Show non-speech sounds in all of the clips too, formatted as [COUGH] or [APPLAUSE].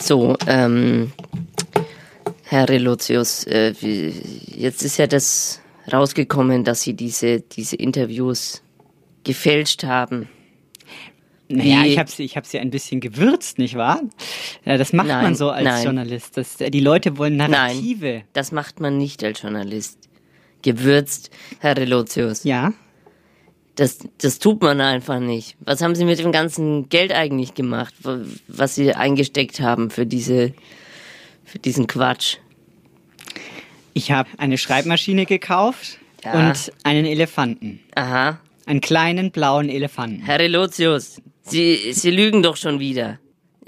So, ähm, Herr Relotius, äh, wie, jetzt ist ja das rausgekommen, dass Sie diese, diese Interviews gefälscht haben. Naja, ich habe sie, ich hab sie ein bisschen gewürzt, nicht wahr? Ja, das macht Nein, man so als nein. Journalist. Das, die Leute wollen Nein, Narrative. das macht man nicht als Journalist. Gewürzt, Herr Relotius. Ja. Das, das tut man einfach nicht. Was haben Sie mit dem ganzen Geld eigentlich gemacht, wa- was Sie eingesteckt haben für diese, für diesen Quatsch? Ich habe eine Schreibmaschine gekauft Ja. und einen Elefanten. Aha. Einen kleinen blauen Elefanten. Herr Relotius, Sie, Sie lügen doch schon wieder.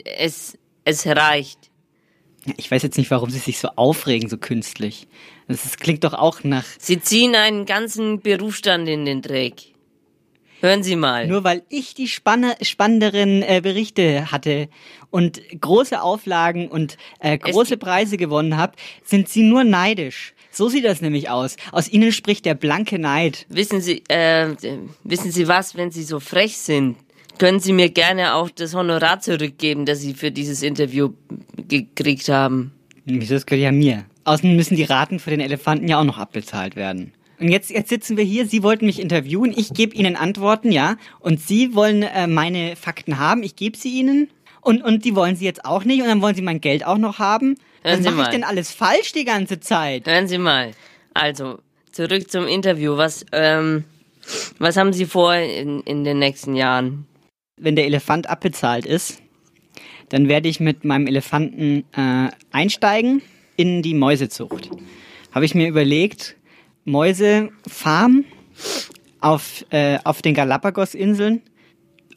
Es, es reicht. Ich weiß jetzt nicht, warum sie sich so aufregen, so künstlich. Das ist, klingt doch auch nach. Sie ziehen einen ganzen Berufsstand in den Dreck. Hören Sie mal. Nur weil ich die spanne, spannenderen äh, Berichte hatte und große Auflagen und äh, große Preise gewonnen habe, sind sie nur neidisch. So sieht das nämlich aus. Aus ihnen spricht der blanke Neid. Wissen Sie, äh, wissen Sie was, wenn Sie so frech sind, können Sie mir gerne auch das Honorar zurückgeben, das Sie für dieses Interview gekriegt haben. Wieso, das gehört ja mir. Außerdem müssen die Raten für den Elefanten ja auch noch abbezahlt werden. Und jetzt, jetzt sitzen wir hier, Sie wollten mich interviewen, ich gebe Ihnen Antworten, ja. Und Sie wollen äh, meine Fakten haben, ich gebe sie Ihnen. Und, und die wollen Sie jetzt auch nicht und dann wollen Sie mein Geld auch noch haben. Hören Was mache ich denn alles falsch die ganze Zeit? Hören Sie mal. Also, zurück zum Interview. Was, ähm, was haben Sie vor in, in den nächsten Jahren? wenn der Elefant abbezahlt ist, dann werde ich mit meinem Elefanten äh, einsteigen in die Mäusezucht. Habe ich mir überlegt, Mäusefarm auf, äh, auf den Galapagos-Inseln.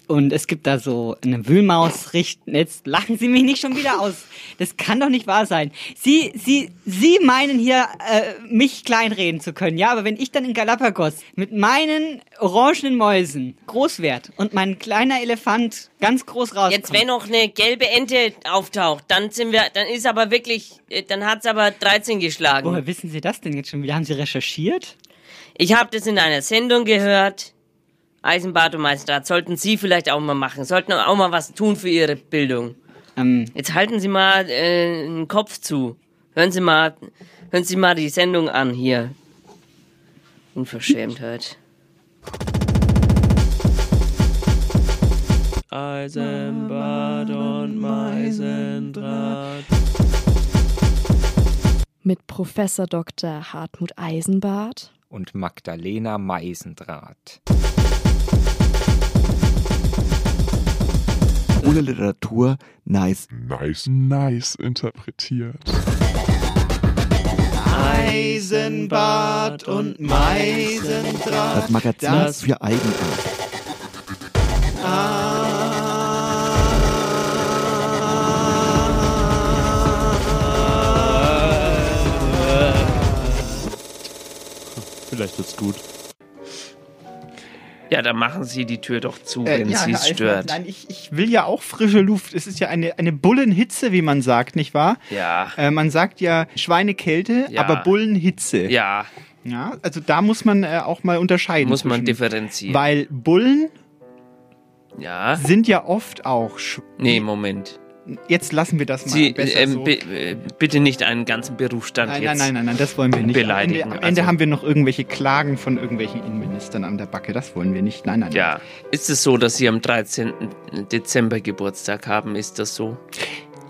Und es gibt da so eine Wühlmaus richten. Jetzt lachen Sie mich nicht schon wieder aus. Das kann doch nicht wahr sein. Sie, Sie, Sie meinen hier, äh, mich kleinreden zu können. Ja, aber wenn ich dann in Galapagos mit meinen orangenen Mäusen groß werd und mein kleiner Elefant ganz groß rauskommt. Jetzt, wenn noch eine gelbe Ente auftaucht, dann sind wir, dann ist aber wirklich, äh, dann hat's aber 13 geschlagen. Woher wissen Sie das denn jetzt schon wieder? Haben Sie recherchiert? Ich habe das in einer Sendung gehört. Eisenbad und Meisterrat sollten Sie vielleicht auch mal machen, sollten auch mal was tun für Ihre Bildung. Ähm, Jetzt halten Sie mal äh, einen Kopf zu. Hören Sie mal, hören Sie mal die Sendung an hier. Unverschämtheit. Eisenbad und Meisendraht. Mit Professor Dr. Hartmut Eisenbart. und Magdalena Meisendraht. Ohne Literatur nice. Nice, nice interpretiert. Eisenbad und Meisendraht. Das Magazin Das- für Eigenart. Vielleicht wird's gut. Ja, dann machen Sie die Tür doch zu, Äh, wenn ja, Sie es stört. Nein, ich, ich will ja auch frische Luft. Es ist ja eine, eine Bullenhitze, wie man sagt, nicht wahr? Ja. Äh, man sagt ja Schweinekälte, Ja. aber Bullenhitze. Ja, Ja, also da muss man äh, auch mal unterscheiden. muss man zwischen- differenzieren. Weil Bullen ja. sind ja oft auch. sch- Nee, Moment. Jetzt lassen wir das mal Sie, besser ähm, so. äh, bitte nicht einen ganzen Berufsstand Nein, jetzt. nein, nein, nein, nein, das wollen wir nicht. beleidigen, Am Ende, am Ende also- haben wir noch irgendwelche Klagen von irgendwelchen Innenministern an der Backe. Das wollen wir nicht. Nein, nein, nein. Ja. Ist es so, dass Sie am 13. Dezember Geburtstag haben? Ist das so?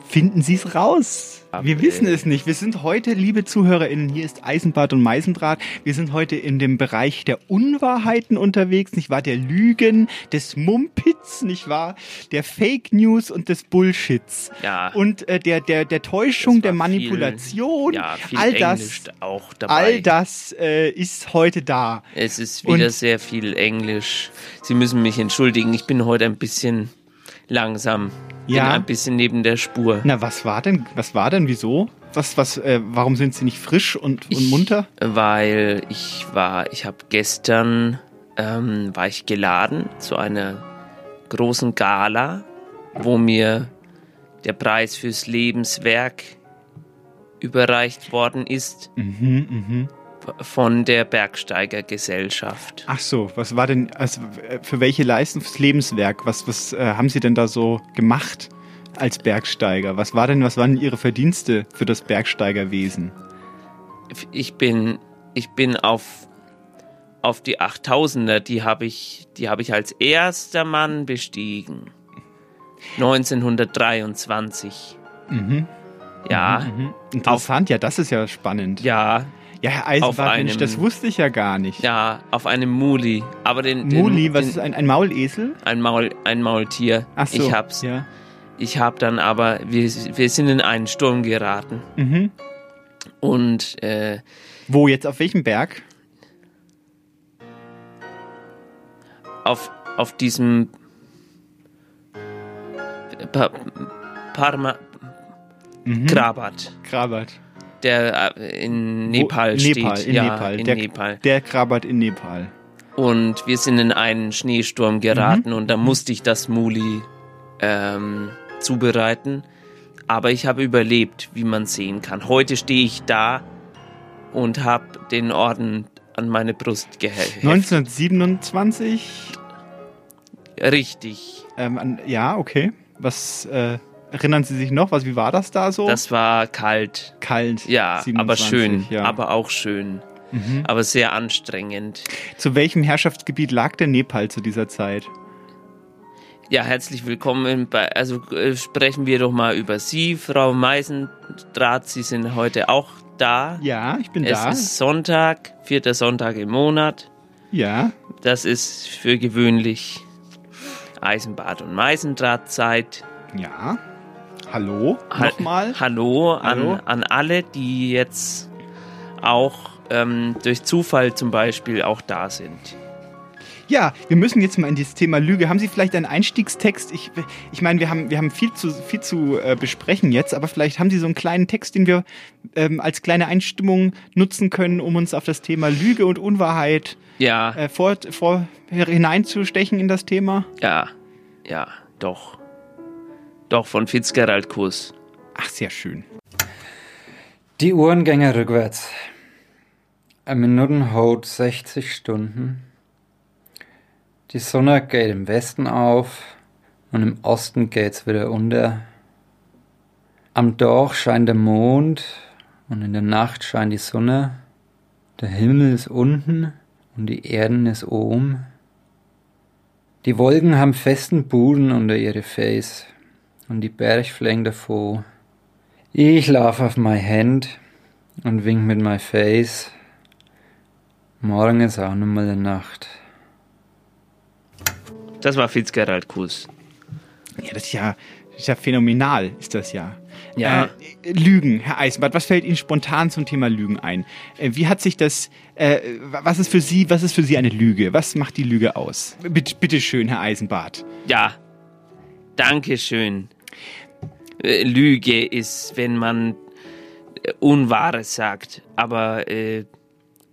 Finden Sie es raus. Wir wissen es nicht. Wir sind heute, liebe ZuhörerInnen, hier ist Eisenbad und Meisendraht. Wir sind heute in dem Bereich der Unwahrheiten unterwegs, nicht wahr? Der Lügen, des Mumpits, nicht wahr? Der Fake News und des Bullshits. Ja. Und äh, der, der, der Täuschung, der war viel- Manipulation. Ja, viel all Englisch das, auch dabei. all das äh, ist heute da. Es ist wieder Und- sehr viel Englisch. Sie müssen mich entschuldigen, ich bin heute ein bisschen langsam. Ja. ein bisschen neben der Spur. Na, was war denn? Was war denn? Wieso? Was, was, äh, warum sind Sie nicht frisch und, und Ich- munter? Weil ich war, ich habe gestern, ähm, war ich geladen zu einer großen Gala, wo mir der Preis fürs Lebenswerk überreicht worden ist Mhm, mhm. Von der Bergsteigergesellschaft. Ach so, was war denn, also für welche Leistung, fürs Lebenswerk, was, was äh, haben Sie denn da so gemacht? als Bergsteiger? Was war denn, was waren Ihre Verdienste für das Bergsteigerwesen? Ich bin, ich bin auf, auf die 8000er, die habe ich, die habe ich als erster Mann bestiegen. 1923. Mhm. Ja, Mhm. Interessant, ja, das ist ja spannend. ja, Ja, Herr Auf Eisenbart, Mensch, einem- das wusste ich ja gar nicht. ja, auf einem Muli. Aber den, den Muli, was den, ist ein, ein Maulesel? ein Maul, ein Maultier. Ach so. Ich hab's. Ja. Ich hab dann aber, wir, wir sind in einen Sturm geraten Mhm. und äh, Wo jetzt? Auf welchem Berg? auf, auf diesem pa Parma Mhm. Krabat, Krabat. Der äh, in Wo- Nepal steht. Nepal, in ja, Nepal. in der, Nepal. Der Krabat in Nepal. Und wir sind in einen Schneesturm geraten Mhm. und da musste ich das Muli ähm, zubereiten. Aber ich habe überlebt, wie man sehen kann. Heute stehe ich da und habe den Orden an meine Brust geheftet. 1927. Richtig. Ähm, ja, okay. Was äh, erinnern Sie sich noch? Was, wie war das da so? Das war kalt. Kalt. Ja, 27, aber schön. Ja. Aber auch schön. Mhm. Aber sehr anstrengend. Zu welchem Herrschaftsgebiet lag der Nepal zu dieser Zeit? Ja, herzlich willkommen. Bei, also äh, sprechen wir doch mal über Sie, Frau Meisendraht. Sie sind heute auch da. Ja, ich bin Es da. ist Sonntag, vierter Sonntag im Monat. ja. Das ist für gewöhnlich Eisenbad- und Meisendrahtzeit. Ja. Hallo? Ha- Nochmal? Hallo, Hallo. An, an alle, die jetzt auch ähm, durch Zufall zum Beispiel auch da sind. Ja, wir müssen jetzt mal in dieses Thema Lüge. Haben Sie vielleicht einen Einstiegstext? Ich, ich meine, wir haben, wir haben viel zu, viel zu äh, besprechen jetzt, aber vielleicht haben Sie so einen kleinen Text, den wir ähm, als kleine Einstimmung nutzen können, um uns auf das Thema Lüge und Unwahrheit Ja, äh, vor, vor, hineinzustechen in das Thema. ja, ja, doch. Doch, von Fitzgerald Kuss. Ach, sehr schön. Die Uhren gingen rückwärts. Eine Minuten haut 60 Stunden. Die Sonne geht im Westen auf und im Osten geht's wieder unter. Am Tag scheint der Mond und in der Nacht scheint die Sonne. Der Himmel ist unten und die Erden ist oben. Die Wolken haben festen Boden unter ihre Face und die Bergflächen davor. Ich lauf auf mein Hand und wink mit my Face. Morgen ist auch noch mal eine Nacht. Das war Fitzgerald Kuss. Ja, das ist ja, das ist ja phänomenal, ist das ja. Ja. Äh, Lügen, Herr Eisenbart, was fällt Ihnen spontan zum Thema Lügen ein? Äh, wie hat sich das, äh, was ist für Sie, was ist für Sie eine Lüge? Was macht die Lüge aus? Bitte, bitte schön, Herr Eisenbart. Ja, Dankeschön. Äh, Lüge ist, wenn man äh, Unwahres sagt, aber äh,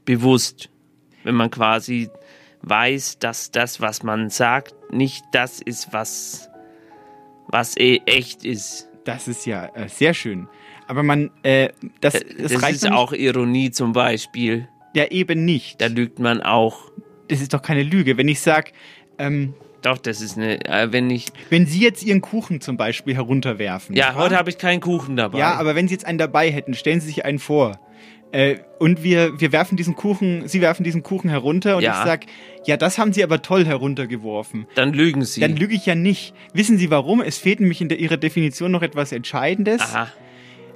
bewusst. Wenn man quasi weiß, dass das, was man sagt, nicht das ist, was, was eh echt ist. Das ist ja äh, sehr schön. Aber man, äh, das, Äh, das, Das, reicht ist nicht. auch Ironie zum Beispiel. Ja, eben nicht. Da lügt man auch. Das ist doch keine Lüge. Wenn ich sage, ähm, Doch, das ist eine, äh, wenn ich, wenn Sie jetzt Ihren Kuchen zum Beispiel herunterwerfen. ja, heute habe ich keinen Kuchen dabei. Ja, aber wenn Sie jetzt einen dabei hätten, stellen Sie sich einen vor. Äh, und wir, wir werfen diesen Kuchen, Sie werfen diesen Kuchen herunter und Ja. ich sag, ja, das haben Sie aber toll heruntergeworfen. Dann lügen sie. Dann lüge ich ja nicht. Wissen Sie warum? Es fehlt nämlich in der, Ihrer Definition noch etwas Entscheidendes. Aha.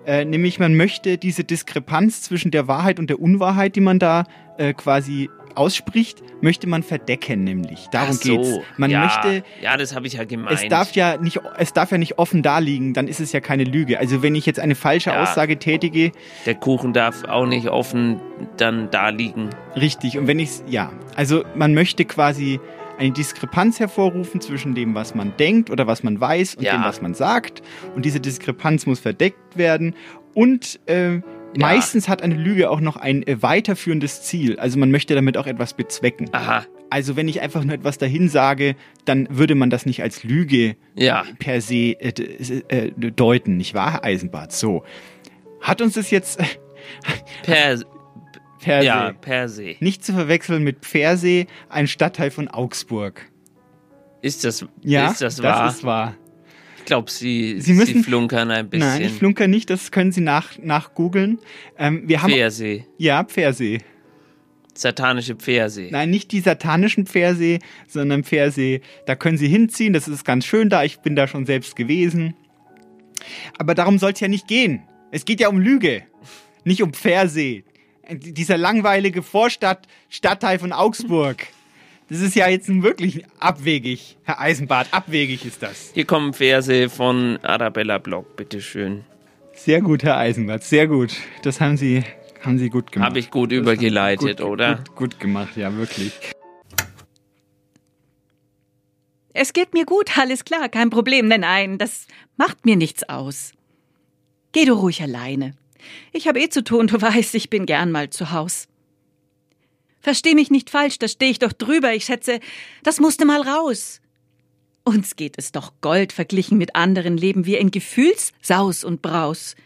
Äh, nämlich man möchte diese Diskrepanz zwischen der Wahrheit und der Unwahrheit, die man da äh, quasi ausspricht, möchte man verdecken, nämlich. Darum so. geht's. Man ja, möchte Ja, das habe ich ja gemeint. es darf ja nicht, es darf ja nicht offen daliegen, dann ist es ja keine Lüge. Also wenn ich jetzt eine falsche Ja. Aussage tätige, Der Kuchen darf auch nicht offen dann da liegen. richtig. Und wenn ich ja, also man möchte quasi eine Diskrepanz hervorrufen zwischen dem, was man denkt oder was man weiß und Ja. dem, was man sagt. Und diese Diskrepanz muss verdeckt werden. Und äh, meistens hat eine Lüge auch noch ein äh, weiterführendes Ziel. Also man möchte damit auch etwas bezwecken. Aha. Also wenn ich einfach nur etwas dahin sage, dann würde man das nicht als Lüge Ja. per se äh, äh, deuten, nicht wahr, Herr Eisenbart? So. Hat uns das jetzt [LAUGHS] Per, per ja, se per se. nicht zu verwechseln mit Pfersee, ein Stadtteil von Augsburg. Ist das, Ja, ist das wahr? das ist wahr. Glaube, Sie, Sie müssen- Sie flunkern ein bisschen. Nein, ich flunker nicht, das können Sie nach, nach googeln. Ähm, wir haben, Pfersee. ja, Pfersee. Satanische Pfersee. Nein, nicht die satanischen Pfersee, sondern Pfersee. Da können Sie hinziehen, das ist ganz schön da. Ich bin da schon selbst gewesen. Aber darum soll es ja nicht gehen. Es geht ja um Lüge, nicht um Pfersee. Dieser langweilige Vorstadt, Stadtteil von Augsburg. Das ist ja jetzt wirklich abwegig, Herr Eisenbart, abwegig ist das. Hier kommen Verse von Arabella Block, bitteschön. Sehr gut, Herr Eisenbart, sehr gut. Das haben Sie, haben Sie gut gemacht. Habe ich gut Das übergeleitet, gut, oder? Gut, gut gemacht, ja, wirklich. Es geht mir gut, alles klar, kein Problem. Nein, nein, das macht mir nichts aus. Geh du ruhig alleine. Ich habe eh zu tun, du [LAUGHS] weißt, ich bin gern mal zu Haus. Versteh mich nicht falsch, da steh ich doch drüber. Ich schätze, das musste mal raus. Uns geht es doch Gold verglichen mit anderen leben wir in Gefühlssaus und Braus.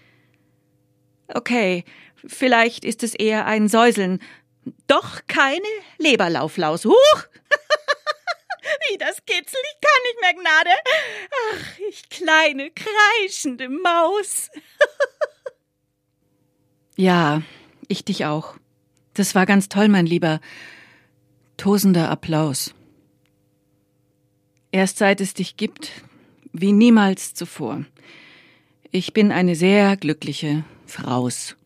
Okay, vielleicht ist es eher ein Säuseln. Doch keine Leberlauflaus. Huch! [LAUGHS] Wie das kitzelt, ich kann nicht mehr Gnade. Ach, ich kleine, kreischende Maus. [LAUGHS] ja, ich dich auch. Das war ganz toll, mein Lieber. Tosender Applaus. Erst seit es dich gibt, wie niemals zuvor. Ich bin eine sehr glückliche Fraus.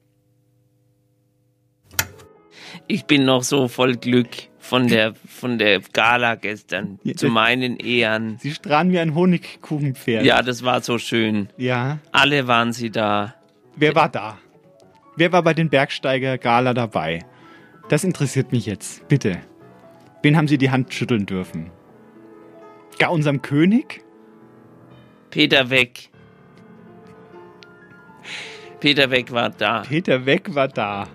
Ich bin noch so voll Glück von der, von der Gala gestern. Ja, zu meinen Ehren. Sie strahlen wie ein Honigkuchenpferd. Ja, das war so schön. Ja. Alle waren sie da. Wer war da? Wer war bei den Bergsteiger Gala dabei? Das interessiert mich jetzt. Bitte. Wen haben Sie die Hand schütteln dürfen? Gar unserem König? Peter Weg. Peter Weg war da. Peter Weg war da.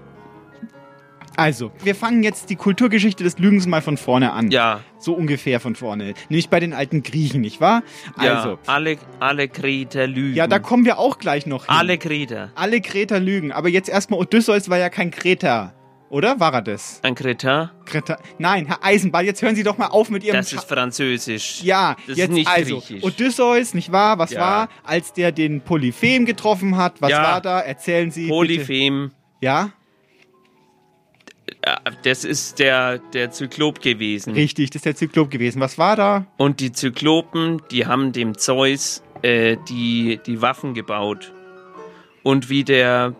Also, wir fangen jetzt die Kulturgeschichte des Lügens mal von vorne an. Ja, So ungefähr von vorne. Nämlich bei den alten Griechen, nicht wahr? ja. Also, Alle, alle Kreter lügen. ja, da kommen wir auch gleich noch hin. alle Kreter. Alle Kreter lügen. Aber jetzt erstmal, Odysseus war ja kein Kreter. Oder? War er das? Ein Kreter? Kreter. Nein, Herr Eisenbahn, jetzt hören Sie doch mal auf mit Ihrem... Das ist Französisch. Ja, Das ist jetzt nicht also griechisch. Odysseus, nicht wahr? Was Ja. war, als der den Polyphem getroffen hat? Was Ja. war da? Erzählen Sie bitte. Polyphem. Ja, äh, Das ist der, der Zyklop gewesen. richtig, das ist der Zyklop gewesen. Was war da? Und die Zyklopen, die haben dem Zeus äh, die, die Waffen gebaut. Und wie der.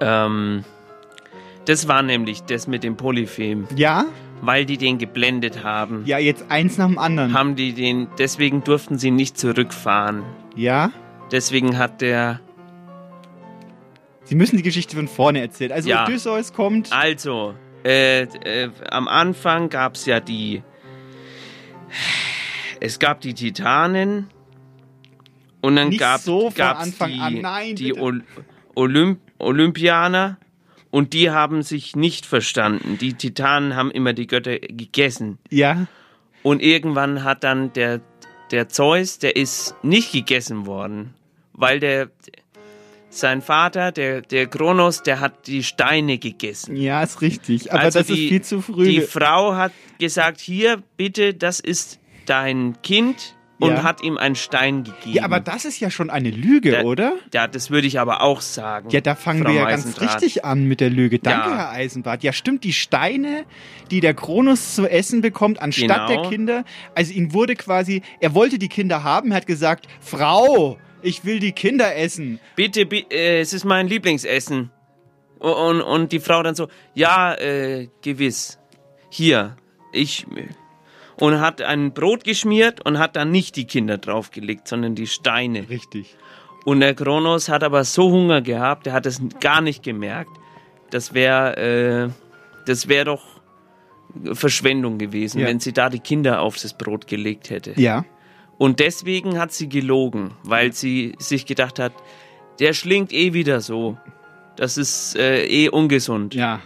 Ähm, das war nämlich das mit dem Polyphem. Ja? Weil die den geblendet haben, Ja, jetzt eins nach dem anderen. haben die den. Deswegen durften sie nicht zurückfahren. Ja? Deswegen hat der. Sie müssen die Geschichte von vorne erzählen. Also Ja. Odysseus kommt. Also, äh, äh, am Anfang gab es ja die. Es gab die Titanen. Und dann gab so von gab's Anfang die, an, nein, die Olymp Olympianer. Und die haben sich nicht verstanden. Die Titanen haben immer die Götter gegessen. Ja. Und irgendwann hat dann der, der Zeus, der ist nicht gegessen worden, weil der sein Vater, der, der Kronos, der hat die Steine gegessen. Ja, ist richtig. Aber Also das die- ist viel zu früh. Die Frau hat gesagt, hier, bitte, das ist dein Kind und Ja. hat ihm einen Stein gegeben. ja, aber das ist ja schon eine Lüge, Da- oder? Ja, das würde ich aber auch sagen. Ja, da fangen Frau wir ja ganz richtig an mit der Lüge. Danke, Ja. Herr Eisenbart. Ja, stimmt, die Steine, die der Kronos zu essen bekommt, anstatt Genau. der Kinder. Also ihm wurde quasi, er wollte die Kinder haben, er hat gesagt, Frau, ich will die Kinder essen. Bitte, bi äh, es ist mein Lieblingsessen. Und, und, und die Frau dann so, ja, äh, gewiss. Hier, ich. Und hat ein Brot geschmiert und hat dann nicht die Kinder draufgelegt, sondern die Steine. Richtig. Und der Kronos hat aber so Hunger gehabt, der hat es gar nicht gemerkt. Das wäre, äh, das wäre doch Verschwendung gewesen, Ja. wenn sie da die Kinder auf das Brot gelegt hätte. Ja. Und deswegen hat sie gelogen, weil sie sich gedacht hat, der schlingt eh wieder so. Das ist äh, eh ungesund. Ja.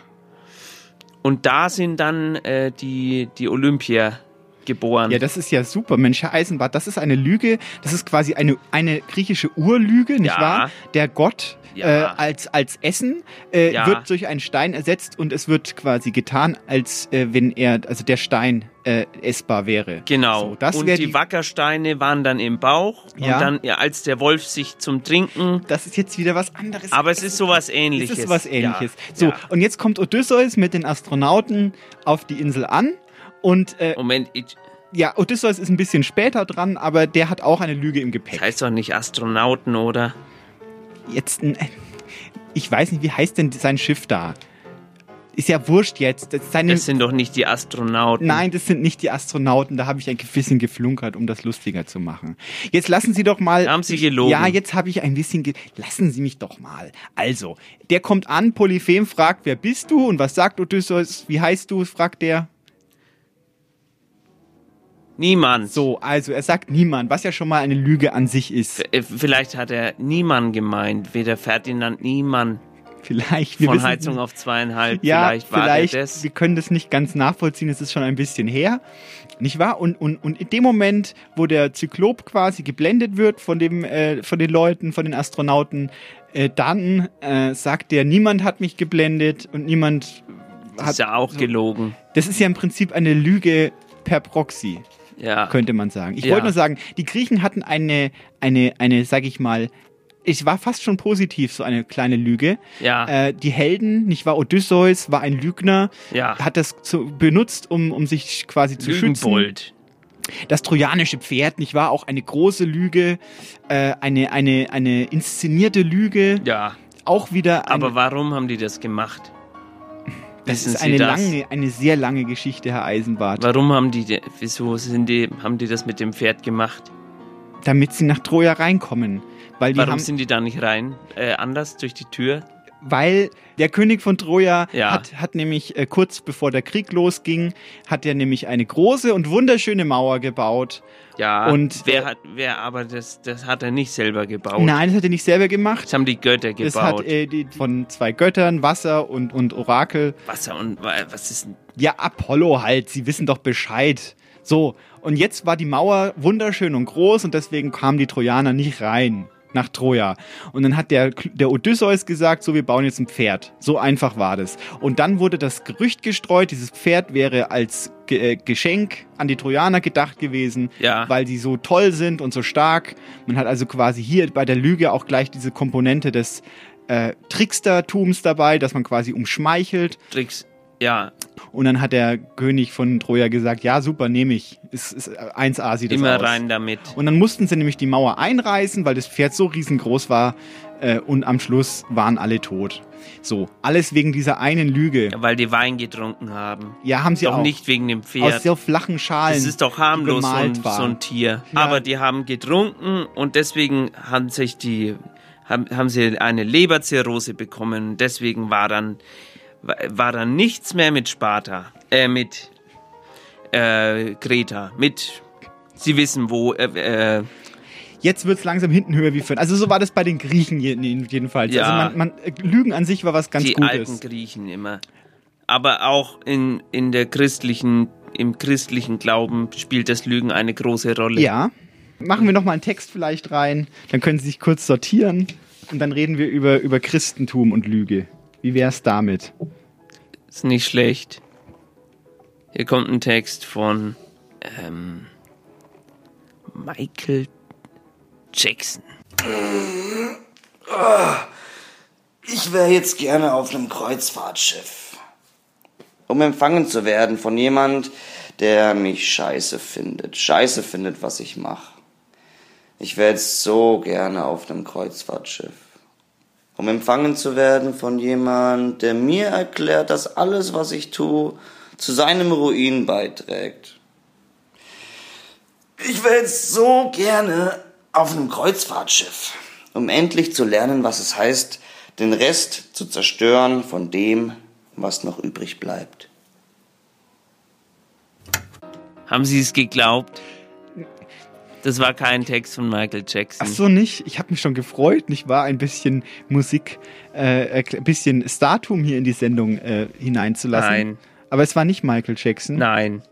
Und da sind dann äh, die, die Olympier geboren. Ja, das ist ja super, Mensch, Herr Eisenbart, das ist eine Lüge, das ist quasi eine, eine griechische Urlüge, nicht Ja. wahr? Der Gott Ja. äh, als, als Essen äh, Ja. wird durch einen Stein ersetzt und es wird quasi getan, als äh, wenn er, also der Stein äh, essbar wäre. Genau. So, und die, die- Wackersteine waren dann im Bauch. Ja. Und dann, ja, als der Wolf sich zum Trinken. Das ist jetzt wieder was anderes. Aber es ist sowas ähnliches. Es ist was ähnliches. Ja, so, ja. und jetzt kommt Odysseus mit den Astronauten auf die Insel an. Und äh, Moment, ich, ja, Odysseus ist ein bisschen später dran, aber der hat auch eine Lüge im Gepäck. das heißt doch nicht Astronauten, oder? Jetzt, ich weiß nicht, wie heißt denn sein Schiff da? Ist ja wurscht jetzt. Das Das sind doch nicht die Astronauten. Nein, das sind nicht die Astronauten. Da habe ich ein bisschen geflunkert, um das lustiger zu machen. Jetzt lassen Sie doch mal. Haben Sie gelogen. Ja, jetzt habe ich ein bisschen. Ge lassen Sie mich doch mal. Also, der kommt an, Polyphem fragt, wer bist du? Und was sagt Odysseus? Wie heißt du? fragt der. Niemand. So, also er sagt niemand, was ja schon mal eine Lüge an sich ist. Äh, Vielleicht hat er Niemann gemeint, weder Ferdinand Niemann Vielleicht. Wir von wissen- Heizung auf zweieinhalb. Ja, vielleicht war vielleicht. er das. Wir können das nicht ganz nachvollziehen, es ist schon ein bisschen her. Nicht wahr? Und, und, und in dem Moment, wo der Zyklop quasi geblendet wird von, dem, äh, von den Leuten, von den Astronauten, äh, dann äh, sagt der, niemand hat mich geblendet und niemand Das hat. ist ja auch gelogen. Das ist ja im Prinzip eine Lüge per Proxy, Ja. könnte man sagen. Ich Ja. wollte nur sagen, die Griechen hatten eine, eine, eine, sag ich mal, es war fast schon positiv, so eine kleine Lüge. Ja. Äh, die Helden, nicht wahr? Odysseus war ein Lügner, Ja. hat das zu, benutzt, um, um sich quasi zu schützen. Lügenbold. Das trojanische Pferd, nicht wahr? Auch eine große Lüge, äh, eine, eine, eine inszenierte Lüge. Ja. Auch wieder Aber warum haben die das gemacht? Das Wissen ist eine das? lange, eine sehr lange Geschichte, Herr Eisenbart. Warum haben die, wieso sind die, haben die das mit dem Pferd gemacht? Damit sie nach Troja reinkommen. Weil die Warum haben, sind die da nicht rein? Äh, anders durch die Tür? weil der König von Troja Ja. hat, hat nämlich äh, kurz bevor der Krieg losging, hat er nämlich eine große und wunderschöne Mauer gebaut. Ja. Und, wer äh, hat, wer, aber das, das hat er nicht selber gebaut. Nein, das hat er nicht selber gemacht. Das haben die Götter Das hat gebaut. äh, die, von zwei Göttern, Wasser und, und Orakel. Wasser und wa- was ist denn? Ja, Apollo halt, sie wissen doch Bescheid. So, und jetzt war die Mauer wunderschön und groß und deswegen kamen die Trojaner nicht rein nach Troja. Und dann hat der, der Odysseus gesagt, so, wir bauen jetzt ein Pferd. So einfach war das. Und dann wurde das Gerücht gestreut, dieses Pferd wäre als Ge äh, Geschenk an die Trojaner gedacht gewesen, Ja. weil sie so toll sind und so stark. Man hat also quasi hier bei der Lüge auch gleich diese Komponente des äh, Trickstertums dabei, dass man quasi umschmeichelt. Tricks. Ja, Und dann hat der König von Troja gesagt, ja super, nehme ich. Ist, ist 1A sieht das immer aus. rein damit. Und dann mussten sie nämlich die Mauer einreißen, weil das Pferd so riesengroß war äh, und am Schluss waren alle tot. So, alles wegen dieser einen Lüge. Ja, weil die Wein getrunken haben. Ja, haben sie Doch auch. nicht wegen dem Aus Pferd. sehr flachen Schalen. Das ist doch harmlos, so waren. so ein Tier. Ja. Aber die haben getrunken und deswegen haben sich die, haben, haben sie eine Leberzirrhose bekommen. Deswegen war dann, war- dann nichts mehr mit Sparta, äh, mit äh, Greta, mit, Sie wissen wo, äh, äh, Jetzt wird's langsam hinten höher wie vorhin. Also so war das bei den Griechen je- jedenfalls. Ja. Also man, man, Lügen an sich war was ganz die Gutes. alten Griechen immer. Aber auch in, in der christlichen, im christlichen Glauben spielt das Lügen eine große Rolle. Ja. Machen wir noch mal einen Text vielleicht rein, dann können Sie sich kurz sortieren und dann reden wir über, über Christentum und Lüge. Wie wär's damit? Ist nicht schlecht. Hier kommt ein Text von ähm, Michael Jackson. Ich wäre jetzt gerne auf einem Kreuzfahrtschiff, um empfangen zu werden von jemand, der mich scheiße findet, scheiße findet, was ich mache. Ich wäre jetzt so gerne auf einem Kreuzfahrtschiff, um empfangen zu werden von jemand, der mir erklärt, dass alles, was ich tue, zu seinem Ruin beiträgt. Ich wäre jetzt so gerne auf einem Kreuzfahrtschiff, um endlich zu lernen, was es heißt, den Rest zu zerstören von dem, was noch übrig bleibt. Haben Sie es geglaubt? Das war kein Text von Michael Jackson. Ach so nicht. Ich habe mich schon gefreut. Nicht wahr? Ein bisschen Musik, äh, ein bisschen Startum hier in die Sendung äh, hineinzulassen. Nein. Aber es war nicht Michael Jackson. Nein.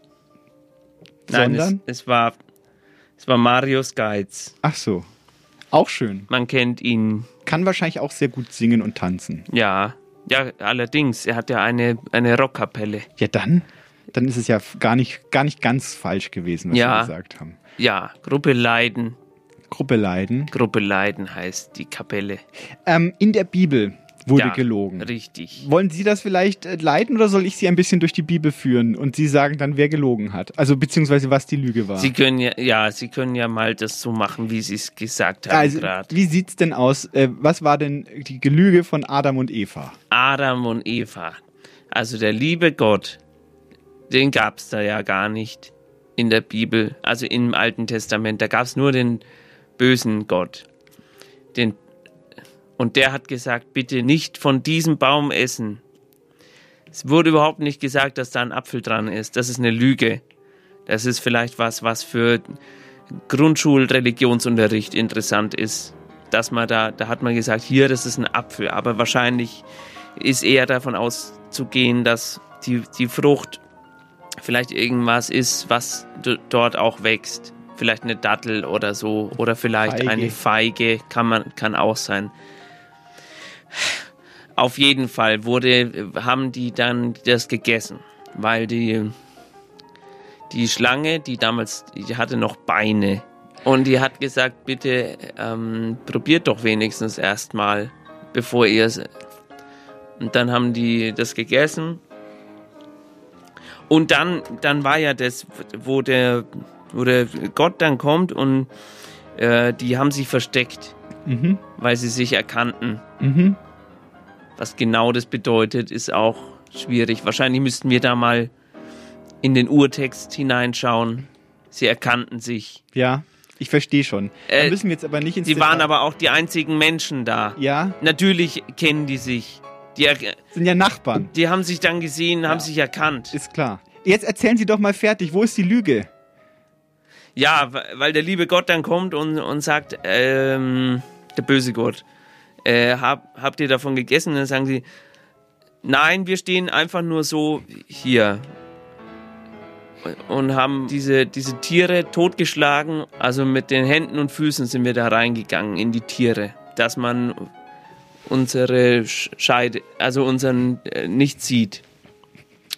Nein, es, Sondern? es war es war Marius Geiz. Ach so. Auch schön. Man kennt ihn. Kann wahrscheinlich auch sehr gut singen und tanzen. Ja. Ja, allerdings, er hat ja eine, eine Rockkapelle. Ja, dann. dann ist es ja gar nicht, gar nicht ganz falsch gewesen, was Ja. Sie gesagt haben. Ja, Gruppe Leiden. Gruppe Leiden. Gruppe Leiden heißt die Kapelle. Ähm, in der Bibel wurde ja, gelogen. Richtig. Wollen Sie das vielleicht äh, leiten oder soll ich Sie ein bisschen durch die Bibel führen und Sie sagen dann, wer gelogen hat? Also beziehungsweise was die Lüge war. Sie können ja, ja, Sie können ja mal das so machen, wie Sie es gesagt haben also, gerade. wie sieht's denn aus? Äh, was war denn die Gelüge von Adam und Eva? Adam und Eva. Also der liebe Gott, den gab es da ja gar nicht in der Bibel, also im Alten Testament. Da gab es nur den bösen Gott. Den, und der hat gesagt, bitte nicht von diesem Baum essen. Es wurde überhaupt nicht gesagt, dass da ein Apfel dran ist. Das ist eine Lüge. Das ist vielleicht was, was für Grundschulreligionsunterricht interessant ist. Dass man da, da hat man gesagt, hier, das ist ein Apfel. Aber wahrscheinlich ist eher davon auszugehen, dass die, die Frucht vielleicht irgendwas ist, was dort auch wächst. Vielleicht eine Dattel oder so. Oder vielleicht Feige. eine Feige kann, man, kann auch sein. Auf jeden Fall wurde, haben die dann das gegessen, weil die, die Schlange, die damals, die hatte noch Beine. Und die hat gesagt, bitte ähm, probiert doch wenigstens erstmal, bevor ihr es. Und dann haben die das gegessen. Und dann, dann war ja das, wo der, wo der Gott dann kommt und äh, die haben sich versteckt, Mhm. weil sie sich erkannten. Mhm. Was genau das bedeutet, ist auch schwierig. Wahrscheinlich müssten wir da mal in den Urtext hineinschauen. Sie erkannten sich. Ja, ich verstehe schon. Da Äh, müssen wir jetzt aber nicht ins Sie Detail. waren aber auch die einzigen Menschen da. Ja, Natürlich kennen die sich. Die, sind ja Nachbarn, die haben sich dann gesehen, haben sich erkannt. ist klar. Jetzt erzählen Sie doch mal fertig, wo ist die Lüge? Ja, weil der liebe Gott dann kommt und, und sagt, ähm, der böse Gott, äh, hab, habt ihr davon gegessen? Und dann sagen sie, nein, wir stehen einfach nur so hier und haben diese, diese Tiere totgeschlagen. Also mit den Händen und Füßen sind wir da reingegangen in die Tiere, dass man unsere Sch- Scheide, also unseren äh, nicht sieht.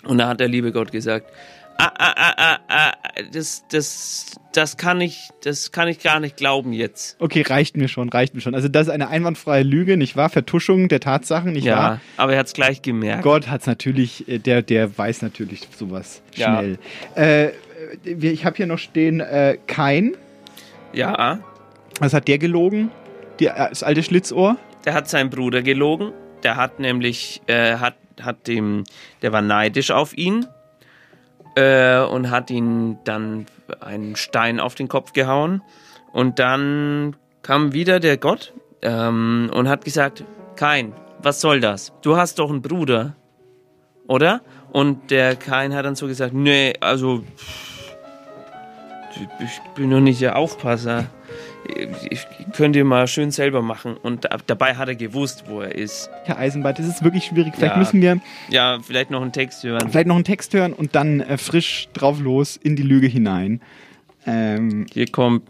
Und da hat der liebe Gott gesagt, ah, ah, ah, ah, ah, das, das, das kann ich, das kann ich gar nicht glauben jetzt. Okay, reicht mir schon, reicht mir schon. Also das ist eine einwandfreie Lüge, nicht wahr? Vertuschung der Tatsachen, nicht ja, wahr? aber er hat es gleich gemerkt. Gott hat's natürlich, äh, der, der weiß natürlich sowas Ja. schnell. Äh, wir- ich habe hier noch stehen, äh, Kain. Ja, Was hat der gelogen? Die, äh, das alte Schlitzohr? Der hat seinen Bruder gelogen. Der hat nämlich, äh, hat, hat dem, der war neidisch auf ihn äh, und hat ihn dann einen Stein auf den Kopf gehauen. Und dann kam wieder der Gott ähm, und hat gesagt, Kain, was soll das? Du hast doch einen Bruder, oder? Und der Kain hat dann so gesagt, nee, also ich bin noch nicht der Aufpasser. Ich könnt ihr mal schön selber machen. Und da- dabei hat er gewusst, wo er ist. Herr Eisenbart, das ist wirklich schwierig. Vielleicht Ja. müssen wir Ja, vielleicht noch einen Text hören. vielleicht noch einen Text hören und dann äh, frisch drauf los in die Lüge hinein. Ähm, Hier kommt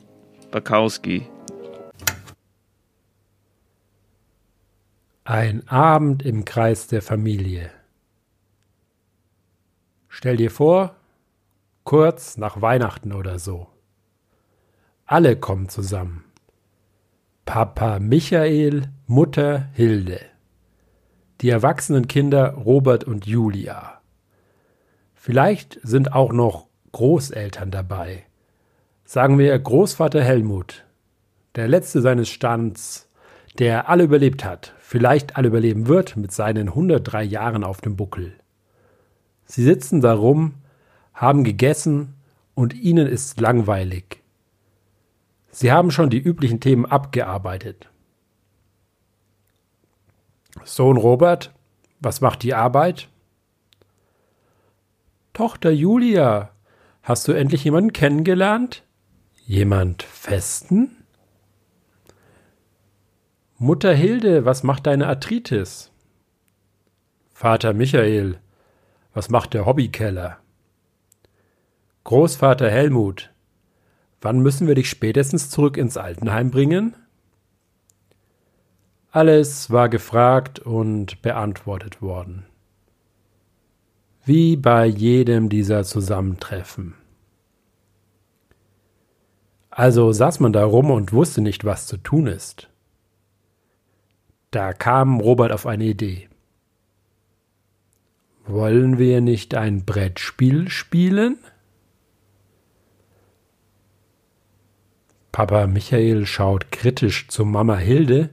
Bakowski. Ein Abend im Kreis der Familie. Stell dir vor, kurz nach Weihnachten oder so. Alle kommen zusammen. Papa Michael, Mutter Hilde. Die erwachsenen Kinder Robert und Julia. Vielleicht sind auch noch Großeltern dabei. Sagen wir Großvater Helmut, der letzte seines Stands, der alle überlebt hat, vielleicht alle überleben wird mit seinen 103 Jahren auf dem Buckel. Sie sitzen da rum, haben gegessen und ihnen ist langweilig. Sie haben schon die üblichen Themen abgearbeitet. Sohn Robert, was macht die Arbeit? Tochter Julia, hast du endlich jemanden kennengelernt? Jemand festen? Mutter Hilde, was macht deine Arthritis? Vater Michael, was macht der Hobbykeller? Großvater Helmut, wann müssen wir dich spätestens zurück ins Altenheim bringen? Alles war gefragt und beantwortet worden. wie bei jedem dieser Zusammentreffen. Also saß man da rum und wusste nicht, was zu tun ist. Da kam Robert auf eine Idee. Wollen wir nicht ein Brettspiel spielen? Papa Michael schaut kritisch zu Mama Hilde.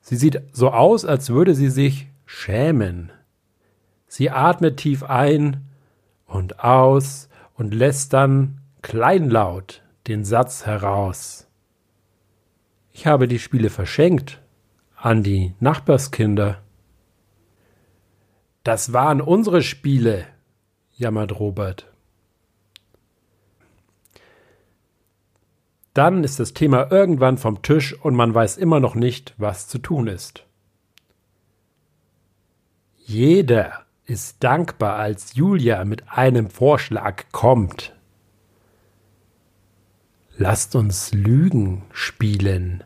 Sie sieht so aus, als würde sie sich schämen. Sie atmet tief ein und aus und lässt dann kleinlaut den Satz heraus. Ich habe die Spiele verschenkt an die Nachbarskinder. Das waren unsere Spiele, jammert Robert. Dann ist das Thema irgendwann vom Tisch und man weiß immer noch nicht, was zu tun ist. Jeder ist dankbar, als Julia mit einem Vorschlag kommt. Lasst uns Lügen spielen.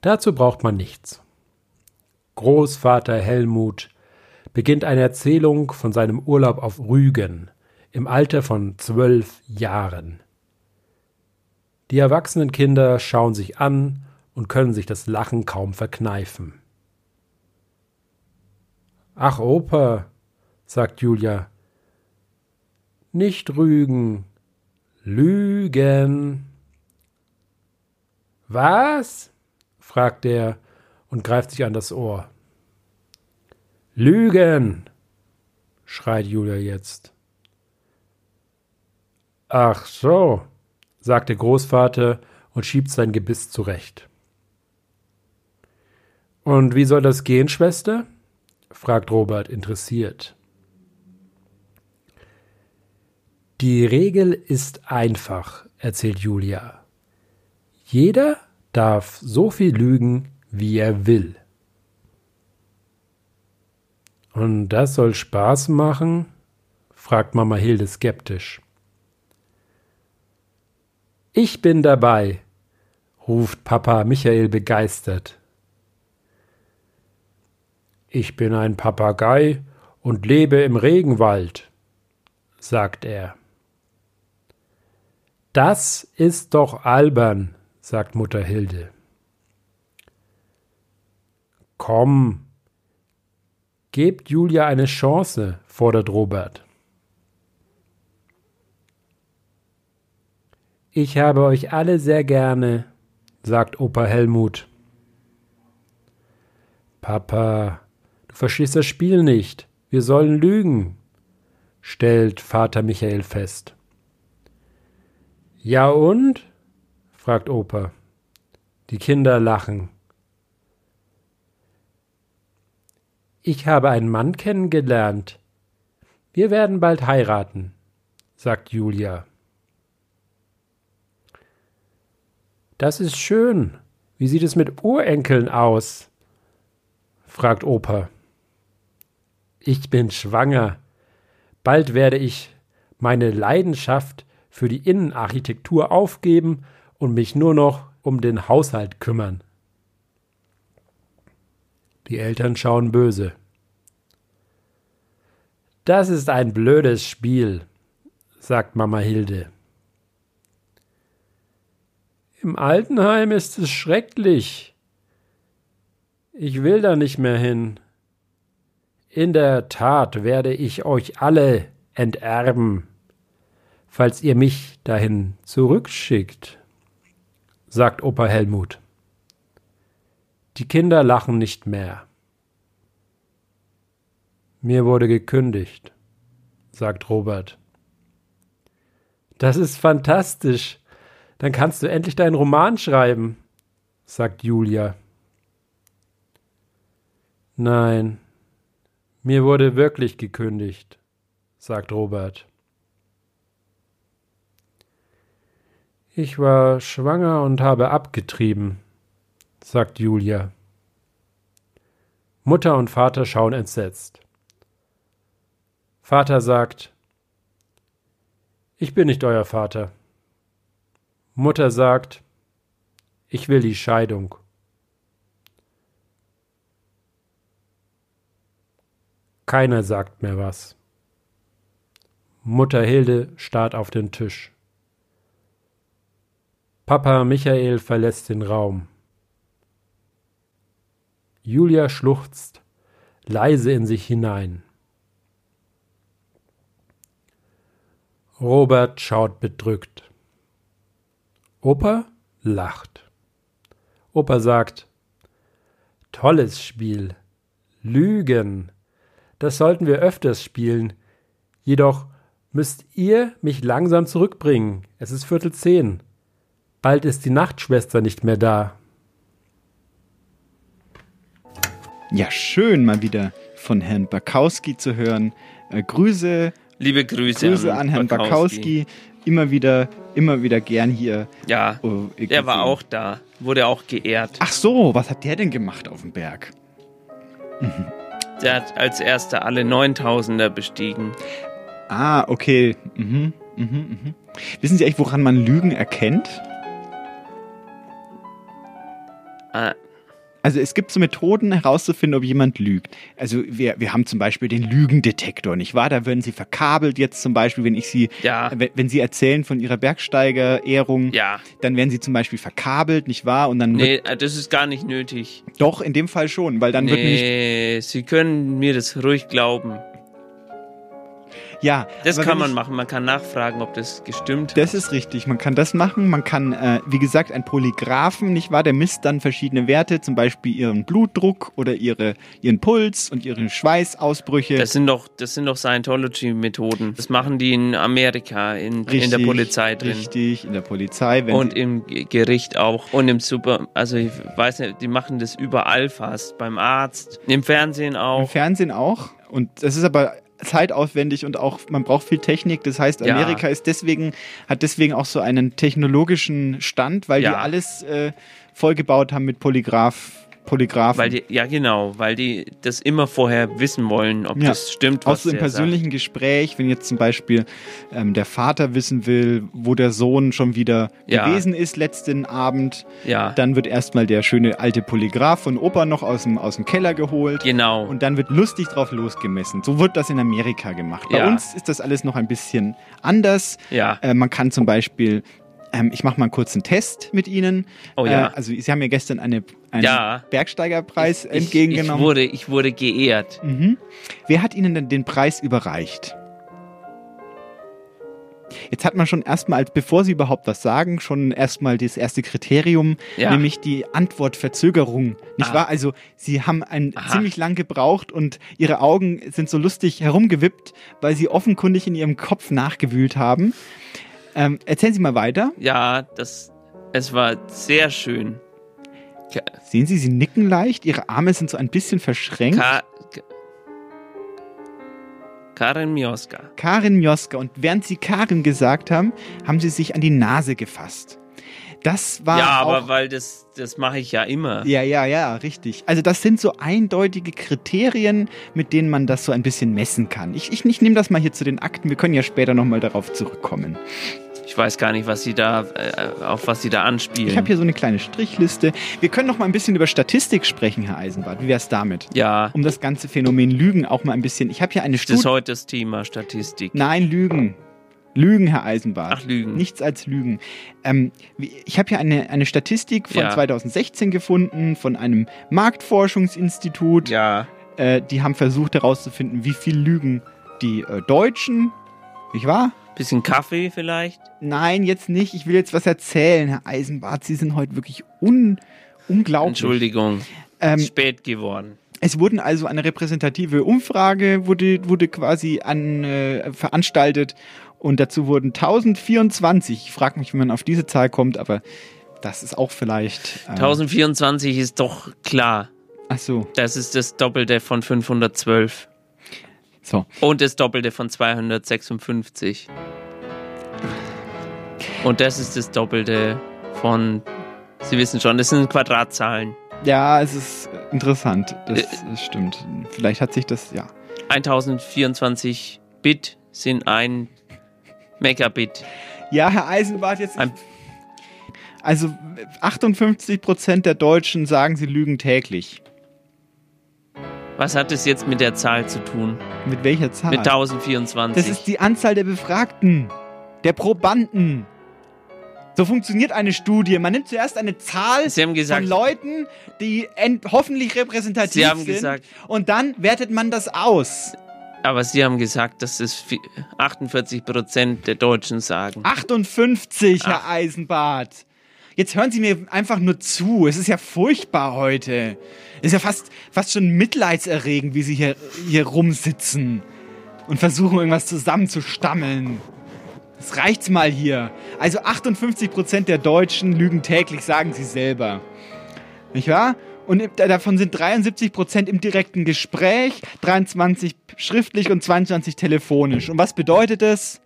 Dazu braucht man nichts. Großvater Helmut beginnt eine Erzählung von seinem Urlaub auf Rügen im Alter von zwölf Jahren. Die erwachsenen Kinder schauen sich an und können sich das Lachen kaum verkneifen. Ach, Opa, sagt Julia, nicht rügen, lügen. Was? fragt er und greift sich an das Ohr. Lügen, schreit Julia jetzt. Ach so, sagt der Großvater und schiebt sein Gebiss zurecht. Und wie soll das gehen, Schwester? fragt Robert interessiert. Die Regel ist einfach, erzählt Julia. Jeder darf so viel lügen, wie er will. Und das soll Spaß machen? fragt Mama Hilde skeptisch. Ich bin dabei, ruft Papa Michael begeistert. Ich bin ein Papagei und lebe im Regenwald, sagt er. Das ist doch albern, sagt Mutter Hilde. Komm, gebt Julia eine Chance, fordert Robert. Ich habe euch alle sehr gerne, sagt Opa Helmut. Papa, du verstehst das Spiel nicht. Wir sollen lügen, stellt Vater Michael fest. Ja und? fragt Opa. Die Kinder lachen. Ich habe einen Mann kennengelernt. Wir werden bald heiraten, sagt Julia. Das ist schön. Wie sieht es mit Urenkeln aus? fragt Opa. Ich bin schwanger. Bald werde ich meine Leidenschaft für die Innenarchitektur aufgeben und mich nur noch um den Haushalt kümmern. Die Eltern schauen böse. Das ist ein blödes Spiel, sagt Mama Hilde. Im Altenheim ist es schrecklich. Ich will da nicht mehr hin. In der Tat werde ich euch alle enterben, falls ihr mich dahin zurückschickt, sagt Opa Helmut. Die Kinder lachen nicht mehr. Mir wurde gekündigt, sagt Robert. Das ist fantastisch, dann kannst du endlich deinen Roman schreiben, sagt Julia. Nein, mir wurde wirklich gekündigt, sagt Robert. Ich war schwanger und habe abgetrieben, sagt Julia. Mutter und Vater schauen entsetzt. Vater sagt, ich bin nicht euer Vater. Mutter sagt, ich will die Scheidung. Keiner sagt mehr was. Mutter Hilde starrt auf den Tisch. Papa Michael verlässt den Raum. Julia schluchzt leise in sich hinein. Robert schaut bedrückt. Opa lacht. Opa sagt, Tolles Spiel. Lügen. Das sollten wir öfters spielen. Jedoch müsst ihr mich langsam zurückbringen. Es ist Viertel zehn. Bald ist die Nachtschwester nicht mehr da. Ja, schön mal wieder von Herrn Bakowski zu hören. Äh, Grüße. Liebe Grüße, Grüße an, Herrn Bakowski. Immer wieder, immer wieder gern hier. Ja, Oh, ich er war auch da, wurde auch geehrt. Ach so, was hat der denn gemacht auf dem Berg? Der hat als erster alle 9000er bestiegen. Ah, okay. Mhm, mhm, mhm. Wissen Sie eigentlich, woran man Lügen erkennt? Ah, Also es gibt so Methoden herauszufinden, ob jemand lügt. Also wir, wir haben zum Beispiel den Lügendetektor, nicht wahr? Da werden Sie verkabelt jetzt zum Beispiel, wenn ich Sie, Ja. wenn, wenn Sie erzählen von Ihrer Bergsteiger-Ehrung, ja. dann werden Sie zum Beispiel verkabelt, nicht wahr? Und dann Nee, äh, das ist gar nicht nötig. doch in dem Fall schon, weil dann wird nämlich nee, Sie können mir das ruhig glauben. Ja. Das kann man ich, machen. Man kann nachfragen, ob das gestimmt hat. Das ist richtig. Man kann das machen. Man kann, äh, wie gesagt, ein Polygraphen, nicht wahr? Der misst dann verschiedene Werte, zum Beispiel ihren Blutdruck oder ihre, ihren Puls und ihre Schweißausbrüche. Das sind doch, das sind doch Scientology-Methoden. Das machen die in Amerika, in, in der Polizei drin. Richtig, in der Polizei. Wenn Und im Ge- Gericht auch. Und im Super, also ich weiß nicht, die machen das überall fast. Beim Arzt, im Fernsehen Im auch. Fernsehen auch. Und das ist aber zeitaufwendig und auch, man braucht viel Technik. Das heißt, Ja. Amerika ist deswegen, hat deswegen auch so einen technologischen Stand, weil die Ja. alles äh, vollgebaut haben mit Polygraph, Polygraphen. Weil die, ja genau, weil die das immer vorher wissen wollen, ob Ja. das stimmt, Auch was so im der sagt. persönlichen Gespräch, wenn jetzt zum Beispiel ähm, der Vater wissen will, wo der Sohn schon wieder Ja. gewesen ist letzten Abend, Ja, dann wird erstmal der schöne alte Polygraph von Opa noch aus dem, aus dem Keller geholt. genau. Und dann wird lustig drauf losgemessen. So wird das in Amerika gemacht. Bei uns ist das alles noch ein bisschen anders. ja, Äh, man kann zum Beispiel, ähm, ich mache mal einen kurzen Test mit Ihnen. Oh ja. Äh, also Sie haben ja gestern eine, einen Ja. Bergsteigerpreis ich, entgegengenommen. Ich wurde, ich wurde geehrt. Mhm. Wer hat Ihnen denn den Preis überreicht? Jetzt hat man schon erstmal, bevor Sie überhaupt was sagen, schon erstmal das erste Kriterium, Ja. nämlich die Antwortverzögerung. Nicht Ah. wahr? Also Sie haben ein Aha. ziemlich lang gebraucht und Ihre Augen sind so lustig herumgewippt, weil Sie offenkundig in Ihrem Kopf nachgewühlt haben. Ähm, erzählen Sie mal weiter. Ja, das, es war sehr schön. Ka Sehen Sie, Sie nicken leicht, Ihre Arme sind so ein bisschen verschränkt. Ka Ka- Karin Mioska. Karin Mioska. Und während Sie Karin gesagt haben, haben Sie sich an die Nase gefasst. Das war Ja, auch, aber weil das, das mache ich ja immer. Ja, ja, ja, richtig. Also das sind so eindeutige Kriterien, mit denen man das so ein bisschen messen kann. Ich, ich, ich nehme das mal hier zu den Akten. Wir können ja später nochmal darauf zurückkommen. Ich weiß gar nicht, was sie da, äh, auf was sie da anspielen. Ich habe hier so eine kleine Strichliste. Wir können noch mal ein bisschen über Statistik sprechen, Herr Eisenbart. Wie wäre es damit? ja, Um das ganze Phänomen Lügen auch mal ein bisschen. Ich habe hier eine das ist Studie. heute das Thema Statistik. Nein, Lügen. Lügen, Herr Eisenbart. Ach, Lügen. Nichts als Lügen. Ähm, ich habe hier eine, eine Statistik von Ja. 2016 gefunden, von einem Marktforschungsinstitut. Ja, Äh, die haben versucht herauszufinden, wie viel Lügen die äh, Deutschen, nicht wahr? bisschen Kaffee vielleicht. Nein, jetzt nicht. Ich will jetzt was erzählen, Herr Eisenbart. Sie sind heute wirklich un unglaublich. Entschuldigung, Ähm, spät geworden. Es wurden also eine repräsentative Umfrage wurde, wurde quasi an, äh, veranstaltet und dazu wurden 1024. Ich frage mich, wie man auf diese Zahl kommt, aber das ist auch vielleicht. Äh, 1024 ist doch klar. Ach so, Das ist das Doppelte von 512. so. Und das Doppelte von 256. Und das ist das Doppelte von, Sie wissen schon, das sind Quadratzahlen. Ja, es ist interessant. Das, Äh, das stimmt. Vielleicht hat sich das, ja. 1024 Bit sind ein Megabit. Ja, Herr Eisenbart, jetzt. Ein- Also 58 Prozent der Deutschen sagen, sie lügen täglich. Was hat es jetzt mit der Zahl zu tun? Mit welcher Zahl? Mit 1024. Das ist die Anzahl der Befragten, der Probanden. So funktioniert eine Studie. Man nimmt zuerst eine Zahl Sie haben gesagt- von Leuten, die ent- hoffentlich repräsentativ sind. gesagt- und dann wertet man das aus. Aber Sie haben gesagt, dass es vi- 48 Prozent der Deutschen sagen. 58, Herr Eisenbart. Jetzt hören Sie mir einfach nur zu. Es ist ja furchtbar heute. Es ist ja fast, fast schon mitleidserregend, wie Sie hier, hier rumsitzen und versuchen, irgendwas zusammenzustammeln. Das reicht's mal hier. Also 58% der Deutschen lügen täglich, sagen sie selber. Nicht wahr? Und davon sind 73% im direkten Gespräch, 23 schriftlich und 22 telefonisch. Und was bedeutet das?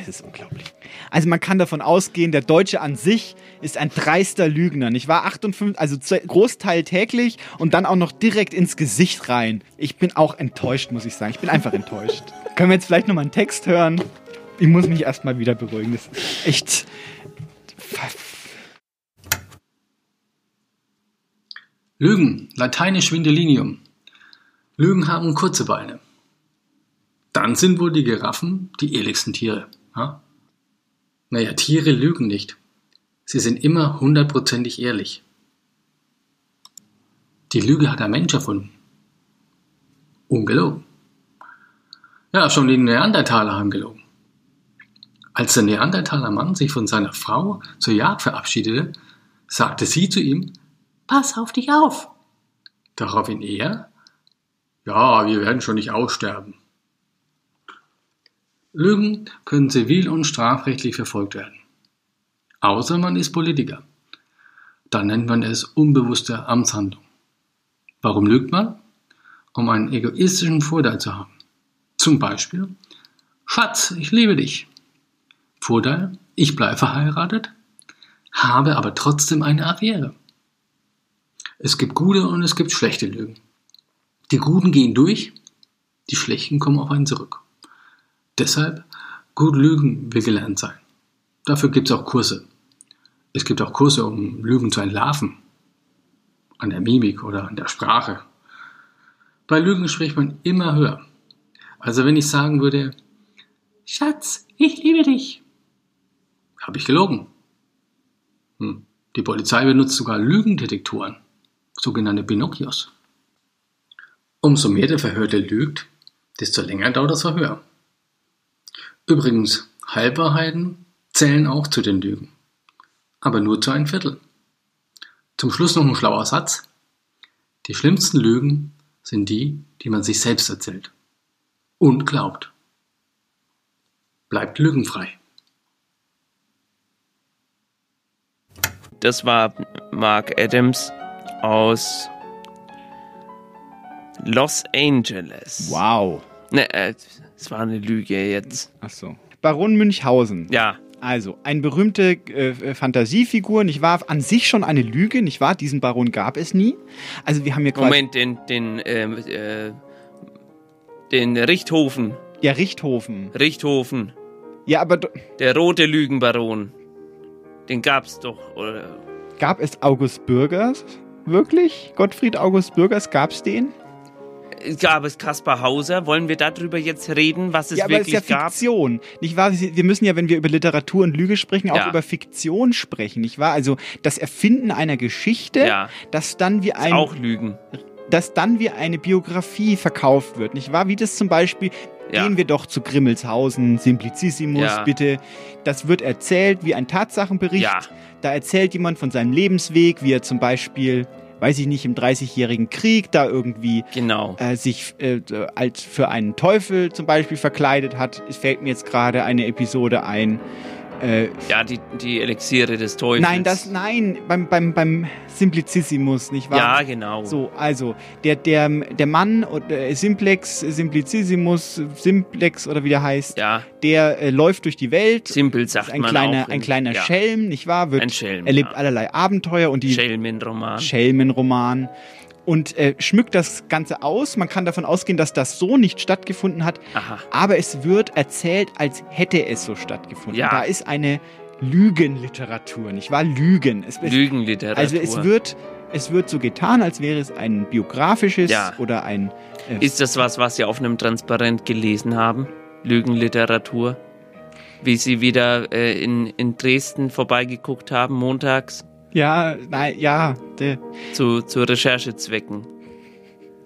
Es ist unglaublich. Also man kann davon ausgehen, der Deutsche an sich ist ein dreister Lügner. Ich war 58, also Großteil täglich und dann auch noch direkt ins Gesicht rein. Ich bin auch enttäuscht, muss ich sagen. Ich bin einfach enttäuscht. [LAUGHS] Können wir jetzt vielleicht nochmal einen Text hören? Ich muss mich erstmal wieder beruhigen. Das ist echt. Lügen, lateinisch Vindelinium. Lügen haben kurze Beine. Dann sind wohl die Giraffen die ehrlichsten Tiere. Ha? Naja, Tiere lügen nicht. Sie sind immer hundertprozentig ehrlich. Die Lüge hat ein Mensch erfunden. Ungelogen. Ja, schon die Neandertaler haben gelogen. Als der Neandertaler Mann sich von seiner Frau zur Jagd verabschiedete, sagte sie zu ihm, Pass auf dich auf. Daraufhin er, ja, wir werden schon nicht aussterben. Lügen können zivil- und strafrechtlich verfolgt werden. Außer man ist Politiker. Dann nennt man es unbewusste Amtshandlung. Warum lügt man? Um einen egoistischen Vorteil zu haben. Zum Beispiel, Schatz, ich liebe dich. Vorteil, ich bleibe verheiratet, habe aber trotzdem eine Affäre. Es gibt gute und es gibt schlechte Lügen. Die guten gehen durch, die schlechten kommen auf einen zurück. Deshalb, gut lügen will gelernt sein. Dafür gibt es auch Kurse. Es gibt auch Kurse, um Lügen zu entlarven. An der Mimik oder an der Sprache. Bei Lügen spricht man immer höher. Also wenn ich sagen würde, Schatz, ich liebe dich, habe ich gelogen. Hm. Die Polizei benutzt sogar Lügendetektoren, sogenannte Pinocchios. Umso mehr der Verhörte lügt, desto länger dauert das Verhör. Übrigens, Halbwahrheiten zählen auch zu den Lügen, aber nur zu einem Viertel. Zum Schluss noch ein schlauer Satz. Die schlimmsten Lügen sind die, die man sich selbst erzählt und glaubt. Bleibt lügenfrei. Das war Mark Adams aus Los Angeles. Wow. Ne, äh, es war eine Lüge jetzt. Ach so. Baron Münchhausen. Ja. Also, eine berühmte äh, Fantasiefigur, nicht wahr? An sich schon eine Lüge, nicht wahr? Diesen Baron gab es nie. Also, wir haben hier quasi. Moment, den, den, ähm, äh, den Richthofen. Ja, Richthofen. Richthofen. Ja, aber Der rote Lügenbaron. Den gab's doch, oder? gab es August Bürgers? Wirklich? Gottfried August Bürgers, gab's den? Gab es Kaspar Hauser? Wollen wir darüber jetzt reden, was es ja, aber es ist wirklich ja gab? Fiktion. Nicht wahr? Wir müssen ja, wenn wir über Literatur und Lüge sprechen, auch Ja. über Fiktion sprechen, nicht wahr? Also das Erfinden einer Geschichte, Ja. das dann wie ein Auch Lügen. dass dann wie eine Biografie verkauft wird, nicht wahr? Wie das zum Beispiel, Ja. gehen wir doch zu Grimmelshausen, Simplicissimus, Ja. bitte. Das wird erzählt wie ein Tatsachenbericht. Ja. Da erzählt jemand von seinem Lebensweg, wie er zum Beispiel, weiß ich nicht, im Dreißigjährigen Krieg da irgendwie Genau. äh, sich äh, als für einen Teufel zum Beispiel verkleidet hat. Es fällt mir jetzt gerade eine Episode ein. Äh, Ja, die, die Elixiere des Teufels. Nein, das, nein, beim, beim, beim Simplicissimus, nicht wahr? Ja, genau. So, also, der, der, der Mann, äh, Simplex, Simplicissimus, Simplex oder wie der heißt, Ja. der äh, läuft durch die Welt. Simpel sagt ein man kleiner, auch, ein kleiner ja. Schelm, nicht wahr? Wird, Ein Schelm, Erlebt ja. allerlei Abenteuer und die Schelmenroman. Schelmenroman und äh, schmückt das Ganze aus. Man kann davon ausgehen, dass das so nicht stattgefunden hat, Aha. aber es wird erzählt, als hätte es so stattgefunden. Ja. Da ist eine Lügenliteratur, nicht wahr? Lügen. Es, Lügenliteratur. Also es wird es wird so getan, als wäre es ein biografisches Ja. oder ein. Äh, Ist das was, was Sie auf einem Transparent gelesen haben? Lügenliteratur? Wie Sie wieder äh, in, in Dresden vorbeigeguckt haben, montags, ja, nein, ja, der, zu, zu Recherchezwecken.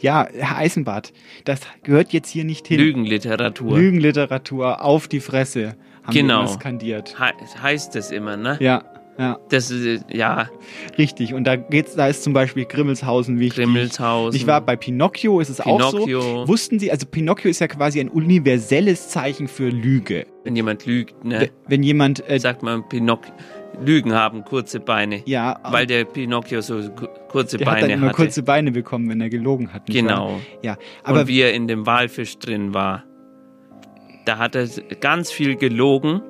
ja, Herr Eisenbart, das gehört jetzt hier nicht hin. Lügenliteratur. Lügenliteratur auf die Fresse, haben Genau. wir skandiert. He heißt es immer, ne? Ja, ja. Das ist, ja, Richtig, und da geht's, da ist zum Beispiel Grimmelshausen wichtig. Grimmelshausen. Ich war bei Pinocchio, ist es auch Pinocchio. so. Wussten Sie, also Pinocchio ist ja quasi ein universelles Zeichen für Lüge. wenn jemand lügt, ne? Wenn jemand, äh, Sagt man, Pinoc Lügen haben kurze Beine. ja, Weil der Pinocchio so ku- kurze der hat Beine dann immer hatte. kurze Beine bekommen, wenn er gelogen hat. Genau. wahr? Ja, aber und wie er in dem Walfisch drin war. Da hat er ganz viel gelogen,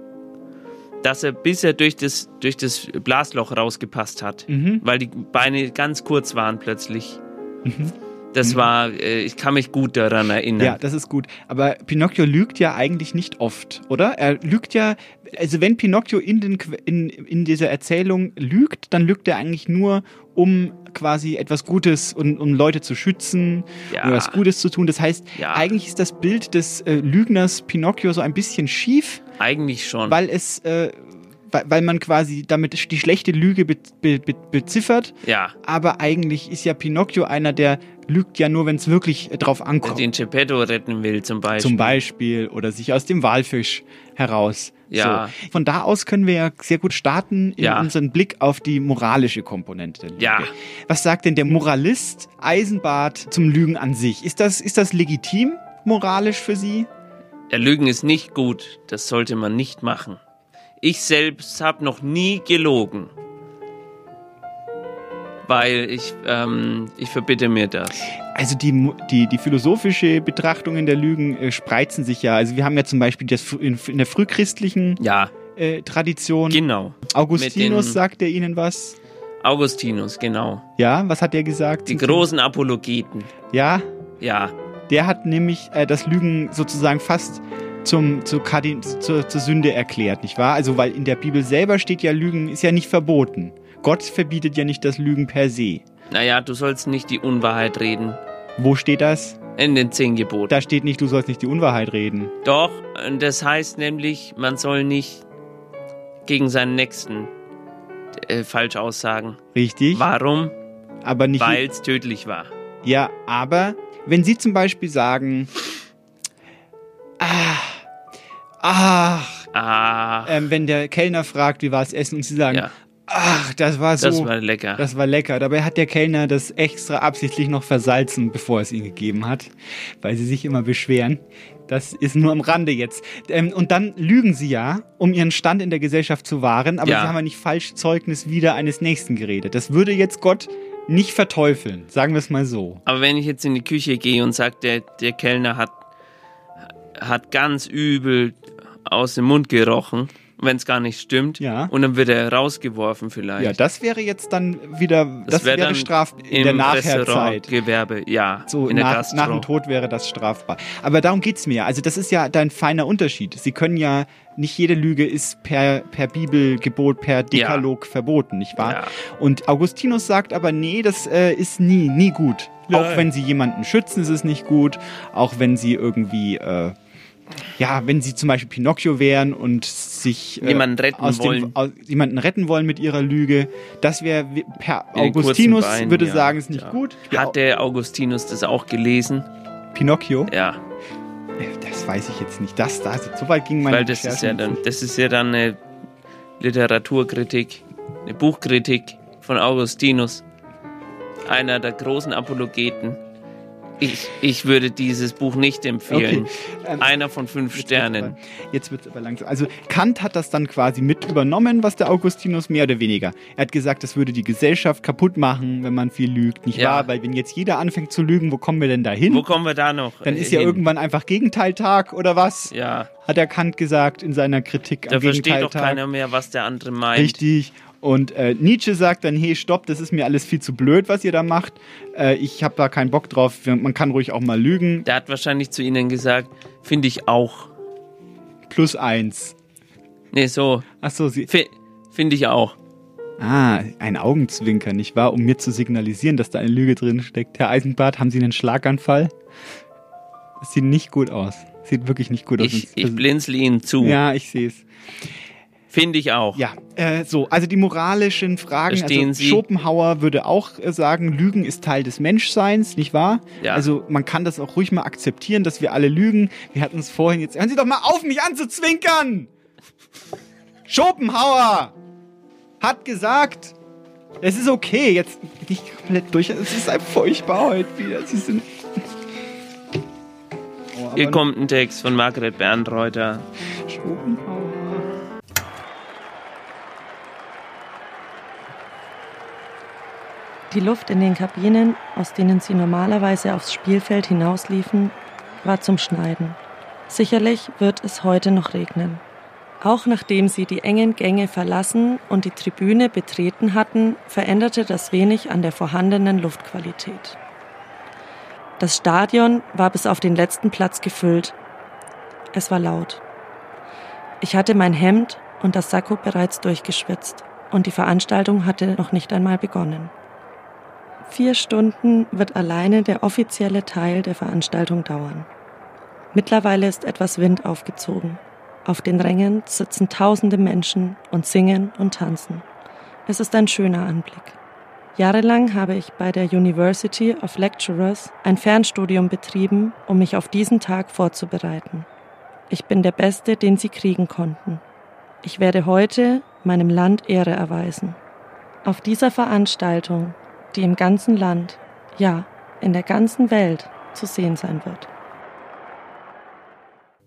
dass er, bis er durch das, durch das Blasloch rausgepasst hat. Mhm. Weil die Beine ganz kurz waren plötzlich. Mhm. Das war, äh, ich kann mich gut daran erinnern. Ja, das ist gut. Aber Pinocchio lügt ja eigentlich nicht oft, oder? Er lügt ja, also wenn Pinocchio in, den, in, in dieser Erzählung lügt, dann lügt er eigentlich nur, um quasi etwas Gutes und um Leute zu schützen Ja. oder was Gutes zu tun. Das heißt, Ja. eigentlich ist das Bild des äh, Lügners Pinocchio so ein bisschen schief, Eigentlich schon. weil es, äh, weil, man quasi damit die schlechte Lüge be, be, be, beziffert. ja, Aber eigentlich ist ja Pinocchio einer, der lügt ja nur, wenn es wirklich äh, drauf ankommt. den Geppetto retten will zum Beispiel. Zum Beispiel oder sich aus dem Walfisch heraus. Ja. So. Von da aus können wir ja sehr gut starten in Ja. unseren Blick auf die moralische Komponente. Ja. Was sagt denn der Moralist Eisenbart zum Lügen an sich? Ist das, ist das legitim moralisch für Sie? Der Lügen ist nicht gut, das sollte man nicht machen. Ich selbst habe noch nie gelogen. Weil ich, ähm, ich verbitte mir das. Also die, die, die philosophische Betrachtungen der Lügen äh, spreizen sich ja. Also wir haben ja zum Beispiel das, in, in der frühchristlichen Ja, äh, Tradition. genau. Augustinus sagt er Ihnen was? Augustinus, genau. Ja, was hat er gesagt? Die großen Apologeten. Ja, Ja, Der hat nämlich äh, das Lügen sozusagen fast zum, zu Kardin zur, zur Sünde erklärt, nicht wahr? Also, weil in der Bibel selber steht ja, Lügen ist ja nicht verboten. Gott verbietet ja nicht das Lügen per se. naja, du sollst nicht die Unwahrheit reden. Wo steht das? In den zehn Geboten. Da steht nicht, du sollst nicht die Unwahrheit reden. Doch, das heißt nämlich, man soll nicht gegen seinen Nächsten äh, falsch aussagen. Richtig? Warum? Aber nicht. Weil es tödlich war. Ja, aber wenn Sie zum Beispiel sagen, ah, ach, Ah, ähm, wenn der Kellner fragt, wie war es Essen, und Sie sagen, ja, ach, das war so. das war lecker. Das war lecker. Dabei hat der Kellner das extra absichtlich noch versalzen, bevor es ihn gegeben hat, weil sie sich immer beschweren. Das ist nur am Rande jetzt. Ähm, und dann lügen sie ja, um ihren Stand in der Gesellschaft zu wahren, aber Ja. sie haben ja nicht falsch Zeugnis wieder eines Nächsten geredet. Das würde jetzt Gott nicht verteufeln, sagen wir es mal so. Aber wenn ich jetzt in die Küche gehe und sage, der, der Kellner hat, hat ganz übel aus dem Mund gerochen, wenn es gar nicht stimmt, Ja. und dann wird er rausgeworfen vielleicht. Ja, das wäre jetzt dann wieder, das, wär wäre dann straf in der Nachherzeit. Restaurantgewerbe, ja. So in der nach, nach dem Tod wäre das strafbar. Aber darum geht's mir. Also das ist ja dein feiner Unterschied. Sie können ja, nicht jede Lüge ist per, per Bibelgebot, per Dekalog verboten, nicht wahr? Ja. Und Augustinus sagt aber, nee, das äh, ist nie, nie gut. Nein. Auch wenn sie jemanden schützen, ist es nicht gut. Auch wenn sie irgendwie, äh, ja, wenn sie zum Beispiel Pinocchio wären und sich äh, Jemanden retten aus dem, wollen. Aus, jemanden retten wollen mit ihrer Lüge, das wäre per kurzen Augustinus Beinen, würde ja. sagen, ist nicht Ja. gut. Hat der Augustinus das auch gelesen? Pinocchio? Ja, Äh, Das weiß ich jetzt nicht. Das, da, so weit ging meine weil das ist ja dann, das ist ja dann eine Literaturkritik, eine Buchkritik von Augustinus, einer der großen Apologeten. Ich, ich würde dieses Buch nicht empfehlen. Okay, ähm, Einer von fünf Sternen. Jetzt wird es aber langsam. Also Kant hat das dann quasi mit übernommen, was der Augustinus mehr oder weniger. Er hat gesagt, das würde die Gesellschaft kaputt machen, wenn man viel lügt, nicht Ja. wahr? Weil wenn jetzt jeder anfängt zu lügen, wo kommen wir denn da hin? Wo kommen wir da noch? Dann ist äh, ja hin? irgendwann einfach Gegenteiltag oder was? Ja, Hat der Kant gesagt in seiner Kritik da am versteht doch Gegenteiltag. keiner mehr, was der andere meint. Richtig. Und äh, Nietzsche sagt dann, hey, stopp, das ist mir alles viel zu blöd, was ihr da macht. Äh, ich habe da keinen Bock drauf. Man kann ruhig auch mal lügen. Der hat wahrscheinlich zu ihnen gesagt, finde ich auch. Plus eins. Nee, so, Ach so, sie, fi- finde ich auch. Ah, ein Augenzwinker, nicht wahr? Um mir zu signalisieren, dass da eine Lüge drin steckt. Herr Eisenbart, haben Sie einen Schlaganfall? Das sieht nicht gut aus. Sieht wirklich nicht gut aus. Ich, ich blinzle Ihnen zu. Ja, ich sehe es. Finde ich auch. Ja, äh, so, also die moralischen Fragen. Verstehen also Sie? Schopenhauer würde auch äh, sagen, Lügen ist Teil des Menschseins, nicht wahr? Ja. Also man kann das auch ruhig mal akzeptieren, dass wir alle lügen. Wir hatten es vorhin jetzt. Hören Sie doch mal auf, mich anzuzwinkern! Schopenhauer hat gesagt, es ist okay, jetzt bin ich komplett durch. Es ist einfach furchtbar heute wieder. Sie sind. Oh, Hier kommt ein Text von Margret Bernreuther. Schopenhauer. Die Luft in den Kabinen, aus denen sie normalerweise aufs Spielfeld hinausliefen, war zum Schneiden. Sicherlich wird es heute noch regnen. Auch nachdem sie die engen Gänge verlassen und die Tribüne betreten hatten, veränderte das wenig an der vorhandenen Luftqualität. Das Stadion war bis auf den letzten Platz gefüllt. Es war laut. Ich hatte mein Hemd und das Sakko bereits durchgeschwitzt und die Veranstaltung hatte noch nicht einmal begonnen. Vier Stunden wird alleine der offizielle Teil der Veranstaltung dauern. Mittlerweile ist etwas Wind aufgezogen. Auf den Rängen sitzen tausende Menschen und singen und tanzen. Es ist ein schöner Anblick. Jahrelang habe ich bei der University of Lecturers ein Fernstudium betrieben, um mich auf diesen Tag vorzubereiten. Ich bin der Beste, den sie kriegen konnten. Ich werde heute meinem Land Ehre erweisen. Auf dieser Veranstaltung, die im ganzen Land, ja, in der ganzen Welt zu sehen sein wird.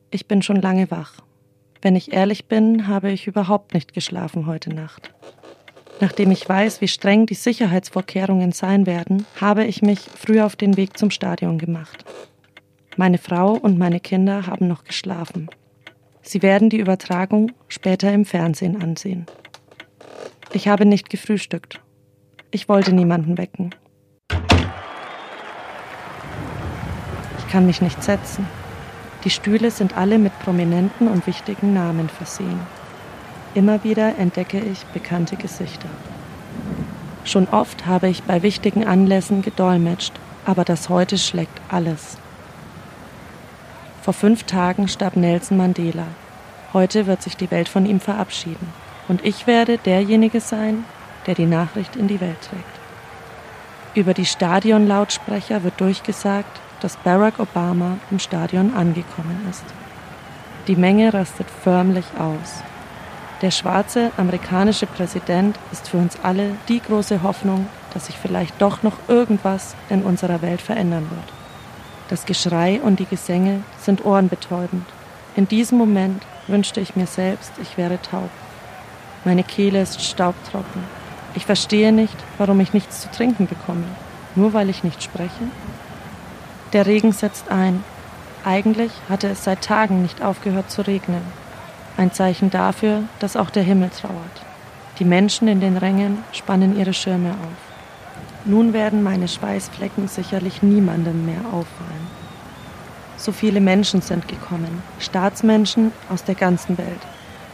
Ich bin schon lange wach. Wenn ich ehrlich bin, habe ich überhaupt nicht geschlafen heute Nacht. Nachdem ich weiß, wie streng die Sicherheitsvorkehrungen sein werden, habe ich mich früh auf den Weg zum Stadion gemacht. Meine Frau und meine Kinder haben noch geschlafen. Sie werden die Übertragung später im Fernsehen ansehen. Ich habe nicht gefrühstückt. Ich wollte niemanden wecken. Ich kann mich nicht setzen. Die Stühle sind alle mit prominenten und wichtigen Namen versehen. Immer wieder entdecke ich bekannte Gesichter. Schon oft habe ich bei wichtigen Anlässen gedolmetscht, aber das heute schlägt alles. Vor fünf Tagen starb Nelson Mandela. Heute wird sich die Welt von ihm verabschieden. Und ich werde derjenige sein, der die Nachricht in die Welt trägt. Über die Stadionlautsprecher wird durchgesagt, dass Barack Obama im Stadion angekommen ist. Die Menge rastet förmlich aus. Der schwarze amerikanische Präsident ist für uns alle die große Hoffnung, dass sich vielleicht doch noch irgendwas in unserer Welt verändern wird. Das Geschrei und die Gesänge sind ohrenbetäubend. In diesem Moment wünschte ich mir selbst, ich wäre taub. Meine Kehle ist staubtrocken. Ich verstehe nicht, warum ich nichts zu trinken bekomme. Nur weil ich nicht spreche? Der Regen setzt ein. Eigentlich hatte es seit Tagen nicht aufgehört zu regnen. Ein Zeichen dafür, dass auch der Himmel trauert. Die Menschen in den Rängen spannen ihre Schirme auf. Nun werden meine Schweißflecken sicherlich niemandem mehr auffallen. So viele Menschen sind gekommen, Staatsmenschen aus der ganzen Welt.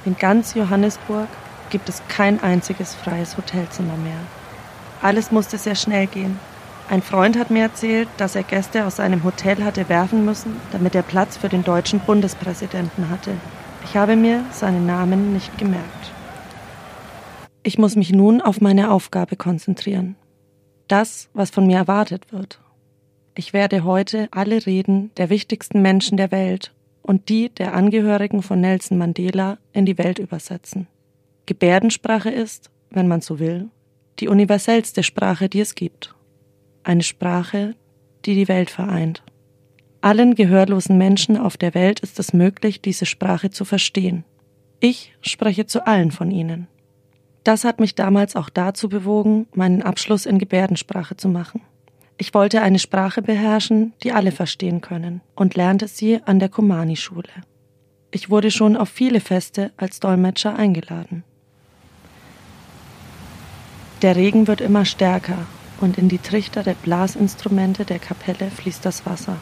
In ganz Johannesburg gibt es kein einziges freies Hotelzimmer mehr. Alles musste sehr schnell gehen. Ein Freund hat mir erzählt, dass er Gäste aus seinem Hotel hatte werfen müssen, damit er Platz für den deutschen Bundespräsidenten hatte. Ich habe mir seinen Namen nicht gemerkt. Ich muss mich nun auf meine Aufgabe konzentrieren. Das, was von mir erwartet wird. Ich werde heute alle Reden der wichtigsten Menschen der Welt und die der Angehörigen von Nelson Mandela in die Welt übersetzen. Gebärdensprache ist, wenn man so will, die universellste Sprache, die es gibt. Eine Sprache, die die Welt vereint. Allen gehörlosen Menschen auf der Welt ist es möglich, diese Sprache zu verstehen. Ich spreche zu allen von ihnen. Das hat mich damals auch dazu bewogen, meinen Abschluss in Gebärdensprache zu machen. Ich wollte eine Sprache beherrschen, die alle verstehen können, und lernte sie an der Komani-Schule. Ich wurde schon auf viele Feste als Dolmetscher eingeladen. Der Regen wird immer stärker und in die Trichter der Blasinstrumente der Kapelle fließt das Wasser.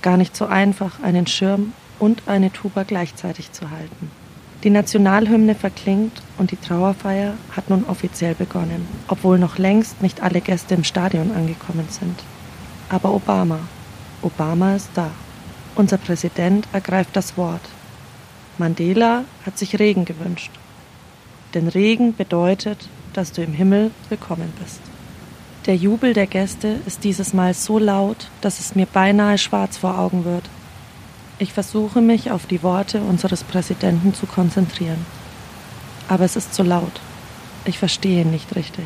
Gar nicht so einfach, einen Schirm und eine Tuba gleichzeitig zu halten. Die Nationalhymne verklingt und die Trauerfeier hat nun offiziell begonnen, obwohl noch längst nicht alle Gäste im Stadion angekommen sind. Aber Obama, Obama ist da. Unser Präsident ergreift das Wort. Mandela hat sich Regen gewünscht. Denn Regen bedeutet, dass du im Himmel willkommen bist. Der Jubel der Gäste ist dieses Mal so laut, dass es mir beinahe schwarz vor Augen wird. Ich versuche mich auf die Worte unseres Präsidenten zu konzentrieren. Aber es ist zu laut. Ich verstehe ihn nicht richtig.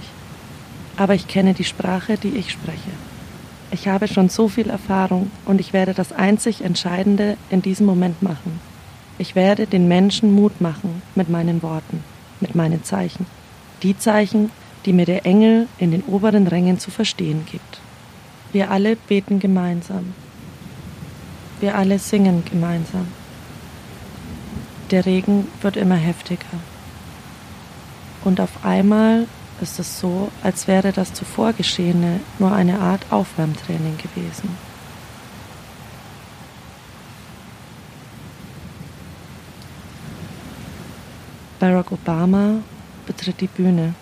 Aber ich kenne die Sprache, die ich spreche. Ich habe schon so viel Erfahrung und ich werde das einzig Entscheidende in diesem Moment machen. Ich werde den Menschen Mut machen mit meinen Worten, mit meinen Zeichen. Die Zeichen, die mir der Engel in den oberen Rängen zu verstehen gibt. Wir alle beten gemeinsam. Wir alle singen gemeinsam. Der Regen wird immer heftiger. Und auf einmal ist es so, als wäre das zuvor Geschehene nur eine Art Aufwärmtraining gewesen. Barack Obama betritt die Bühne.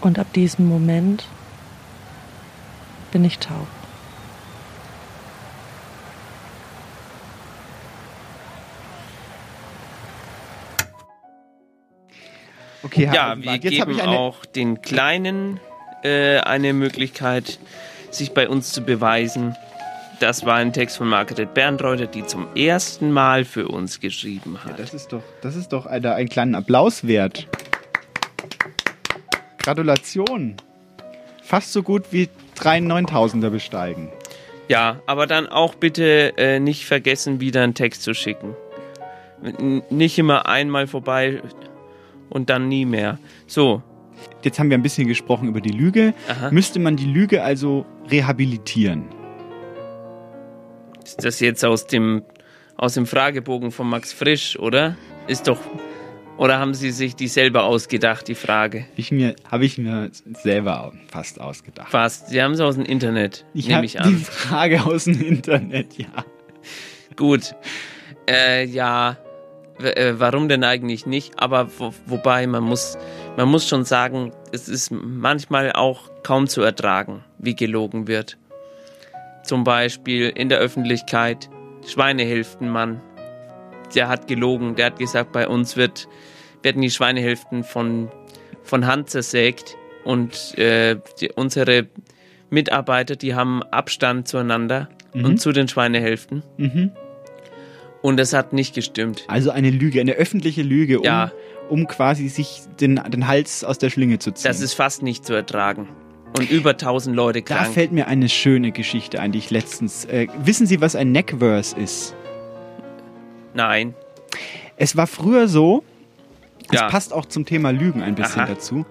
Und ab diesem Moment bin ich taub. Okay, ja, wir jetzt geben ich eine. auch den Kleinen äh, eine Möglichkeit, sich bei uns zu beweisen. Das war ein Text von Margaret Bernreuter, die zum ersten Mal für uns geschrieben hat. Das ist doch, das ist doch Alter, einen kleinen Applaus wert. Gratulation. Fast so gut wie drei 9000er besteigen. Ja, aber dann auch bitte äh, nicht vergessen, wieder einen Text zu schicken. N nicht immer einmal vorbei und dann nie mehr. So. Jetzt haben wir ein bisschen gesprochen über die Lüge. Aha. Müsste man die Lüge also rehabilitieren? Ist das jetzt aus dem, aus dem Fragebogen von Max Frisch, oder? Ist doch. Oder haben Sie sich die selber ausgedacht, die Frage? Ich mir, habe ich mir selber fast ausgedacht. Fast. Sie haben es aus dem Internet, Ich nehme ich die an. Frage aus dem Internet, ja. Gut. Äh, ja. Äh, warum denn eigentlich nicht? Aber wo wobei man muss, man muss schon sagen, es ist manchmal auch kaum zu ertragen, wie gelogen wird. Zum Beispiel in der Öffentlichkeit Schweinehälftenmann. Der hat gelogen, der hat gesagt, bei uns wird, werden die Schweinehälften von, von Hand zersägt und äh, die, unsere Mitarbeiter, die haben Abstand zueinander Mhm. und zu den Schweinehälften. Mhm. Und das hat nicht gestimmt. Also eine Lüge, eine öffentliche Lüge, um, Ja. um quasi sich den, den Hals aus der Schlinge zu ziehen. Das ist fast nicht zu ertragen. Und über 1000 Leute da krank. fällt mir eine schöne Geschichte ein, die ich letztens. Äh, wissen Sie, was ein Neckverse ist? Nein. Es war früher so, es Ja. passt auch zum Thema Lügen ein bisschen Aha. dazu.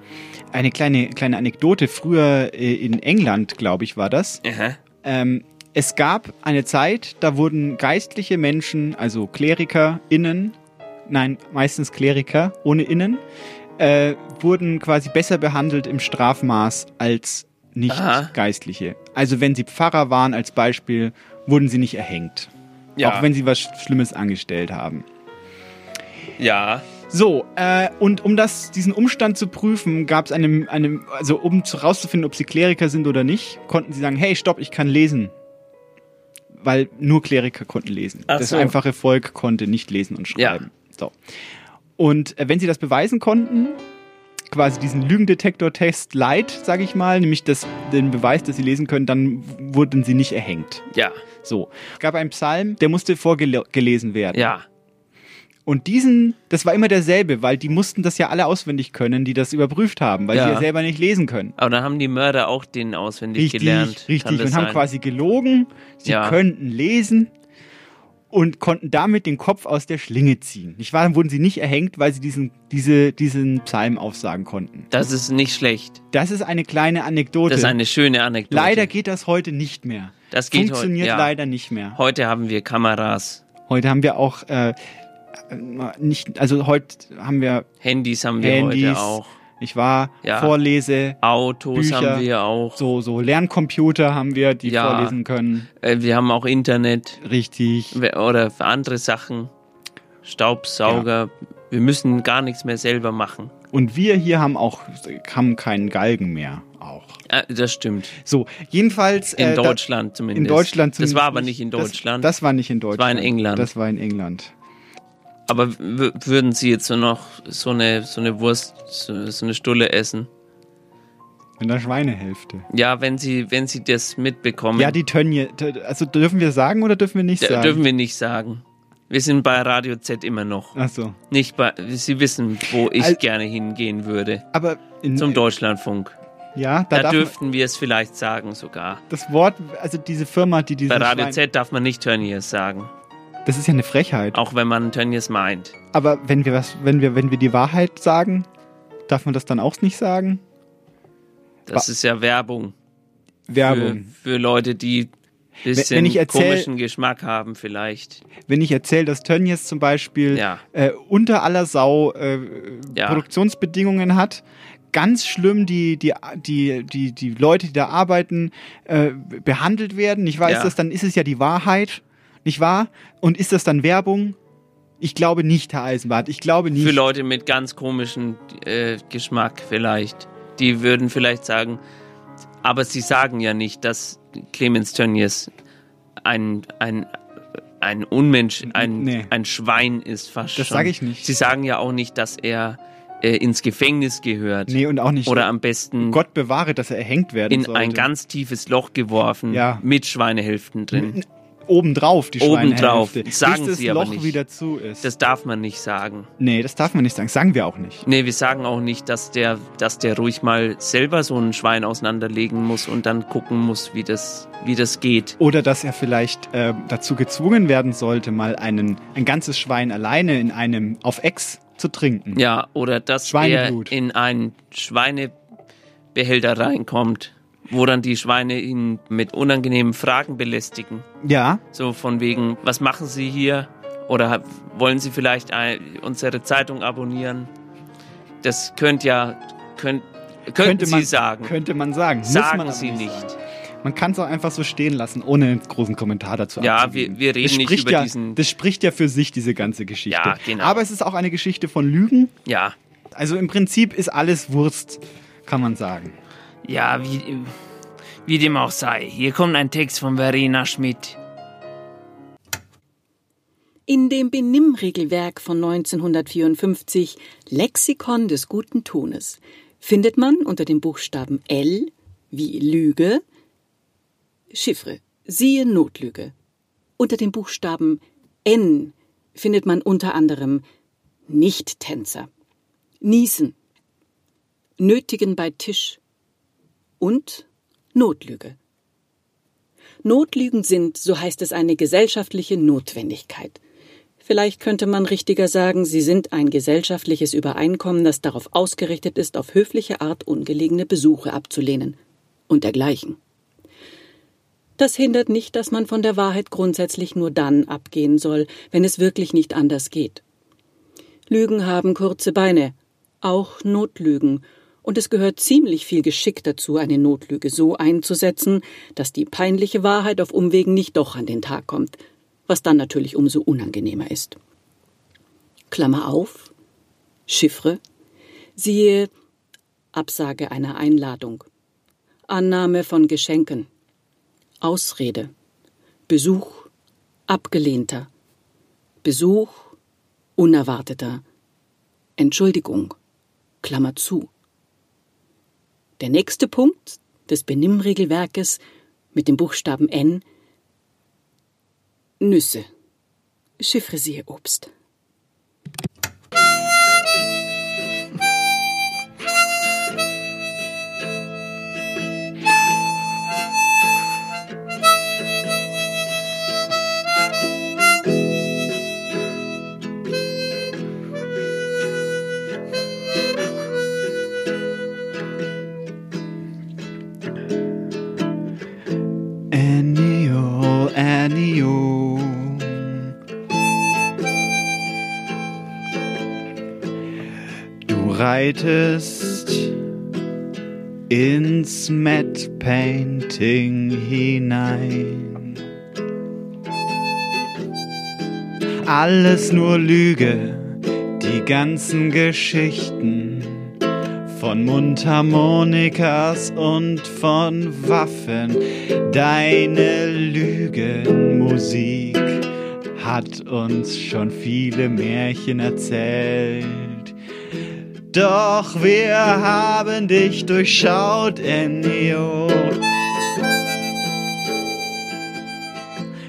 Eine kleine, kleine Anekdote. Früher äh, in England, glaube ich, war das. Ähm, es gab eine Zeit, da wurden geistliche Menschen, also KlerikerInnen, nein, meistens Kleriker ohne Innen, äh, wurden quasi besser behandelt im Strafmaß als nicht Aha. Geistliche. Also wenn sie Pfarrer waren als Beispiel, wurden sie nicht erhängt. Ja. Auch wenn sie was Schlimmes angestellt haben. Ja. So, äh, und um das, diesen Umstand zu prüfen, gab es eine, eine, also um zu- rauszufinden, ob sie Kleriker sind oder nicht, konnten sie sagen, hey, stopp, ich kann lesen. Weil nur Kleriker konnten lesen. Ach das so. einfache Volk konnte nicht lesen und schreiben. So. Und äh, wenn sie das beweisen konnten, quasi diesen Lügendetektor-Test light, sage ich mal, nämlich das, den Beweis, dass sie lesen können, dann wurden sie nicht erhängt. Ja. So. Es gab einen Psalm, der musste vorgelesen werden. Ja. Und diesen, das war immer derselbe, weil die mussten das ja alle auswendig können, die das überprüft haben, weil Ja. sie ja selber nicht lesen können. Aber dann haben die Mörder auch den auswendig gelernt. Kann richtig. das Und haben sein? quasi gelogen, sie Ja. könnten lesen und konnten damit den Kopf aus der Schlinge ziehen. Nicht wahr? Dann wurden sie nicht erhängt, weil sie diesen, diese, diesen Psalm aufsagen konnten. Das ist nicht schlecht. Das ist eine kleine Anekdote. Das ist eine schöne Anekdote. Leider geht das heute nicht mehr. Das geht Funktioniert heute, ja. leider nicht mehr. Heute haben wir Kameras. Heute haben wir auch äh, nicht, also heute haben wir Handys haben wir Handys, heute auch. Ich war Ja. Vorlese, Autos Bücher, haben wir auch. so so Lerncomputer haben wir, die Ja. vorlesen können. Äh, wir haben auch Internet. Richtig. Oder für andere Sachen. Staubsauger. Wir müssen gar nichts mehr selber machen. Und wir hier haben auch haben keinen Galgen mehr. Auch. Ah, das stimmt. So, jedenfalls. In äh, da- Deutschland zumindest. In Deutschland Das zumindest. war aber nicht in Deutschland. Das, das war nicht in Deutschland. war in England. Das war in England. Aber würden Sie jetzt so noch so eine, so eine Wurst, so, so eine Stulle essen? In der Schweinehälfte. Ja, wenn Sie, wenn Sie das mitbekommen. Ja, die Tönje. Also dürfen wir sagen oder dürfen wir nicht D- sagen? dürfen wir nicht sagen. Wir sind bei Radio Z immer noch. Ach so. Nicht bei, Sie wissen, wo ich Al- gerne hingehen würde. Aber in, Zum Deutschlandfunk. Ja, da, Da, darf man, dürften wir es vielleicht sagen sogar. das Wort, also diese Firma, die diese Bei Radio Schwein- Z darf man nicht Tönnies sagen. Das ist ja eine Frechheit. Auch wenn man Tönnies meint. Aber wenn wir was, wenn wir, wenn wir die Wahrheit sagen, darf man das dann auch nicht sagen? Das ist ja Werbung. Werbung. Für, für Leute, die ein bisschen wenn ich erzähl- komischen Geschmack haben vielleicht. Wenn ich erzähle, dass Tönnies zum Beispiel Ja. äh, unter aller Sau äh, Ja. Produktionsbedingungen hat, ganz schlimm die, die, die, die, die Leute, die da arbeiten, äh, behandelt werden. Ich weiß Ja. das, dann ist es ja die Wahrheit, nicht wahr? Und ist das dann Werbung? Ich glaube nicht, Herr Eisenbart. Ich glaube nicht. Für Leute mit ganz komischen äh, Geschmack vielleicht. Die würden vielleicht sagen, aber sie sagen ja nicht, dass Clemens Tönnies ein, ein, ein Unmensch, ein, Nee. ein Schwein ist fast Das schon. sag ich nicht. Sie sagen ja auch nicht, dass er äh, ins Gefängnis gehört. Nee, und auch nicht. Oder am besten Gott bewahre, dass er erhängt werden in sollte. ein ganz tiefes Loch geworfen Ja. mit Schweinehälften drin. Obendrauf, die Obendrauf. Sagen bis das sie aber Loch nicht. wieder zu ist. Das darf man nicht sagen. nee, das darf man nicht sagen. Sagen wir auch nicht. Nee, wir sagen auch nicht, dass der, dass der ruhig mal selber so ein Schwein auseinanderlegen muss und dann gucken muss, wie das, wie das geht. Oder dass er vielleicht äh, dazu gezwungen werden sollte, mal einen, ein ganzes Schwein alleine in einem auf Ex zu trinken. Ja, oder dass er in einen Schweinebehälter reinkommt, wo dann die Schweine ihn mit unangenehmen Fragen belästigen. Ja, So von wegen, was machen Sie hier? Oder wollen Sie vielleicht ein, unsere Zeitung abonnieren? Das könnt ja, könnt, könnte Sie man sagen. Könnte man sagen. Sagen man Sie nicht. Sagen. Man kann es auch einfach so stehen lassen, ohne einen großen Kommentar dazu Ja, wir- wir reden nicht spricht über ja, diesen- Das spricht ja für sich, diese ganze Geschichte. Ja, genau. Aber es ist auch eine Geschichte von Lügen. Ja, Also im Prinzip ist alles Wurst, kann man sagen. Ja, wie, wie dem auch sei. Hier kommt ein Text von Verena Schmidt. In dem Benimmregelwerk von 1954 Lexikon des guten Tones findet man unter dem Buchstaben L wie Lüge Chiffre, siehe Notlüge. Unter dem Buchstaben N findet man unter anderem Nichttänzer, Niesen, Nötigen bei Tisch und Notlüge. Notlügen sind, so heißt es, eine gesellschaftliche Notwendigkeit. Vielleicht könnte man richtiger sagen, sie sind ein gesellschaftliches Übereinkommen, das darauf ausgerichtet ist, auf höfliche Art ungelegene Besuche abzulehnen und dergleichen. Das hindert nicht, dass man von der Wahrheit grundsätzlich nur dann abgehen soll, wenn es wirklich nicht anders geht. Lügen haben kurze Beine, auch Notlügen, und es gehört ziemlich viel Geschick dazu, eine Notlüge so einzusetzen, dass die peinliche Wahrheit auf Umwegen nicht doch an den Tag kommt, was dann natürlich umso unangenehmer ist. Klammer auf, Chiffre, siehe Absage einer Einladung, Annahme von Geschenken, Ausrede, Besuch, abgelehnter, Besuch, unerwarteter, Entschuldigung, Klammer zu. Der nächste Punkt des Benimmregelwerkes mit dem Buchstaben N Nüsse. Chiffre siehe Obst. Du reitest ins Matte Painting hinein. alles nur Lüge, die ganzen Geschichten von Mundharmonikas und von Waffen. Deine Lügenmusik hat uns schon viele Märchen erzählt. Doch wir haben dich durchschaut, Ennio.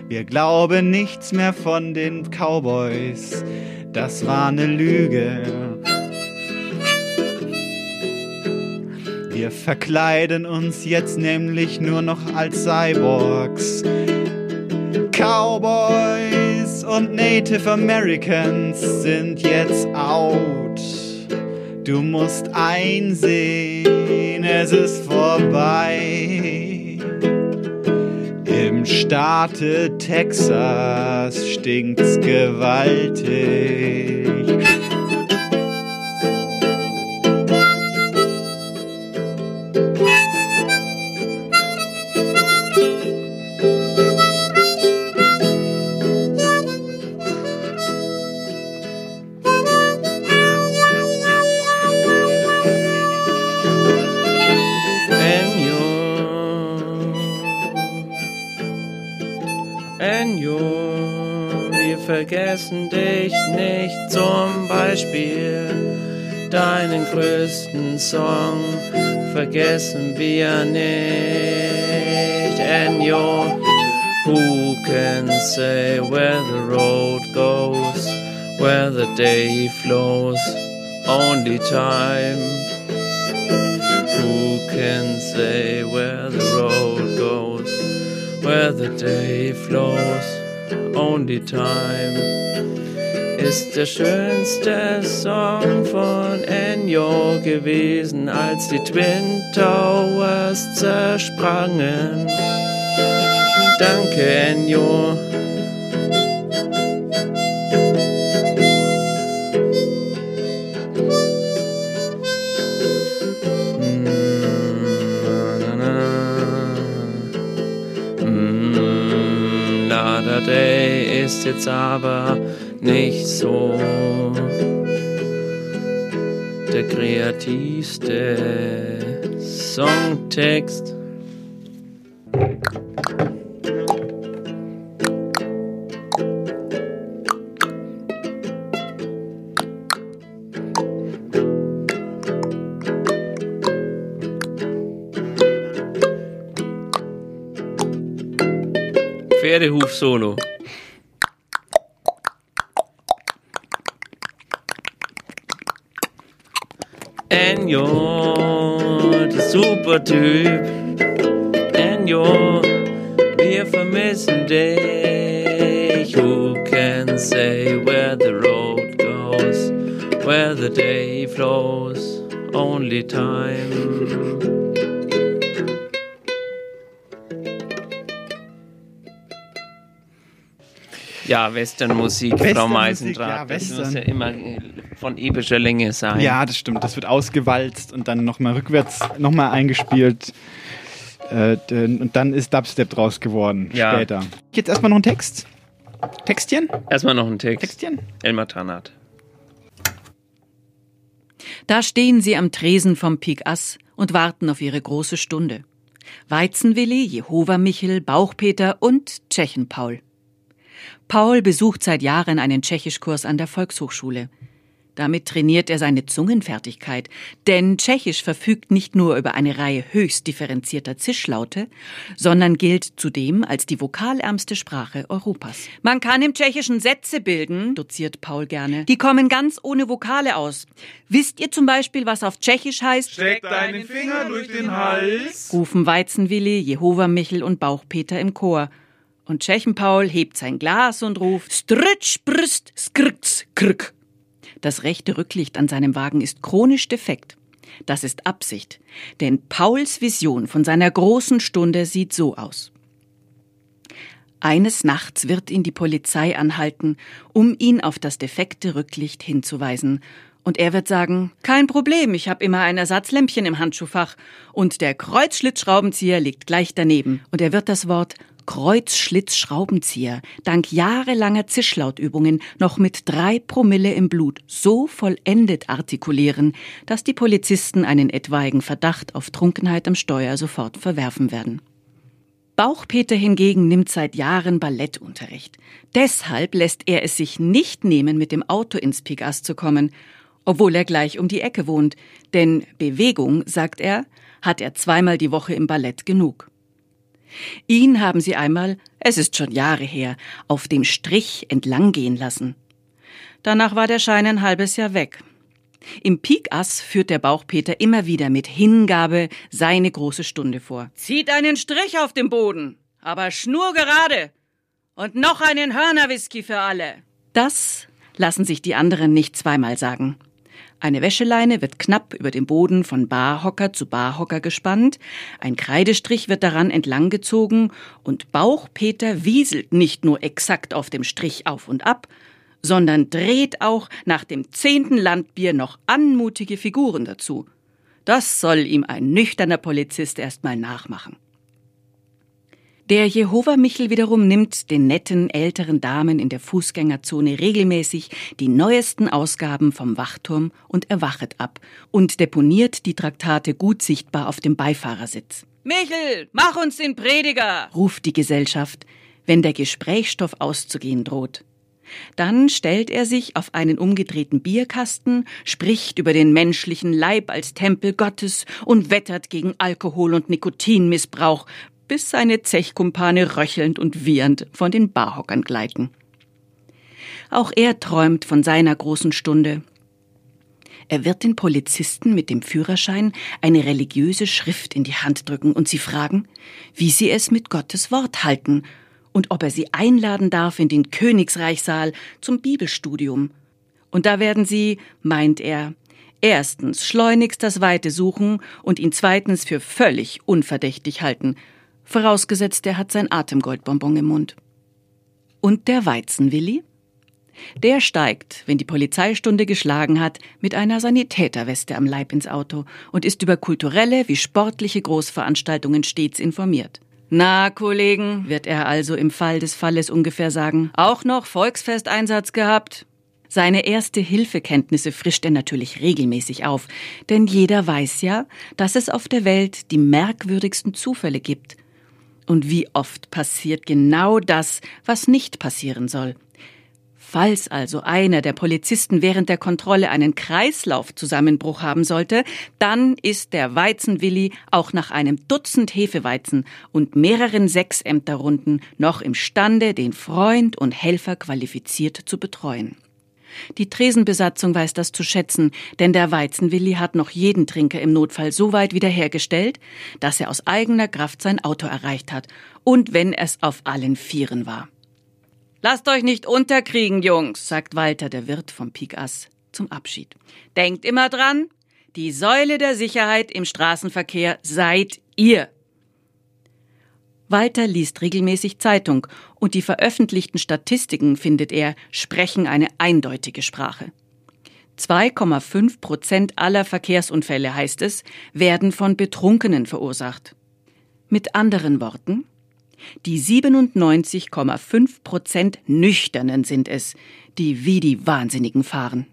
Wir glauben nichts mehr von den Cowboys, das war eine Lüge. Wir verkleiden uns jetzt nämlich nur noch als Cyborgs. Cowboys und Native Americans sind jetzt out. Du musst einsehen, es ist vorbei. Im Staate Texas stinkt's gewaltig. Vergessen dich nicht, zum Beispiel deinen größten Song vergessen wir nicht. Enjo, who can say where the road goes, where the day flows, only time. Who can say where the road goes? where the day flows, only time ist der schönste Song von Ennio gewesen, als die Twin Towers zersprangen. Danke, Ennio. Day ist jetzt aber nicht so der kreativste Songtext. Pferdehuf-Solo. Enjo, der Supertyp. Enjo, wir vermissen dich. Who can say where the road goes, where the day flows, only time. Ja, Westernmusik, Frau Westernmusik, Meisendrath. ja, das muss Western. ja immer äh, von epischer Länge sein. Ja, das stimmt. Das wird ausgewalzt und dann nochmal rückwärts nochmal eingespielt. Äh, und dann ist Dubstep draus geworden Ja. später. Jetzt erstmal noch ein Text. Textchen? Erstmal noch ein Text. Textchen? Elmar Tanat. Da stehen sie am Tresen vom Pik Ass und warten auf ihre große Stunde. Weizenwilli, Jehova Michel, Bauchpeter und Tschechenpaul. Paul besucht seit Jahren einen Tschechischkurs an der Volkshochschule. Damit trainiert er seine Zungenfertigkeit, denn Tschechisch verfügt nicht nur über eine Reihe höchst differenzierter Zischlaute, sondern gilt zudem als die vokalärmste Sprache Europas. Man kann im Tschechischen Sätze bilden, doziert Paul gerne. Die kommen ganz ohne Vokale aus. Wisst ihr zum Beispiel, was auf Tschechisch heißt? Steck deinen Finger durch den Hals. rufen Weizenwilli, Jehova Michel und Bauchpeter im Chor. Und Tschechenpaul hebt sein Glas und ruft Stritsch, Brist, Skriks, Krk. Das rechte Rücklicht an seinem Wagen ist chronisch defekt. Das ist Absicht, denn Pauls Vision von seiner großen Stunde sieht so aus. Eines Nachts wird ihn die Polizei anhalten, um ihn auf das defekte Rücklicht hinzuweisen. Und er wird sagen, kein Problem, ich habe immer ein Ersatzlämpchen im Handschuhfach. Und der Kreuzschlitzschraubenzieher liegt gleich daneben. Und er wird das Wort Kreuzschlitzschraubenzieher dank jahrelanger Zischlautübungen noch mit drei Promille im Blut so vollendet artikulieren, dass die Polizisten einen etwaigen Verdacht auf Trunkenheit am Steuer sofort verwerfen werden. Bauchpeter hingegen nimmt seit Jahren Ballettunterricht. Deshalb lässt er es sich nicht nehmen, mit dem Auto ins Pigas zu kommen, obwohl er gleich um die Ecke wohnt. Denn Bewegung, sagt er, hat er zweimal die Woche im Ballett genug. Ihn haben sie einmal, es ist schon Jahre her, auf dem Strich entlanggehen lassen. Danach war der Schein ein halbes Jahr weg. Im Pikass führt der Bauchpeter immer wieder mit Hingabe seine große Stunde vor. Zieht einen Strich auf dem Boden, aber schnurgerade. Und noch einen Hörnerwhisky für alle. Das lassen sich die anderen nicht zweimal sagen. Eine Wäscheleine wird knapp über dem Boden von Barhocker zu Barhocker gespannt, ein Kreidestrich wird daran entlanggezogen und Bauchpeter wieselt nicht nur exakt auf dem Strich auf und ab, sondern dreht auch nach dem zehnten Landbier noch anmutige Figuren dazu. Das soll ihm ein nüchterner Polizist erstmal nachmachen. Der Jehova-Michel wiederum nimmt den netten älteren Damen in der Fußgängerzone regelmäßig die neuesten Ausgaben vom Wachturm und erwachet ab und deponiert die Traktate gut sichtbar auf dem Beifahrersitz. Michel, mach uns den Prediger, ruft die Gesellschaft, wenn der Gesprächsstoff auszugehen droht. Dann stellt er sich auf einen umgedrehten Bierkasten, spricht über den menschlichen Leib als Tempel Gottes und wettert gegen Alkohol und Nikotinmissbrauch, bis seine Zechkumpane röchelnd und wiehernd von den Barhockern gleiten. Auch er träumt von seiner großen Stunde. Er wird den Polizisten mit dem Führerschein eine religiöse Schrift in die Hand drücken und sie fragen, wie sie es mit Gottes Wort halten und ob er sie einladen darf in den Königsreichsaal zum Bibelstudium. Und da werden sie, meint er, erstens schleunigst das Weite suchen und ihn zweitens für völlig unverdächtig halten vorausgesetzt er hat sein Atemgoldbonbon im Mund. Und der Weizenwilli? Der steigt, wenn die Polizeistunde geschlagen hat, mit einer Sanitäterweste am Leib ins Auto und ist über kulturelle wie sportliche Großveranstaltungen stets informiert. Na, Kollegen, wird er also im Fall des Falles ungefähr sagen, auch noch Volksfesteinsatz gehabt? Seine erste Hilfekenntnisse frischt er natürlich regelmäßig auf, denn jeder weiß ja, dass es auf der Welt die merkwürdigsten Zufälle gibt, und wie oft passiert genau das, was nicht passieren soll. Falls also einer der Polizisten während der Kontrolle einen Kreislaufzusammenbruch haben sollte, dann ist der Weizenwilli auch nach einem Dutzend Hefeweizen und mehreren Sechsämterrunden noch imstande, den Freund und Helfer qualifiziert zu betreuen. Die Tresenbesatzung weiß das zu schätzen, denn der Weizenwilli hat noch jeden Trinker im Notfall so weit wiederhergestellt, dass er aus eigener Kraft sein Auto erreicht hat, und wenn es auf allen Vieren war. Lasst euch nicht unterkriegen, Jungs, sagt Walter, der Wirt vom Pikass, zum Abschied. Denkt immer dran, die Säule der Sicherheit im Straßenverkehr seid ihr. Walter liest regelmäßig Zeitung und die veröffentlichten Statistiken, findet er, sprechen eine eindeutige Sprache. 2,5 Prozent aller Verkehrsunfälle, heißt es, werden von Betrunkenen verursacht. Mit anderen Worten, die 97,5 Prozent Nüchternen sind es, die wie die Wahnsinnigen fahren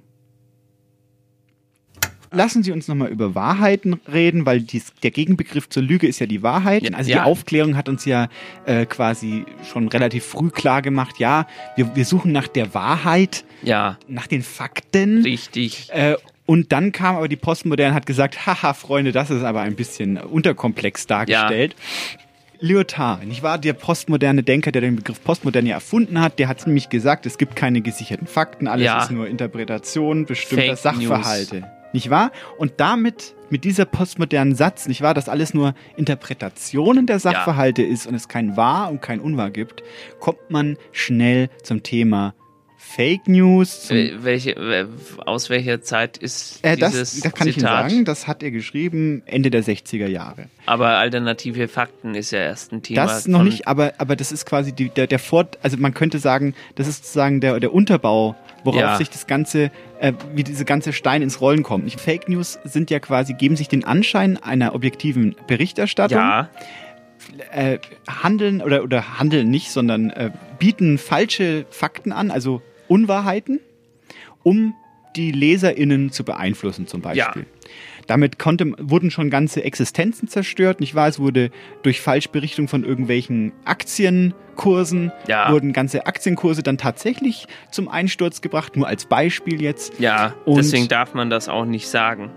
lassen Sie uns nochmal über Wahrheiten reden, weil dies, der Gegenbegriff zur Lüge ist ja die Wahrheit. Also die ja. Aufklärung hat uns ja äh, quasi schon relativ früh klar gemacht, ja, wir, wir suchen nach der Wahrheit, ja. nach den Fakten. Richtig. Äh, und dann kam aber die Postmoderne hat gesagt, haha, Freunde, das ist aber ein bisschen unterkomplex dargestellt. Ja. Lyotard, nicht wahr? Der postmoderne Denker, der den Begriff Postmodern ja erfunden hat, der hat nämlich gesagt, es gibt keine gesicherten Fakten, alles Ja. ist nur Interpretation bestimmter Fake Sachverhalte. Nicht wahr? Und damit, mit dieser postmodernen Satz, nicht wahr, dass alles nur Interpretationen der Sachverhalte ist und es kein Wahr und kein Unwahr gibt, kommt man schnell zum Thema Fake News. Welche, aus welcher Zeit ist äh, das, dieses das kann ich Ihnen Zitat? sagen, das hat er geschrieben Ende der 60er Jahre. Aber alternative Fakten ist ja erst ein Thema. Das noch nicht, aber, aber das ist quasi die, der, der Fort, also man könnte sagen, das ist sozusagen der, der Unterbau, worauf Ja. sich das Ganze, äh, wie diese ganze Stein ins Rollen kommt. Fake News sind ja quasi, geben sich den Anschein einer objektiven Berichterstattung. Ja. äh, handeln oder, oder handeln nicht, sondern äh, bieten falsche Fakten an, also Unwahrheiten, um die LeserInnen zu beeinflussen, zum Beispiel. Damit konnte, wurden schon ganze Existenzen zerstört, nicht wahr? Es wurde durch Falschberichtung von irgendwelchen Aktienkursen, Ja. wurden ganze Aktienkurse dann tatsächlich zum Einsturz gebracht, nur als Beispiel jetzt. Ja, Und- deswegen darf man das auch nicht sagen.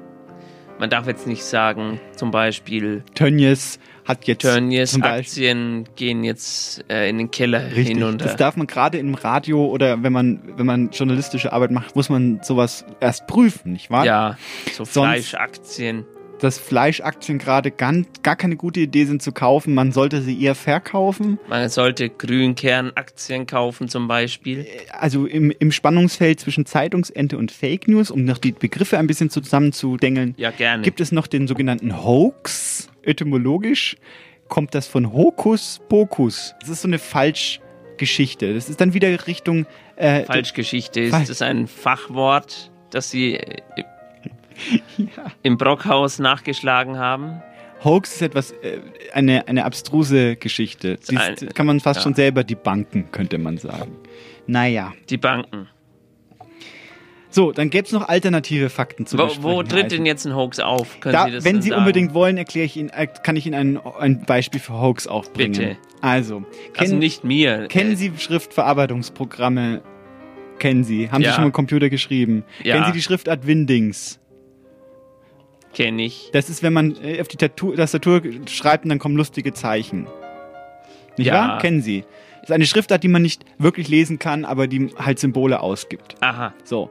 Man darf jetzt nicht sagen, zum Beispiel, Tönnies hat jetzt Tönnies Aktien gehen jetzt äh, in den Keller Richtig. hinunter. Das darf man gerade im Radio oder wenn man, wenn man journalistische Arbeit macht, muss man sowas erst prüfen, nicht wahr? ja, so Sonst- Fleischaktien. Dass Fleischaktien gerade gar, gar keine gute Idee sind zu kaufen, man sollte sie eher verkaufen. Man sollte Grünkernaktien kaufen zum Beispiel. Also im, im Spannungsfeld zwischen Zeitungsente und Fake News, um noch die Begriffe ein bisschen zusammenzudengeln, Ja, gerne. gibt es noch den sogenannten Hoax. Etymologisch kommt das von Hokus Pokus. Das ist so eine Falschgeschichte. Das ist dann wieder Richtung äh, Falschgeschichte ist Falsch- das ein Fachwort, das Sie äh, [LAUGHS] im Brockhaus nachgeschlagen haben. Hoax ist etwas, äh, eine, eine abstruse Geschichte. Sie ist, kann man fast ja. schon selber die Banken, könnte man sagen. Naja. Die Banken. So, dann gäbe es noch alternative Fakten zu Wo, wo tritt Also, denn jetzt ein Hoax auf? Können da, Sie das wenn Sie sagen? unbedingt wollen, erkläre ich Ihnen, äh, kann ich Ihnen ein, ein Beispiel für Hoax aufbringen. Bitte. Also, Also nicht mir. Kennen Äh, Sie Schriftverarbeitungsprogramme? Kennen Sie? Haben Ja. Sie schon mal Computer geschrieben? Ja. Kennen Sie die Schriftart Windings? Kenne ich. Das ist, wenn man äh, auf die Tastatur schreibt und dann kommen lustige Zeichen. Nicht Ja. wahr? Kennen Sie. Das ist eine Schriftart, die man nicht wirklich lesen kann, aber die halt Symbole ausgibt. Aha. So.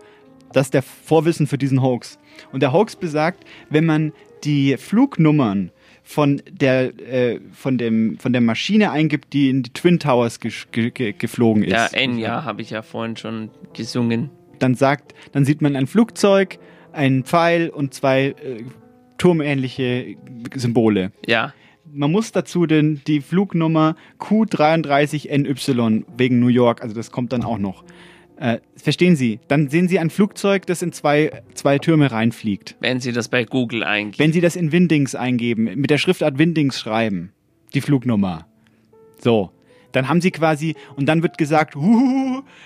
Das ist der Vorwissen für diesen Hoax. Und der Hoax besagt, wenn man die Flugnummern von der, äh, von dem, von der Maschine eingibt, die in die Twin Towers ge ge geflogen ist. Ja, Enya habe ich ja vorhin schon gesungen. Dann sagt, dann sieht man ein Flugzeug, einen Pfeil und zwei äh, turmähnliche Symbole. Ja. Man muss dazu denn die Flugnummer Q33NY wegen New York, also das kommt dann auch noch. Äh, verstehen Sie? Dann sehen Sie ein Flugzeug, das in zwei, zwei Türme reinfliegt. Wenn Sie das bei Google eingeben. Wenn Sie das in Windings eingeben, mit der Schriftart Windings schreiben, die Flugnummer. So. Dann haben Sie quasi, und dann wird gesagt,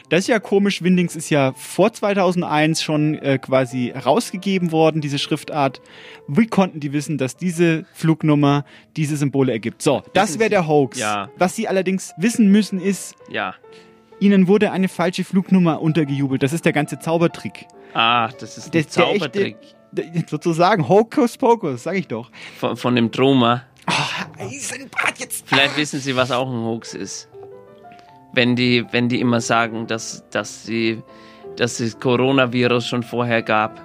das ist ja komisch, Windings ist ja vor 2001 schon äh, quasi herausgegeben worden, diese Schriftart. Wie konnten die wissen, dass diese Flugnummer diese Symbole ergibt? So, das wäre der Hoax. Ja. Was Sie allerdings wissen müssen ist, Ja. Ihnen wurde eine falsche Flugnummer untergejubelt. Das ist der ganze Zaubertrick. Ah, das ist Der- der Zaubertrick Der- Sozusagen, Hokus Pokus, sag ich doch. von, von dem Troma. Eisenbart jetzt. Vielleicht wissen Sie, was auch ein Hoax ist. Wenn die, wenn die immer sagen, dass, dass, sie, dass es Coronavirus schon vorher gab,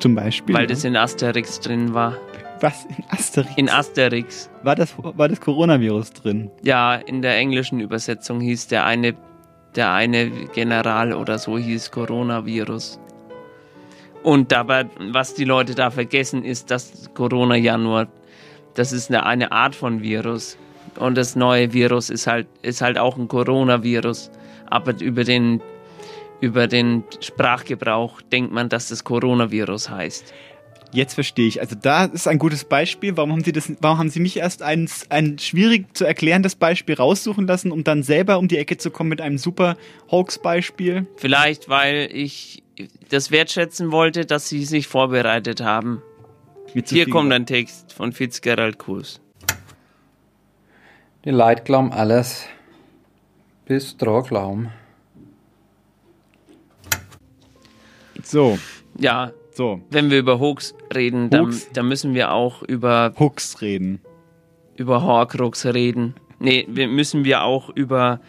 Zum Beispiel. weil das in Asterix drin war. Was? In Asterix? In Asterix. War das, war das Coronavirus drin? Ja, in der englischen Übersetzung hieß der eine, der eine General oder so hieß Coronavirus. Und dabei, was die Leute da vergessen, ist, dass Corona ja nur, das ist eine, eine Art von Virus. Und das neue Virus ist halt, ist halt auch ein Coronavirus. Aber über den, über den Sprachgebrauch denkt man, dass das Coronavirus heißt. Jetzt verstehe ich. Also da ist ein gutes Beispiel. Warum haben Sie das? Warum haben Sie mich erst ein, ein schwierig zu erklärendes Beispiel raussuchen lassen, um dann selber um die Ecke zu kommen mit einem super Hoax-Beispiel? Vielleicht, weil ich das wertschätzen wollte, dass sie sich vorbereitet haben. Hier kommt ein Text von Fitzgerald Kurs. Die Leute glauben alles, bis dran glauben. So. Ja, so. wenn wir über Hoax reden, dann, dann müssen wir auch über Hooks reden. Über Horcrux reden. Nee, wir müssen wir auch über,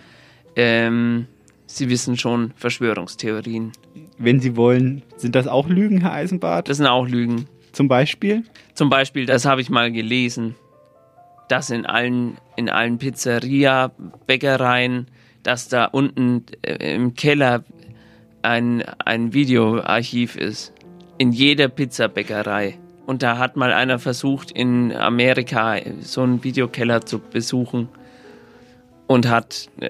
ähm, Sie wissen schon, Verschwörungstheorien. Wenn Sie wollen, sind das auch Lügen, Herr Eisenbart? Das sind auch Lügen. Zum Beispiel? Zum Beispiel, das habe ich mal gelesen, dass in allen, in allen Pizzeria, Bäckereien, dass da unten äh, im Keller ein, ein Videoarchiv ist. In jeder Pizzabäckerei. Und da hat mal einer versucht, in Amerika so einen Videokeller zu besuchen und hat, äh,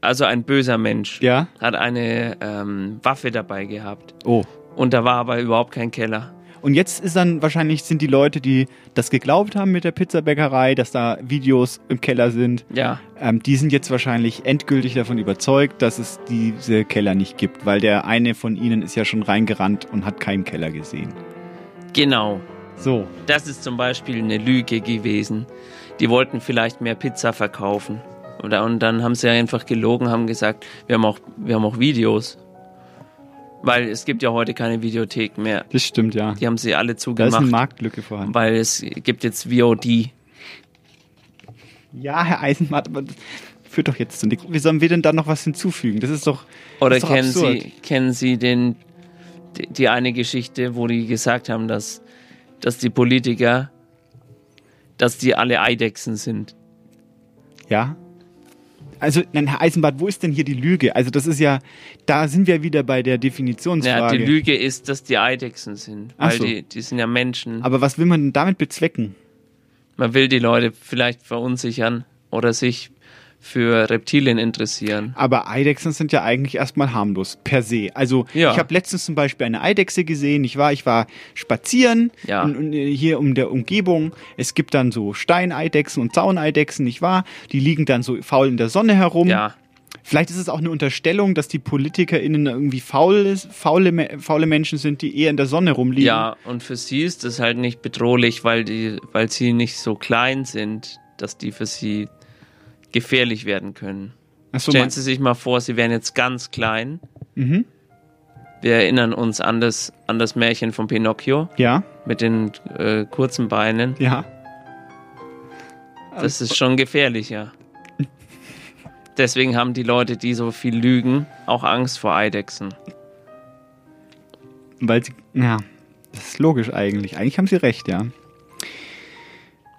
also ein böser Mensch, Ja. hat eine ähm, Waffe dabei gehabt. Oh. Und da war aber überhaupt kein Keller. Und jetzt ist dann wahrscheinlich sind die Leute, die das geglaubt haben mit der Pizzabäckerei, dass da Videos im Keller sind, Ja. ähm, die sind jetzt wahrscheinlich endgültig davon überzeugt, dass es diese Keller nicht gibt, weil der eine von ihnen ist ja schon reingerannt und hat keinen Keller gesehen. Genau. So. Das ist zum Beispiel eine Lüge gewesen. Die wollten vielleicht mehr Pizza verkaufen. Oder, und dann haben sie einfach gelogen, haben gesagt, wir haben auch, wir haben auch Videos. Weil es gibt ja heute keine Videothek mehr. Das stimmt, ja. Die haben sie alle Da ist zugemacht. eine Marktlücke vorhanden. Weil es gibt jetzt VOD. Ja, Herr Eisenbart, aber das führt doch jetzt zu nichts. Wie sollen wir denn da noch was hinzufügen? Das ist doch. Oder ist doch kennen absurd. Sie, kennen Sie den, die, die eine Geschichte, wo die gesagt haben, dass, dass die Politiker, dass die alle Eidechsen sind? Ja. Also, nein, Herr Eisenbart, wo ist denn hier die Lüge? Also, das ist ja, da sind wir wieder bei der Ja, Definitionsfrage. die Lüge ist, dass die Eidechsen sind. Ach Weil so. die, die sind ja Menschen. Aber was will man denn damit bezwecken? Man will die Leute vielleicht verunsichern oder sich für Reptilien interessieren. Aber Eidechsen sind ja eigentlich erstmal harmlos, per se. Also, Ja. ich habe letztens zum Beispiel eine Eidechse gesehen. Ich war, ich war spazieren Ja. und, äh, hier um der Umgebung. Es gibt dann so Steineidechsen und Zauneidechsen, nicht wahr? Die liegen dann so faul in der Sonne herum. Ja. Vielleicht ist es auch eine Unterstellung, dass die PolitikerInnen irgendwie faul faule, faule Menschen sind, die eher in der Sonne rumliegen. Ja, und für sie ist das halt nicht bedrohlich, weil die, weil sie nicht so klein sind, dass die für sie gefährlich werden können. Ach so, Stellen Sie sich mal vor, sie wären jetzt ganz klein. Mhm. Wir erinnern uns an das, an das Märchen von Pinocchio. Ja. Mit den äh, kurzen Beinen. Ja. Das ist schon gefährlicher. Deswegen haben die Leute, die so viel lügen, auch Angst vor Eidechsen. Weil sie, ja, das ist logisch eigentlich. Eigentlich haben sie recht, ja.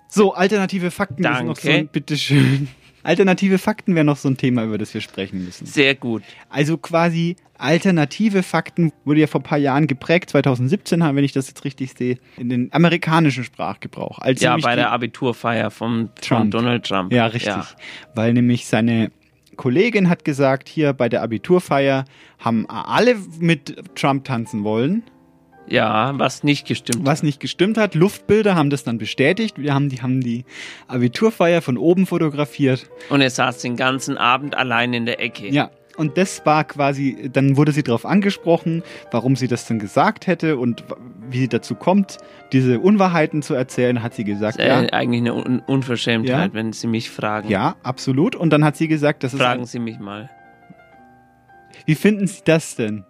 So, alternative Fakten ist noch so Danke. bitteschön. Alternative Fakten wäre noch so ein Thema, über das wir sprechen müssen. Sehr gut. Also quasi alternative Fakten wurde ja vor ein paar Jahren geprägt, 2017, haben, wenn ich das jetzt richtig sehe, in den amerikanischen Sprachgebrauch. Als ja, bei der Abiturfeier von Trump. Donald Trump. Ja, richtig. Weil nämlich seine Kollegin hat gesagt, hier bei der Abiturfeier haben alle mit Trump tanzen wollen. Ja, was nicht gestimmt Was nicht gestimmt hat. Luftbilder haben das dann bestätigt. Wir haben die, haben die Abiturfeier von oben fotografiert. Und er saß den ganzen Abend allein in der Ecke. Ja. Und das war quasi, dann wurde sie darauf angesprochen, warum sie das denn gesagt hätte und wie sie dazu kommt, diese Unwahrheiten zu erzählen, hat sie gesagt, Das ist ja, eigentlich eine Un Unverschämtheit, Ja. wenn Sie mich fragen. ja, absolut. Und dann hat sie gesagt, das ist, Fragen Sie mich mal. wie finden Sie das denn?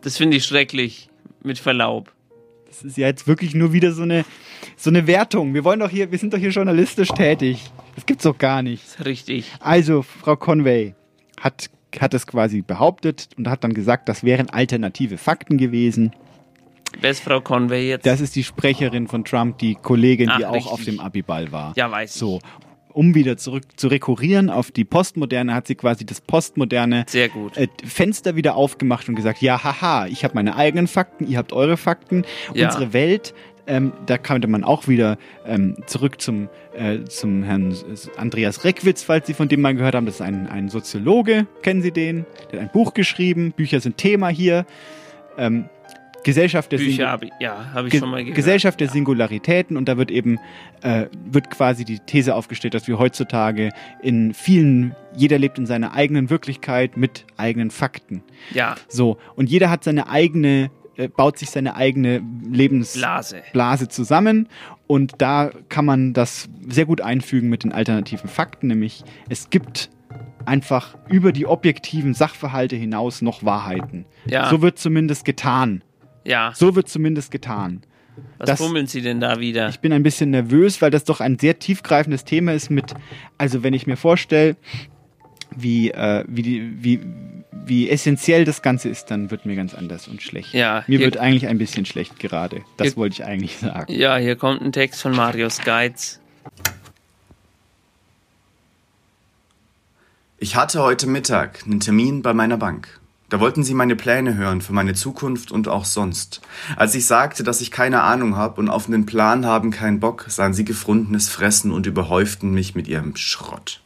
Das finde ich schrecklich, mit Verlaub. Das ist ja jetzt wirklich nur wieder so eine, so eine Wertung. Wir wollen doch hier, wir sind doch hier journalistisch tätig. Das gibt's doch gar nicht. Richtig. Also, Frau Conway hat, hat es quasi behauptet und hat dann gesagt, das wären alternative Fakten gewesen. Wer ist Frau Conway jetzt? Das ist die Sprecherin von Trump, die Kollegin, die Ach, auch richtig. auf dem Abiball war. Ja, weiß ich. So, um wieder zurück zu rekurrieren auf die Postmoderne, hat sie quasi das postmoderne Sehr gut. äh, Fenster wieder aufgemacht und gesagt, ja, haha, ich habe meine eigenen Fakten, ihr habt eure Fakten. Ja. Unsere Welt, ähm, da könnte man auch wieder ähm, zurück zum, äh, zum Herrn Andreas Reckwitz, falls Sie von dem mal gehört haben. Das ist ein, ein Soziologe, kennen Sie den? Der hat ein Buch geschrieben, Bücher sind Thema hier. Ähm, Gesellschaft der Bücher Singu- ich, ja, ich Ge- schon mal gehört. Gesellschaft der Singularitäten und da wird eben äh, wird quasi die These aufgestellt, dass wir heutzutage in vielen jeder lebt in seiner eigenen Wirklichkeit mit eigenen Fakten. Ja. So und jeder hat seine eigene äh, baut sich seine eigene Lebensblase Blase. zusammen und da kann man das sehr gut einfügen mit den alternativen Fakten, nämlich es gibt einfach über die objektiven Sachverhalte hinaus noch Wahrheiten. Ja. So wird zumindest getan. Ja. So wird zumindest getan. Was Das- fummeln Sie denn da wieder? Ich bin ein bisschen nervös, weil das doch ein sehr tiefgreifendes Thema ist mit, also wenn ich mir vorstelle, wie, äh, wie, die, wie, wie essentiell das Ganze ist, dann wird mir ganz anders und schlecht. Ja, mir hier- wird eigentlich ein bisschen schlecht gerade. Das Hier- wollte ich eigentlich sagen. Ja, hier kommt ein Text von Marius Geiz. Ich hatte heute Mittag einen Termin bei meiner Bank. Da wollten sie meine Pläne hören für meine Zukunft und auch sonst. Als ich sagte, dass ich keine Ahnung habe und auf einen Plan haben keinen Bock, sahen sie gefundenes Fressen und überhäuften mich mit ihrem Schrott.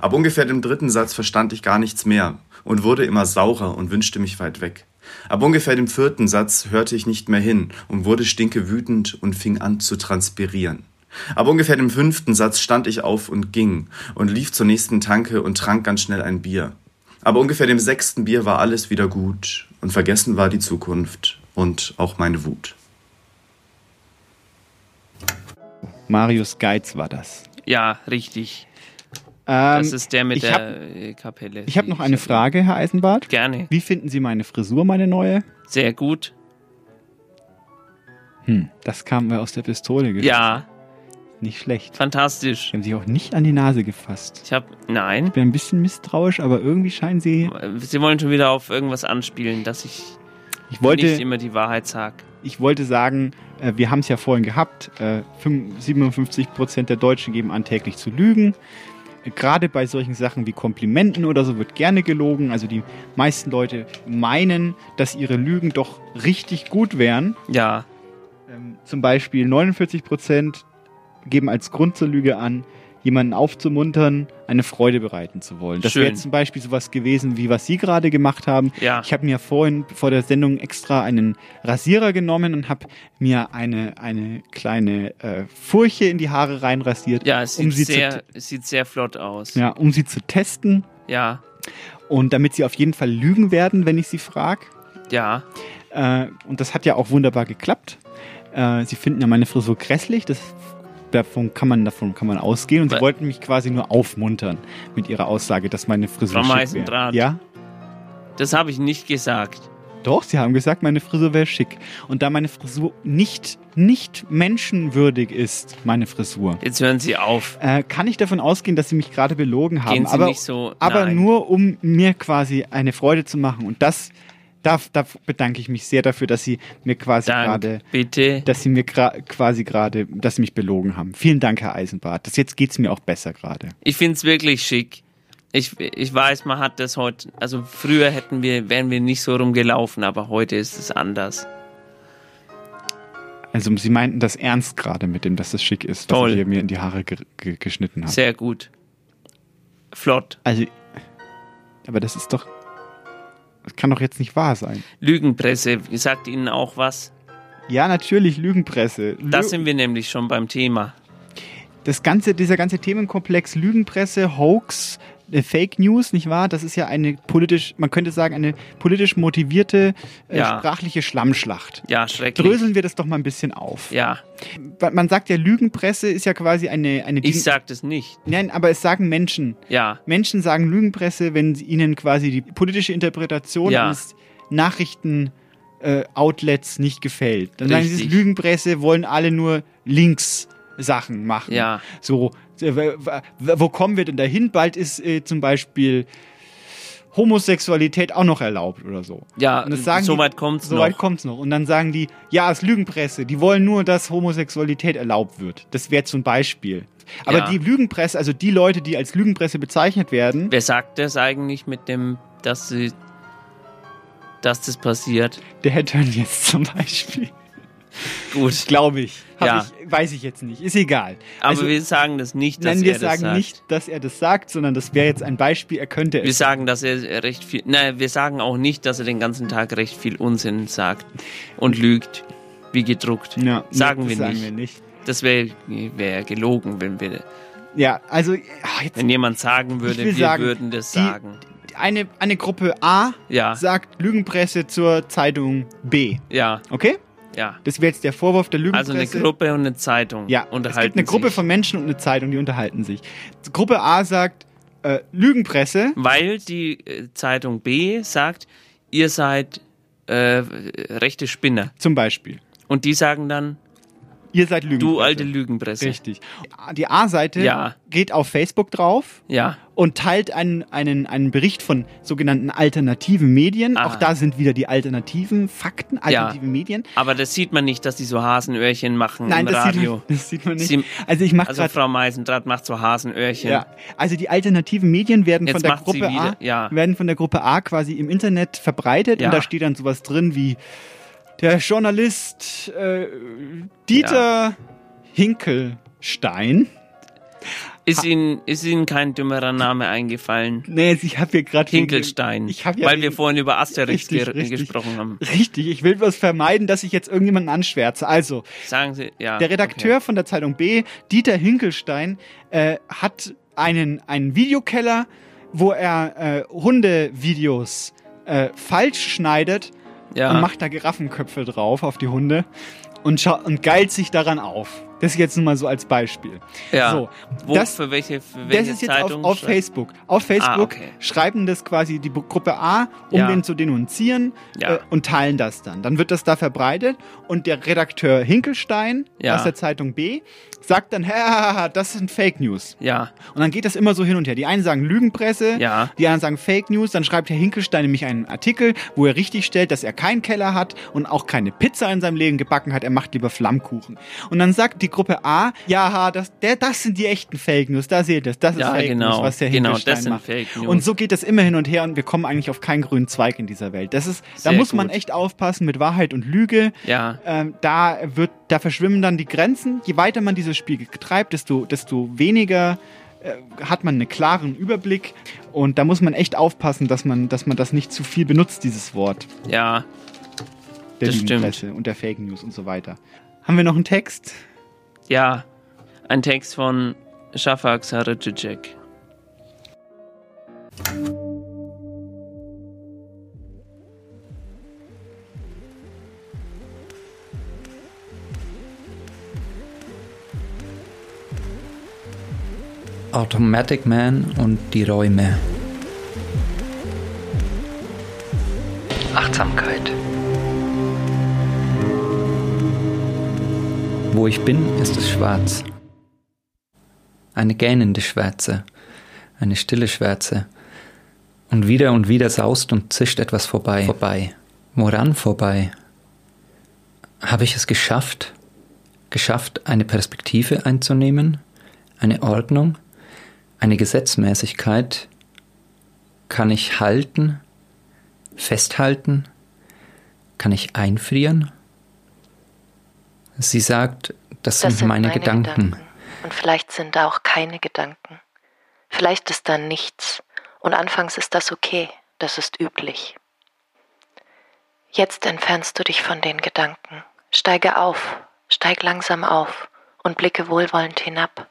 Ab ungefähr dem dritten Satz verstand ich gar nichts mehr und wurde immer saurer und wünschte mich weit weg. Ab ungefähr dem vierten Satz hörte ich nicht mehr hin und wurde stinkewütend und fing an zu transpirieren. Ab ungefähr dem fünften Satz stand ich auf und ging und lief zur nächsten Tanke und trank ganz schnell ein Bier. Aber ungefähr dem sechsten Bier war alles wieder gut und vergessen war die Zukunft und auch meine Wut. Marius Geiz war das. Ja, richtig. Ähm, das ist der mit ich der hab- äh, Kapelle. Ich habe noch eine Frage, Herr Eisenbart. Gerne. Wie finden Sie meine Frisur, meine neue? Sehr gut. Hm, das kam mir aus der Pistole geschossen. Ja. Nicht schlecht. Fantastisch. Sie haben sich auch nicht an die Nase gefasst. Ich habe nein. Ich bin ein bisschen misstrauisch, aber irgendwie scheinen Sie. Sie wollen schon wieder auf irgendwas anspielen, dass ich, Ich wollte, nicht immer die Wahrheit sage. ich wollte sagen, äh, wir haben es ja vorhin gehabt. Äh, 57 Prozent der Deutschen geben an, täglich zu lügen. Äh, Gerade bei solchen Sachen wie Komplimenten oder so wird gerne gelogen. Also die meisten Leute meinen, dass ihre Lügen doch richtig gut wären. Ja. Ähm, zum Beispiel 49 Prozent geben als Grund zur Lüge an, jemanden aufzumuntern, eine Freude bereiten zu wollen. Das wäre jetzt zum Beispiel sowas gewesen, wie was Sie gerade gemacht haben. Ja. Ich habe mir vorhin vor der Sendung extra einen Rasierer genommen und habe mir eine, eine kleine äh, Furche in die Haare reinrasiert, Ja, es sieht, um, sie sehr, es sieht sehr flott aus. ja, um sie zu testen Ja. und damit sie auf jeden Fall lügen werden, wenn ich sie frage. Ja. Äh, und das hat ja auch wunderbar geklappt. Äh, sie finden ja meine Frisur grässlich, das, davon, kann man, davon kann man ausgehen. Und sie wollten mich quasi nur aufmuntern mit ihrer Aussage, dass meine Frisur Frau schick wäre. Ja? Das habe ich nicht gesagt. Doch, sie haben gesagt, meine Frisur wäre schick. Und da meine Frisur nicht, nicht menschenwürdig ist, meine Frisur, Jetzt hören Sie auf. äh, kann ich davon ausgehen, dass sie mich gerade belogen haben. Gehen Sie aber nicht so- aber nur, um mir quasi eine Freude zu machen. Und das, da, da bedanke ich mich sehr dafür, dass sie mir quasi gerade, bitte. dass sie mir quasi gerade, dass sie mich belogen haben. Vielen Dank, Herr Eisenbart. Das jetzt geht's mir auch besser gerade. Ich finde es wirklich schick. Ich, ich weiß, man hat das heute, also früher hätten wir, wären wir nicht so rumgelaufen, aber heute ist es anders. Also Sie meinten das ernst gerade mit dem, dass das schick ist, was Toll. ich hier mir in die Haare ge ge geschnitten habe. Sehr gut. Flott. Also, aber das ist doch, das kann doch jetzt nicht wahr sein. Lügenpresse, sagt Ihnen auch was? Ja, natürlich Lügenpresse. Lü Da sind wir nämlich schon beim Thema. das ganze, dieser ganze Themenkomplex Lügenpresse, Hoax, Fake News, nicht wahr? Das ist ja eine politisch, man könnte sagen, eine politisch motivierte äh, Ja. sprachliche Schlammschlacht. Ja, schrecklich. Dröseln wir das doch mal ein bisschen auf. Ja, Man sagt ja, Lügenpresse ist ja quasi eine, eine ich sag das nicht. Nein, aber es sagen Menschen. Ja, Menschen sagen Lügenpresse, wenn ihnen quasi die politische Interpretation Ja. eines Nachrichten äh, Outlets nicht gefällt. Dann sagen sie, Richtig. Lügenpresse wollen alle nur links Sachen machen. Ja. So, äh, wo kommen wir denn dahin? Bald ist äh, zum Beispiel Homosexualität auch noch erlaubt oder so. ja, Und das sagen so weit kommt's so noch. weit kommt's noch. Und dann sagen die, ja, es ist Lügenpresse. Die wollen nur, dass Homosexualität erlaubt wird. Das wäre zum Beispiel. Aber Ja. die Lügenpresse, also die Leute, die als Lügenpresse bezeichnet werden, Wer sagt das eigentlich mit dem, dass sie, dass das passiert? der dann jetzt zum Beispiel. Gut. Glaube ich. Ja. ich. Weiß ich jetzt nicht. Ist egal. Aber Also, wir sagen das nicht, dass Nein, er wir das sagen sagt. nicht, dass er das sagt, sondern das wäre jetzt ein Beispiel, er könnte Wir es. sagen, dass er recht viel. Nein, wir sagen auch nicht, dass er den ganzen Tag recht viel Unsinn sagt und lügt, wie gedruckt. Ja, sagen, wir, sagen nicht. wir nicht. Das wäre wär gelogen, wenn wir, Ja, also ach, jetzt, wenn jemand sagen würde, wir sagen, würden das die- sagen. eine, eine Gruppe A Ja. sagt Lügenpresse zur Zeitung B. Ja, Okay? Ja. Das wäre jetzt der Vorwurf der Lügenpresse. Also eine Gruppe und eine Zeitung Ja, es unterhalten gibt eine Gruppe sich. von Menschen und eine Zeitung, die unterhalten sich. Gruppe A sagt äh, Lügenpresse. Weil die äh, Zeitung B sagt, ihr seid äh, rechte Spinner. Zum Beispiel. Und die sagen dann, Ihr seid Lügenpresse. du alte Lügenpresse. Richtig. Die A-Seite Ja. geht auf Facebook drauf Ja, und teilt einen, einen, einen Bericht von sogenannten alternativen Medien. Aha. Auch da sind wieder die alternativen Fakten, alternative Medien. aber das sieht man nicht, dass die so Hasenöhrchen machen Nein, im das sieht, Radio. man, [LAUGHS] das sieht man nicht. Sie- also ich mache Also gerade Frau Meisendraht macht so Hasenöhrchen. Ja, also die alternativen Medien werden Jetzt von der Gruppe A ja. werden von der Gruppe A quasi im Internet verbreitet Ja. und da steht dann sowas drin wie der Journalist äh, Dieter Hinkelstein Ist Ihnen, ist Ihnen kein dümmerer Name eingefallen? Nee, ich habe hier gerade Hinkelstein. Ich hab ja weil wir vorhin über Asterix Richtig, ge richtig. gesprochen haben. Richtig, ich will bloß vermeiden, dass ich jetzt irgendjemanden anschwärze. Also, Sagen Sie, ja. der Redakteur von der Zeitung B, Dieter Hinkelstein, äh, hat einen, einen Videokeller, wo er äh, Hundevideos äh, falsch schneidet Ja. und macht da Giraffenköpfe drauf auf die Hunde und, und geilt sich daran auf. Das jetzt nur mal so als Beispiel. Ja. So, Wo, das, für welche, für welche das ist jetzt auf, Zeitung? auf schreibt- Facebook. Auf Facebook Ah, okay. schreiben das quasi die Gruppe A, um Ja. den zu denunzieren Ja. äh, und teilen das dann. Dann wird das da verbreitet und der Redakteur Hinkelstein Ja. aus der Zeitung B sagt dann, "Ha, das sind Fake News. Ja. Und dann geht das immer so hin und her. Die einen sagen Lügenpresse, Ja. die anderen sagen Fake News. Dann schreibt Herr Hinkelstein nämlich einen Artikel, wo er richtig stellt, dass er keinen Keller hat und auch keine Pizza in seinem Leben gebacken hat. Er macht lieber Flammkuchen. Und dann sagt die Gruppe A, ja, ha, das, der, das sind die echten Fake News. Da seht ihr es. Das ist Ja, Fake genau. News, was der Genau, das sind macht. Fake News. Und so geht das immer hin und her und wir kommen eigentlich auf keinen grünen Zweig in dieser Welt. Das ist, da muss man gut. echt aufpassen mit Wahrheit und Lüge. Ja. Ähm, da wird, da verschwimmen dann die Grenzen. Je weiter man dieses Spiel treibt, desto, desto weniger äh, hat man einen klaren Überblick. Und da muss man echt aufpassen, dass man, dass man das nicht zu viel benutzt, dieses Wort. Ja. Der Das stimmt. Und der Fake News und so weiter. Haben wir noch einen Text? Ja. Ein Text von Shafak Sarıcıcek. Automatic Man und die Räume. Achtsamkeit. Wo ich bin, ist es schwarz. Eine gähnende Schwärze, eine stille Schwärze. Und wieder und wieder saust und zischt etwas vorbei. Vorbei. Woran vorbei? Habe ich es geschafft? Geschafft, eine Perspektive einzunehmen? Eine Ordnung? Eine Gesetzmäßigkeit? Kann ich halten? Festhalten? Kann ich einfrieren? Sie sagt, das, sind, meine, Gedanken. Und vielleicht sind da auch keine Gedanken. Vielleicht ist da nichts. Und anfangs ist das okay, das ist üblich. Jetzt entfernst du dich von den Gedanken. Steige auf, steig langsam auf und blicke wohlwollend hinab.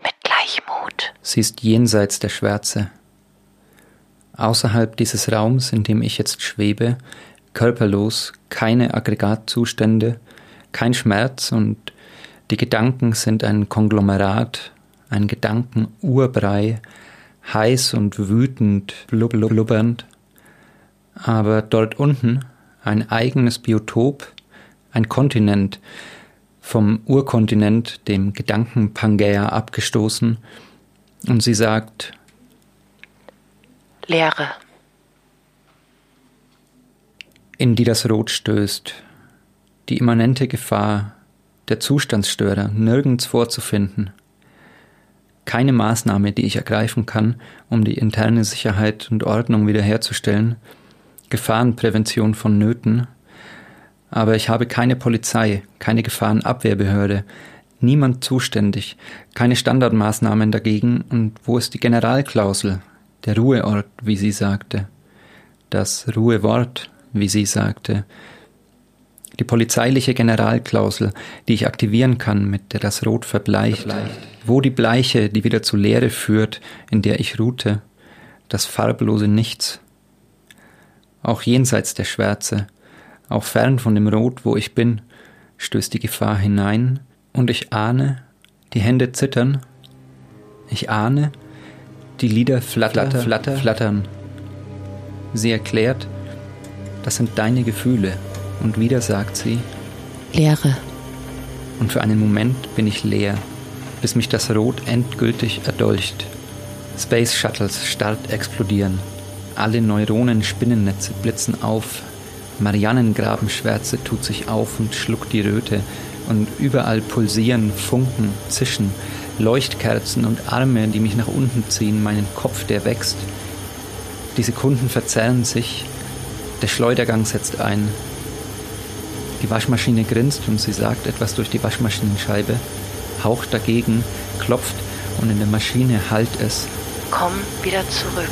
Mit Gleichmut. Sie ist jenseits der Schwärze. Außerhalb dieses Raums, in dem ich jetzt schwebe, körperlos, keine Aggregatzustände, kein Schmerz und die Gedanken sind ein Konglomerat, ein Gedankenurbrei, heiß und wütend, blub- blub- blubbernd. Aber dort unten ein eigenes Biotop, ein Kontinent, vom Urkontinent, dem Gedankenpangäa, abgestoßen. Und sie sagt, Leere. in die das Rot stößt, die immanente Gefahr, der Zustandsstörer nirgends vorzufinden. Keine Maßnahme, die ich ergreifen kann, um die interne Sicherheit und Ordnung wiederherzustellen, Gefahrenprävention von Nöten, aber ich habe keine Polizei, keine Gefahrenabwehrbehörde, niemand zuständig, keine Standardmaßnahmen dagegen. Und wo ist die Generalklausel, der Ruheort, wie sie sagte, das Ruhewort, wie sie sagte, die polizeiliche Generalklausel, die ich aktivieren kann, mit der das Rot verbleicht, wo die Bleiche, die wieder zu Leere führt, in der ich ruhte, das farblose Nichts, auch jenseits der Schwärze, auch fern von dem Rot, wo ich bin, stößt die Gefahr hinein, und ich ahne, die Hände zittern, ich ahne, die Lieder flatter, flatter, flattern. Sie erklärt, das sind deine Gefühle, und wieder sagt sie, Leere. und für einen Moment bin ich leer, bis mich das Rot endgültig erdolcht. Space Shuttles starrt explodieren. Alle Neuronen-Spinnennetze blitzen auf. Marianengrabenschwärze tut sich auf und schluckt die Röte. Und überall pulsieren, funken, zischen, Leuchtkerzen und Arme, die mich nach unten ziehen, meinen Kopf, der wächst. Die Sekunden verzerren sich. Der Schleudergang setzt ein. Die Waschmaschine grinst und sie sagt etwas durch die Waschmaschinenscheibe, haucht dagegen, klopft und in der Maschine hallt es. Komm wieder zurück.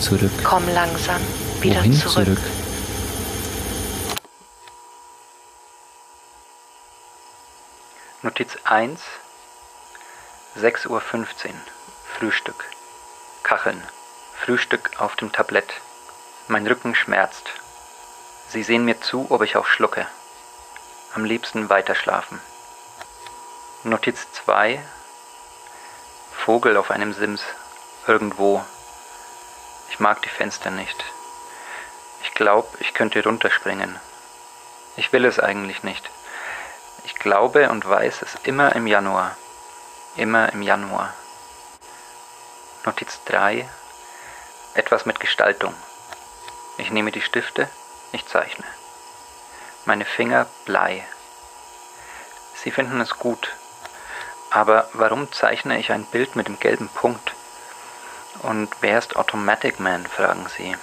Zurück. Komm langsam wieder Wohin zurück. zurück? Notiz 1, 6.15 Uhr, Frühstück. Kacheln. Frühstück auf dem Tablett. Mein Rücken schmerzt. Sie sehen mir zu, ob ich auch schlucke. Am liebsten weiterschlafen. Notiz 2, Vogel auf einem Sims. Irgendwo. Ich mag die Fenster nicht. Ich glaube, ich könnte runterspringen. Ich will es eigentlich nicht. Ich glaube und weiß es immer im Januar. Immer im Januar. Notiz 3. Etwas mit Gestaltung. Ich nehme die Stifte, ich zeichne. Meine Finger Blei. Sie finden es gut. Aber warum zeichne ich ein Bild mit dem gelben Punkt? Und wer ist Automatic Man, fragen Sie.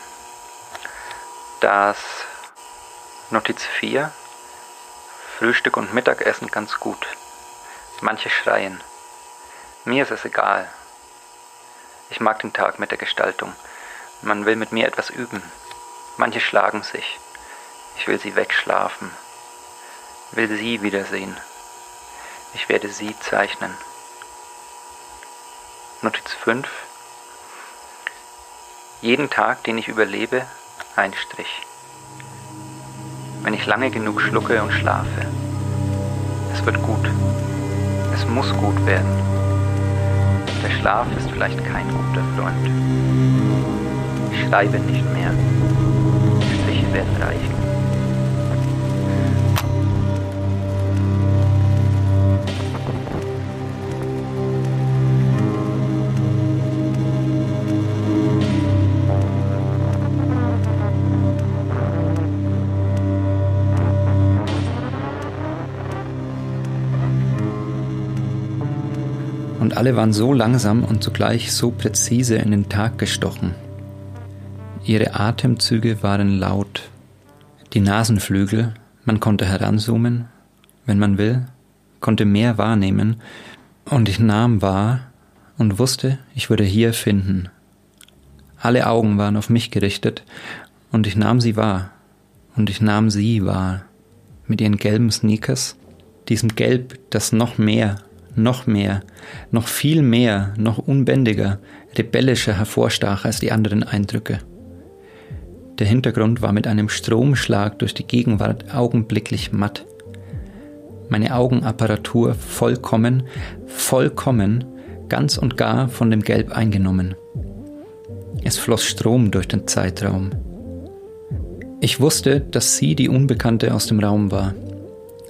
Das Notiz 4. Frühstück und Mittagessen ganz gut. Manche schreien. Mir ist es egal. Ich mag den Tag mit der Gestaltung. Man will mit mir etwas üben. Manche schlagen sich. Ich will sie wegschlafen. Will sie wiedersehen. Ich werde sie zeichnen. Notiz 5. Jeden Tag, den ich überlebe, ein Strich. Wenn ich lange genug schlucke und schlafe. Es wird gut. Es muss gut werden. Der Schlaf ist vielleicht kein guter Freund. Ich schreibe nicht mehr. Werden reichen. Und alle waren so langsam und zugleich so präzise in den Tag gestochen. Ihre Atemzüge waren laut. Die Nasenflügel, man konnte heranzoomen, wenn man will, konnte mehr wahrnehmen, und ich nahm wahr und wusste, ich würde hier finden. Alle Augen waren auf mich gerichtet, und ich nahm sie wahr, und ich nahm sie wahr, mit ihren gelben Sneakers, diesem Gelb, das noch mehr, noch mehr, noch viel mehr, noch unbändiger, rebellischer hervorstach als die anderen Eindrücke. Der Hintergrund war mit einem Stromschlag durch die Gegenwart augenblicklich matt. Meine Augenapparatur vollkommen, vollkommen, ganz und gar von dem Gelb eingenommen. Es floss Strom durch den Zeitraum. Ich wusste, dass sie die Unbekannte aus dem Raum war,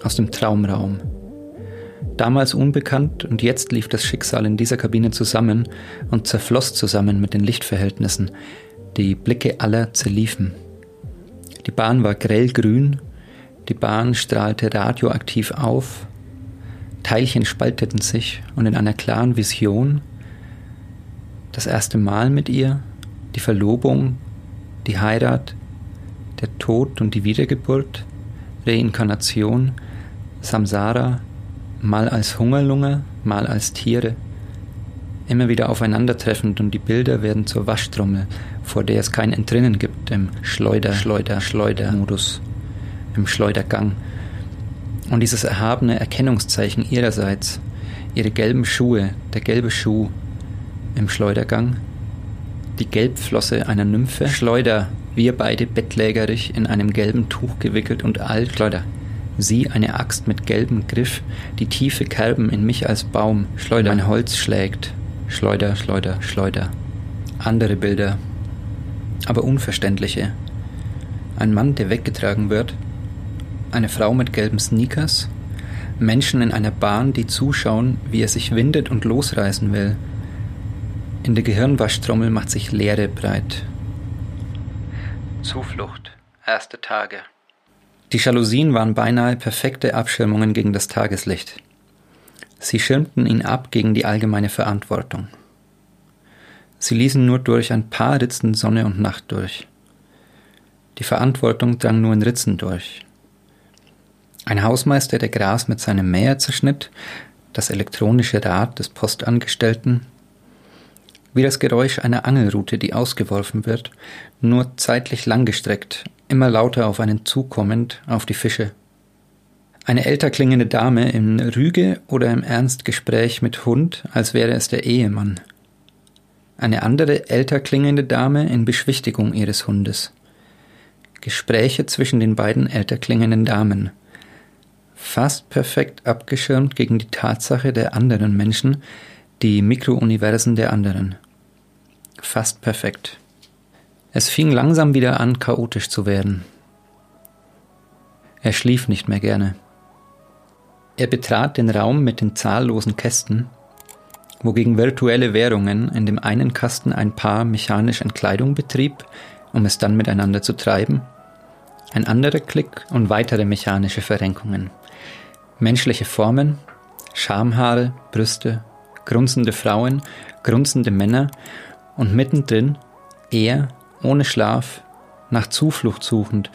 aus dem Traumraum. Damals unbekannt und jetzt lief das Schicksal in dieser Kabine zusammen und zerfloss zusammen mit den Lichtverhältnissen. Die Blicke aller zerliefen. Die Bahn war grellgrün, die Bahn strahlte radioaktiv auf, Teilchen spalteten sich und in einer klaren Vision das erste Mal mit ihr, die Verlobung, die Heirat, der Tod und die Wiedergeburt, Reinkarnation, Samsara, mal als Hungerlunge, mal als Tiere, immer wieder aufeinandertreffend und die Bilder werden zur Waschtrommel, vor der es kein Entrinnen gibt im Schleuder, Schleuder, Schleuder-Modus, im Schleudergang. Und dieses erhabene Erkennungszeichen ihrerseits, ihre gelben Schuhe, der gelbe Schuh im Schleudergang, die Gelbflosse einer Nymphe, Schleuder, wir beide bettlägerig in einem gelben Tuch gewickelt und alt, Schleuder, Sie eine Axt mit gelbem Griff, die tiefe Kerben in mich als Baum, Schleuder, mein Holz schlägt, Schleuder, Schleuder, Schleuder. Andere Bilder, aber unverständliche. Ein Mann, der weggetragen wird, eine Frau mit gelben Sneakers, Menschen in einer Bahn, die zuschauen, wie er sich windet und losreißen will. In der Gehirnwaschtrommel macht sich Leere breit. Zuflucht, erste Tage. Die Jalousien waren beinahe perfekte Abschirmungen gegen das Tageslicht. Sie schirmten ihn ab gegen die allgemeine Verantwortung. Sie ließen nur durch ein paar Ritzen Sonne und Nacht durch. Die Verantwortung drang nur in Ritzen durch. Ein Hausmeister, der Gras mit seinem Mäher zerschnitt, das elektronische Rad des Postangestellten, wie das Geräusch einer Angelrute, die ausgeworfen wird, nur zeitlich langgestreckt, immer lauter auf einen zukommend, auf die Fische. Eine älter klingende Dame in Rüge oder im Ernstgespräch mit Hund, als wäre es der Ehemann. Eine andere älter klingende Dame in Beschwichtigung ihres Hundes. Gespräche zwischen den beiden älter klingenden Damen. Fast perfekt abgeschirmt gegen die Tatsache der anderen Menschen, die Mikrouniversen der anderen. Fast perfekt. Es fing langsam wieder an, chaotisch zu werden. Er schlief nicht mehr gerne. Er betrat den Raum mit den zahllosen Kästen, wogegen virtuelle Währungen in dem einen Kasten ein Paar mechanisch Entkleidung betrieb, um es dann miteinander zu treiben, ein anderer Klick und weitere mechanische Verrenkungen. Menschliche Formen, Schamhaare, Brüste, grunzende Frauen, grunzende Männer und mittendrin er, ohne Schlaf, nach Zuflucht suchend,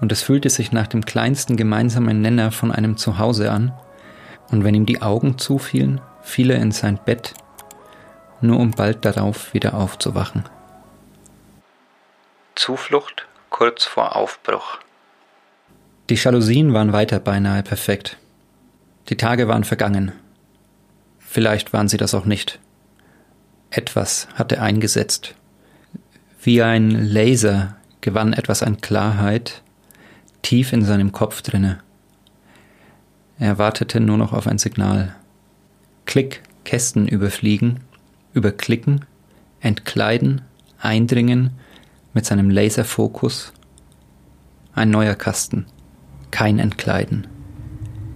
und es fühlte sich nach dem kleinsten gemeinsamen Nenner von einem Zuhause an, und wenn ihm die Augen zufielen, fiel er in sein Bett, nur um bald darauf wieder aufzuwachen. Zuflucht kurz vor Aufbruch. Die Jalousien waren weiter beinahe perfekt. Die Tage waren vergangen. Vielleicht waren sie das auch nicht. Etwas hatte eingesetzt. Wie ein Laser gewann etwas an Klarheit tief in seinem Kopf drinne. Er wartete nur noch auf ein Signal. Klick, Kästen überfliegen, überklicken, entkleiden, eindringen mit seinem Laserfokus. Ein neuer Kasten. Kein Entkleiden.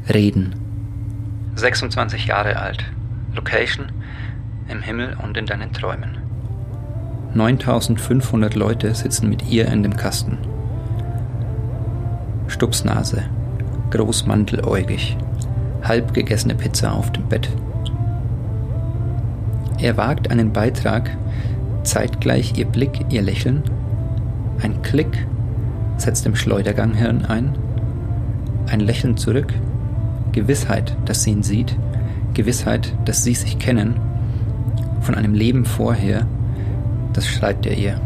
Reden. 26 Jahre alt. Location im Himmel und in deinen Träumen. 9500 Leute sitzen mit ihr in dem Kasten. Stupsnase, großmanteläugig, halb gegessene Pizza auf dem Bett. Er wagt einen Beitrag, zeitgleich ihr Blick, ihr Lächeln. Ein Klick setzt im Schleuderganghirn ein. Ein Lächeln zurück. Gewissheit, dass sie ihn sieht. Gewissheit, dass sie sich kennen. Von einem Leben vorher. Das schreibt er ihr.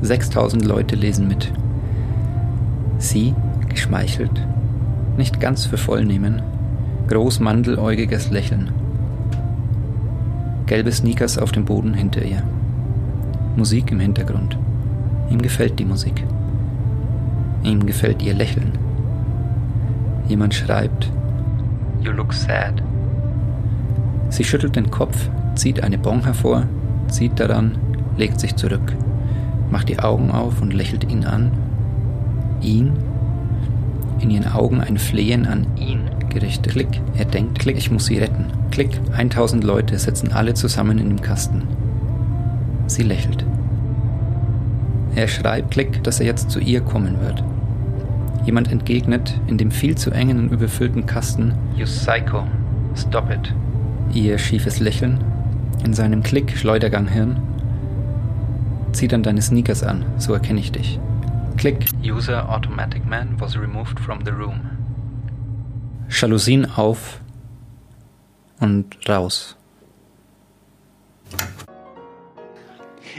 6000 Leute lesen mit. Sie, geschmeichelt, nicht ganz für voll nehmen, großmandeläugiges Lächeln. Gelbe Sneakers auf dem Boden hinter ihr. Musik im Hintergrund. Ihm gefällt die Musik. Ihm gefällt ihr Lächeln. Jemand schreibt, You look sad. Sie schüttelt den Kopf, zieht eine Bon hervor, zieht daran, legt sich zurück, macht die Augen auf und lächelt ihn an. Ihn? In ihren Augen ein Flehen an ihn gerichtet. Klick, er denkt, klick, ich muss sie retten. Klick, 1000 Leute sitzen alle zusammen in dem Kasten. Sie lächelt. Er schreibt, klick, dass er jetzt zu ihr kommen wird. Jemand entgegnet in dem viel zu engen und überfüllten Kasten, You psycho. Stop it. Ihr schiefes Lächeln, in seinem Klick Schleuderganghirn. Zieh dann deine Sneakers an, so erkenne ich dich. Klick. User Automatic Man was removed from the room. Jalousien auf und raus.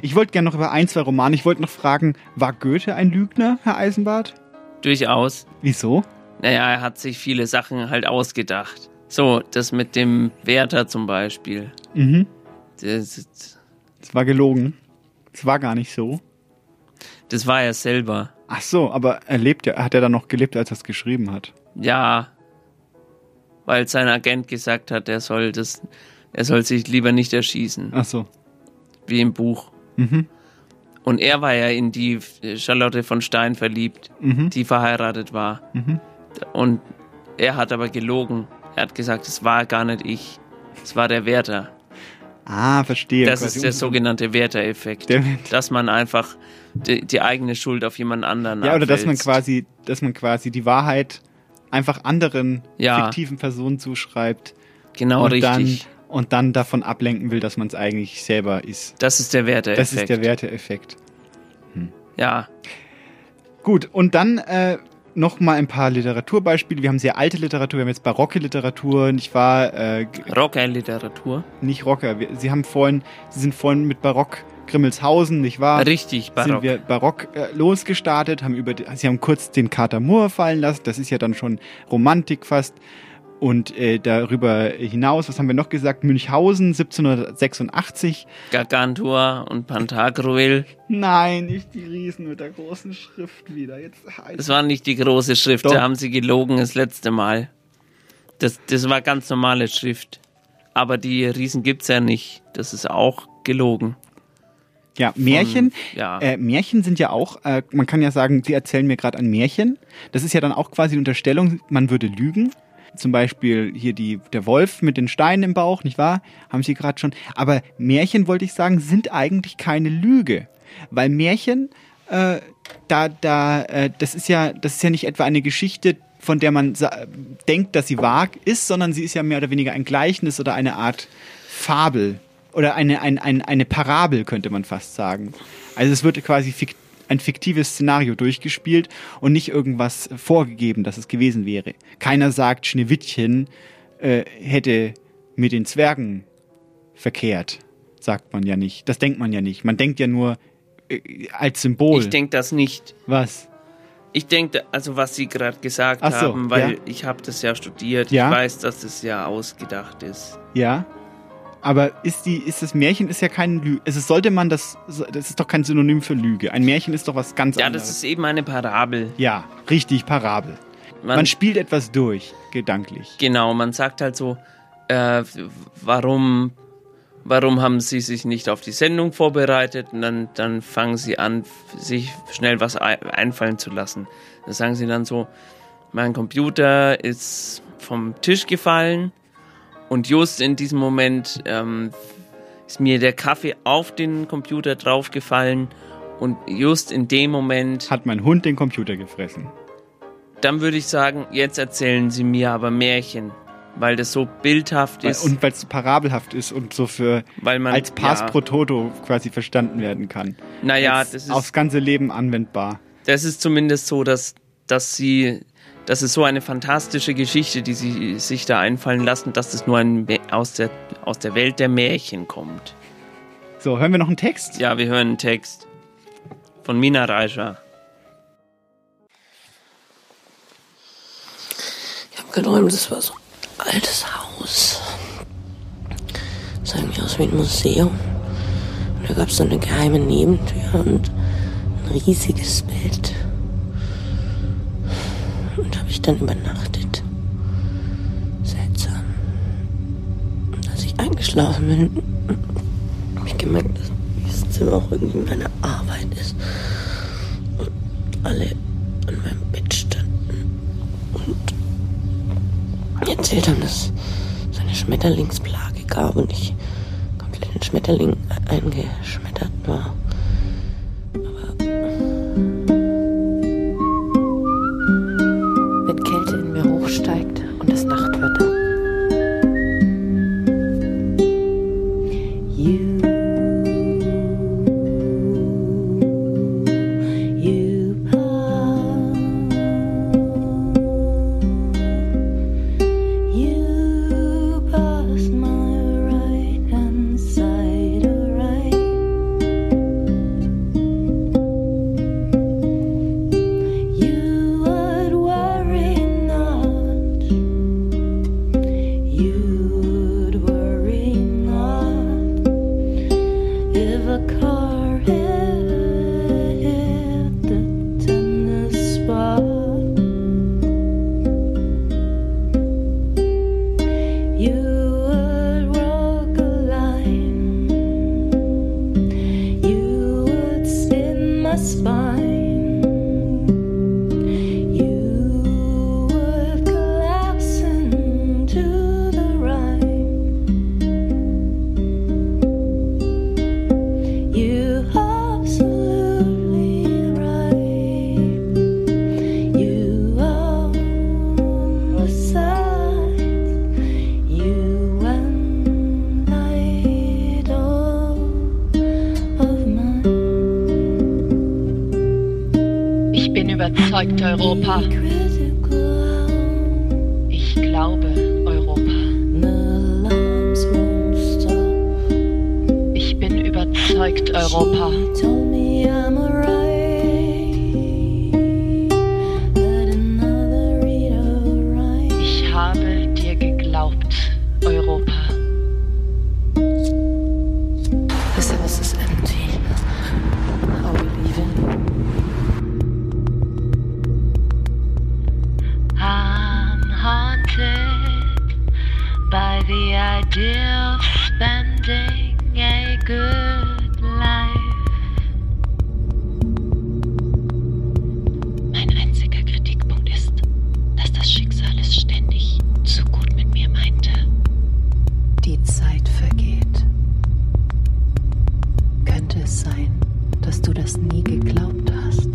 Ich wollte gerne noch über ein, zwei Romane. Ich wollte noch fragen, war Goethe ein Lügner, Herr Eisenbart? Durchaus. Wieso? Naja, er hat sich viele Sachen halt ausgedacht. So, das mit dem Werther zum Beispiel. Mhm. Das, Es war gelogen. Es war gar nicht so. Das war er selber. Ach so, aber er lebt ja, hat er dann noch gelebt, als er es geschrieben hat? Ja. Weil sein Agent gesagt hat, er soll das, er soll sich lieber nicht erschießen. Ach so. Wie im Buch. Mhm. Und er war ja in die Charlotte von Stein verliebt, Mhm. die verheiratet war. Mhm. Und er hat aber gelogen. Er hat gesagt, es war gar nicht ich. Es war der Werther. Ah, verstehe. Das ist der sogenannte Werther-Effekt. Der- Dass man einfach die, die eigene Schuld auf jemand anderen Ja, oder dass man abwälzt. quasi, dass man quasi die Wahrheit einfach anderen Ja. fiktiven Personen zuschreibt. Genau, und richtig. Dann, und dann davon ablenken will, dass man es eigentlich selber ist. Das ist der Werther-Effekt. Das ist der Werteeffekt. Ja. Gut, und dann äh, noch mal ein paar Literaturbeispiele. Wir haben sehr alte Literatur, wir haben jetzt barocke Literatur, nicht wahr? Äh, Rocker-Literatur. nicht Rocker. Sie haben vorhin, Sie sind vorhin mit Barock Grimmelshausen, nicht wahr? Richtig, Barock. Sind wir Barock äh, losgestartet, haben über, die- Sie haben kurz den Kater Moor fallen lassen. Das ist ja dann schon Romantik fast. Und äh, darüber hinaus, was haben wir noch gesagt? Münchhausen 1786. Gargantua und Pantagruel. Nein, nicht die Riesen mit der großen Schrift wieder. Jetzt Das war nicht die große Schrift, Doch. da haben sie gelogen das letzte Mal. Das, das war ganz normale Schrift. Aber die Riesen gibt's ja nicht. Das ist auch gelogen. Ja, Märchen. ja. Äh, Märchen sind ja auch, äh, man kann ja sagen, sie erzählen mir gerade ein Märchen. Das ist ja dann auch quasi die Unterstellung, man würde lügen. Zum Beispiel hier die, der Wolf mit den Steinen im Bauch, nicht wahr? Haben Sie gerade schon. Aber Märchen, wollte ich sagen, sind eigentlich keine Lüge. Weil Märchen, äh, da, da, äh, das ist ja, das ist ja nicht etwa eine Geschichte, von der man denkt, dass sie wahr ist, sondern sie ist ja mehr oder weniger ein Gleichnis oder eine Art Fabel oder eine, ein, ein, eine Parabel, könnte man fast sagen. Also es wird quasi fik ein fiktives Szenario durchgespielt und nicht irgendwas vorgegeben, dass es gewesen wäre. Keiner sagt, Schneewittchen äh, hätte mit den Zwergen verkehrt, sagt man ja nicht. Das denkt man ja nicht. Man denkt ja nur äh, als Symbol. Ich denke das nicht. Was? Ich denke, also was Sie gerade gesagt so, haben, weil ja. ich habe das ja studiert. Ja. Ich weiß, dass das ja ausgedacht ist. Ja. Aber ist die, ist das Märchen ist ja kein Lüge. Es ist, sollte man das, das ist doch kein Synonym für Lüge. Ein Märchen ist doch was ganz Ja, anderes. das ist eben eine Parabel. Ja, richtig, Parabel. Man, Man- spielt etwas durch, gedanklich. Genau, man sagt halt so, äh, warum, warum haben sie sich nicht auf die Sendung vorbereitet? Und dann, dann fangen sie an, sich schnell was ei- einfallen zu lassen. Dann sagen sie dann so, mein Computer ist vom Tisch gefallen und just in diesem Moment ähm, ist mir der Kaffee auf den Computer draufgefallen und just in dem Moment hat mein Hund den Computer gefressen. Dann würde ich sagen, jetzt erzählen Sie mir aber Märchen, weil das so bildhaft ist. und weil es parabelhaft ist und so für Weil man- als Pass ja. pro Toto quasi verstanden werden kann. Naja, das ist- aufs ganze Leben anwendbar. Das ist zumindest so, dass, dass sie, das ist so eine fantastische Geschichte, die sie sich da einfallen lassen, dass das nur ein, aus, der, aus der Welt der Märchen kommt. So, hören wir noch einen Text? Ja, wir hören einen Text von Mina Raja. Ich habe geträumt, es war so ein altes Haus. Das sah irgendwie aus wie ein Museum. Und da gab es so eine geheime Nebentür und ein riesiges Bett. Habe ich dann übernachtet. Seltsam. Und als ich eingeschlafen bin, habe ich gemerkt, dass dieses Zimmer auch irgendwie meine Arbeit ist. Und alle an meinem Bett standen. Und erzählt haben, dass es eine Schmetterlingsplage gab und ich komplett in Schmetterling eingeschmettert war. Es sein, dass du das nie geglaubt hast?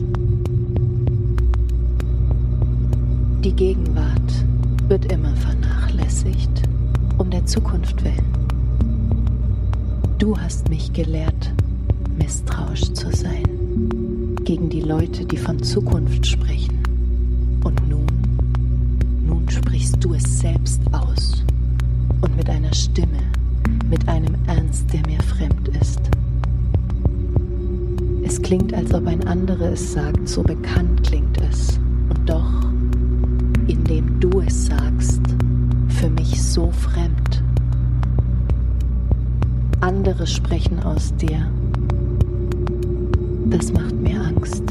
Die Gegenwart wird immer vernachlässigt, um der Zukunft willen. Du hast mich gelehrt, misstrauisch zu sein, gegen die Leute, die von Zukunft sprechen. Und nun, nun sprichst du es selbst aus und mit einer Stimme, mit einem Ernst, der Es klingt, als ob ein anderer es sagt, so bekannt klingt es. Und doch, indem du es sagst, für mich so fremd. Andere sprechen aus dir. Das macht mir Angst.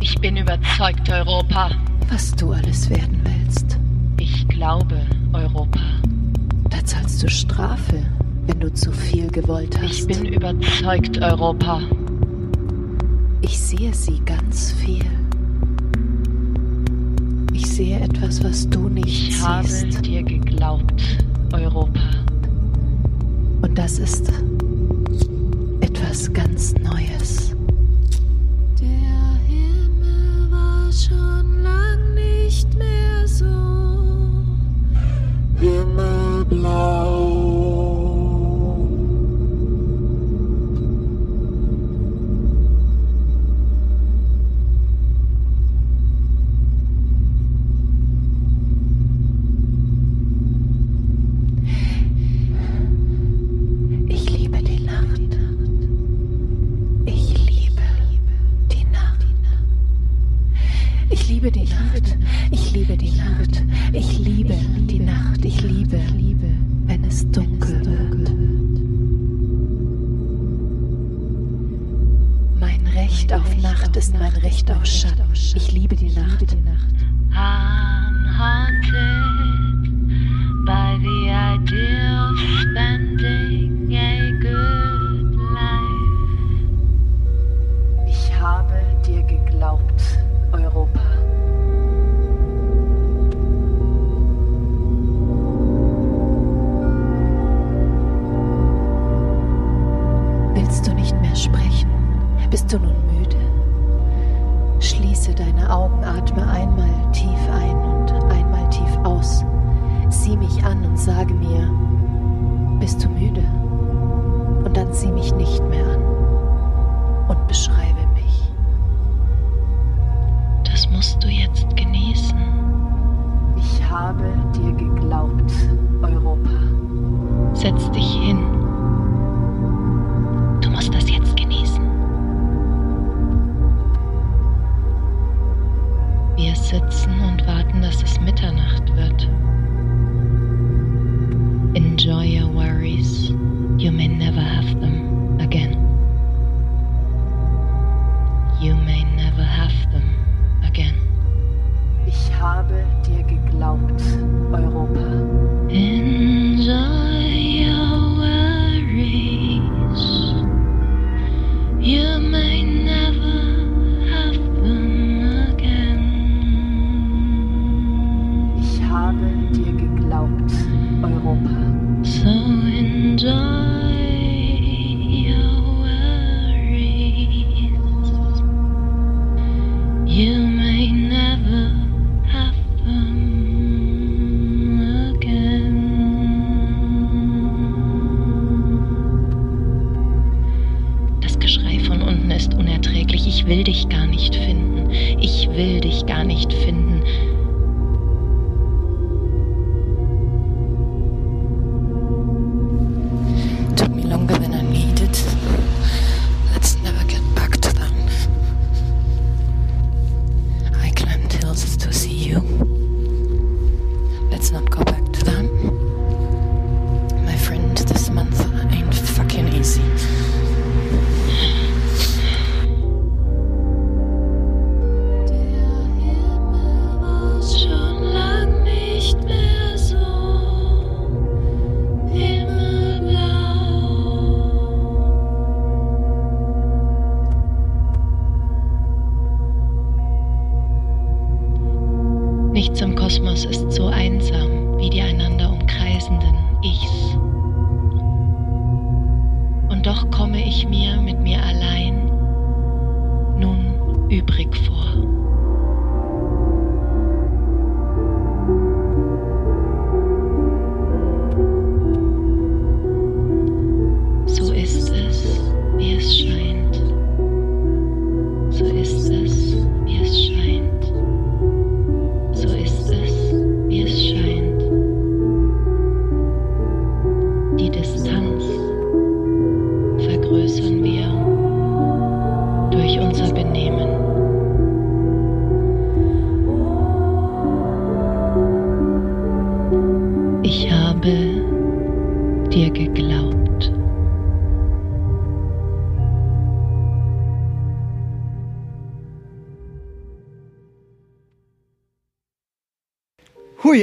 Ich bin überzeugt, Europa. Was du alles werden willst. Ich glaube, Europa. Da zahlst du Strafe, wenn du zu viel gewollt hast. Ich bin überzeugt, Europa. Ich sehe sie ganz viel. Ich sehe etwas, was du nicht Ich habe siehst. dir geglaubt, Europa. Und das ist etwas ganz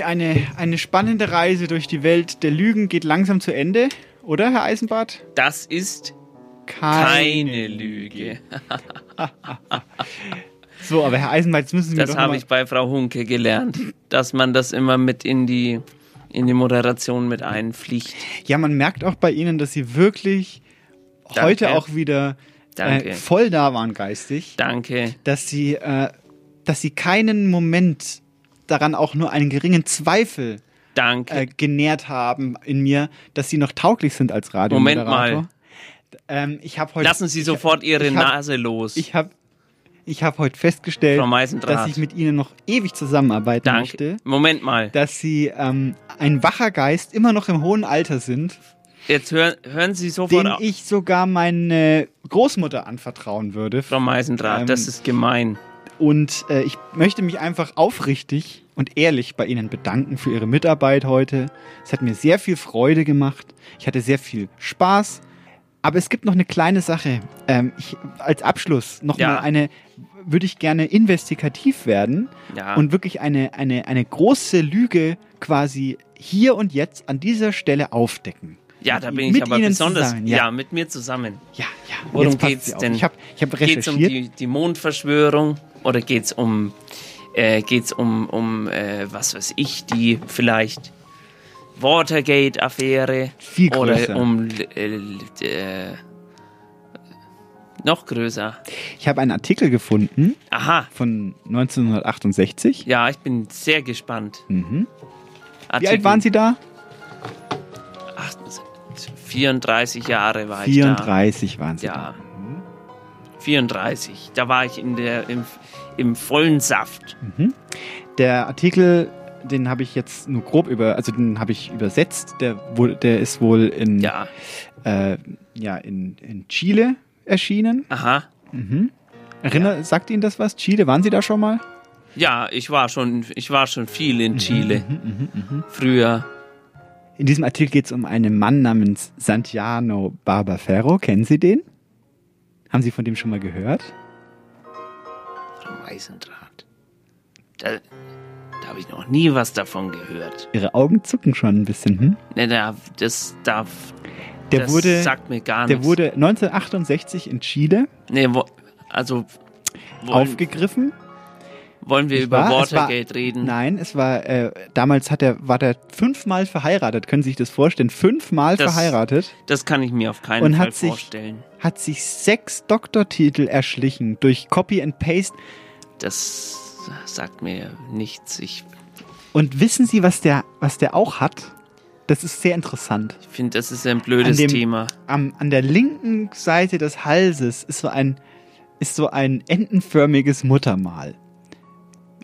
eine, eine spannende Reise durch die Welt der Lügen geht langsam zu Ende, oder, Herr Eisenbart? Das ist Keine keine Lüge. [LAUGHS] So, aber Herr Eisenbart, jetzt müssen Sie mir Das habe ich bei Frau Hunke gelernt, dass man das immer mit in die, in die Moderation mit einfliegt. Ja, man merkt auch bei Ihnen, dass Sie wirklich Danke. heute auch wieder äh, voll da waren geistig. Danke. Dass Sie, äh, dass Sie keinen Moment daran auch nur einen geringen Zweifel äh, genährt haben in mir, dass Sie noch tauglich sind als Radiomoderator. Moment mal. Ähm, ich habe heute. Lassen Sie sofort Ihre ich hab- Nase los. Ich habe ich hab heute festgestellt, dass ich mit Ihnen noch ewig zusammenarbeiten Danke. möchte. Moment mal. Dass Sie ähm, ein wacher Geist immer noch im hohen Alter sind, Jetzt hören, hören Sie sofort den auf. ich sogar meine Großmutter anvertrauen würde. Frau Meisendraht, Ähm, das ist gemein. Und äh, ich möchte mich einfach aufrichtig und ehrlich bei Ihnen bedanken für Ihre Mitarbeit heute. Es hat mir sehr viel Freude gemacht. Ich hatte sehr viel Spaß. Aber es gibt noch eine kleine Sache. Ähm, ich, als Abschluss noch Ja. mal eine, würde ich gerne investigativ werden Ja. und wirklich eine, eine, eine große Lüge quasi hier und jetzt an dieser Stelle aufdecken. Ja, da bin ich mit aber Ihnen besonders. zusammen, ja. ja. mit mir zusammen. Ja, ja. Worum Jetzt geht's denn? Ich hab- ich hab Geht's um die, die Mondverschwörung oder geht's um äh, geht's um um äh, was weiß ich die vielleicht Watergate-Affäre Viel oder größer. um äh, äh, noch größer. Ich habe einen Artikel gefunden Aha. von 1968. Ja, ich bin sehr gespannt. Mhm. Wie alt waren Sie da? Ach, 34 Jahre war 34 waren ich Sie da. da. Ja. 34. Da war ich in der, im, im vollen Saft. Mhm. Der Artikel, den habe ich jetzt nur grob über, also den habe ich übersetzt. Der, der ist wohl in, Ja. äh, ja, in, in Chile erschienen. Aha. Mhm. Erinner, sagt Ihnen das was? Chile, waren Sie da schon mal? Ja, ich war schon, ich war schon viel Mhm, in Chile. Früher. In diesem Artikel geht es um einen Mann namens Santiano Barbaferro. Kennen Sie den? Haben Sie von dem schon mal gehört? Frau Meisendraht. Da, da habe ich noch nie was davon gehört. Ihre Augen zucken schon ein bisschen. Hm? Ne, da, das darf. Der das wurde, sagt mir gar der nichts. wurde 1968 in Chile Nee, wo, also. Aufgegriffen. Wollen wir Nicht über war- Watergate reden? Nein, es war äh, damals hat er war der fünfmal verheiratet. Können Sie sich das vorstellen? Fünfmal Das- verheiratet Das kann ich mir auf keinen und Fall hat sich vorstellen. hat sich sechs Doktortitel erschlichen durch Copy and Paste. Das sagt mir nichts. Ich Und wissen Sie, was der was der auch hat? Das ist sehr interessant. finde, das ist ein blödes an dem, Thema. Am, an der linken Seite des Halses ist so ein ist so ein entenförmiges Muttermal.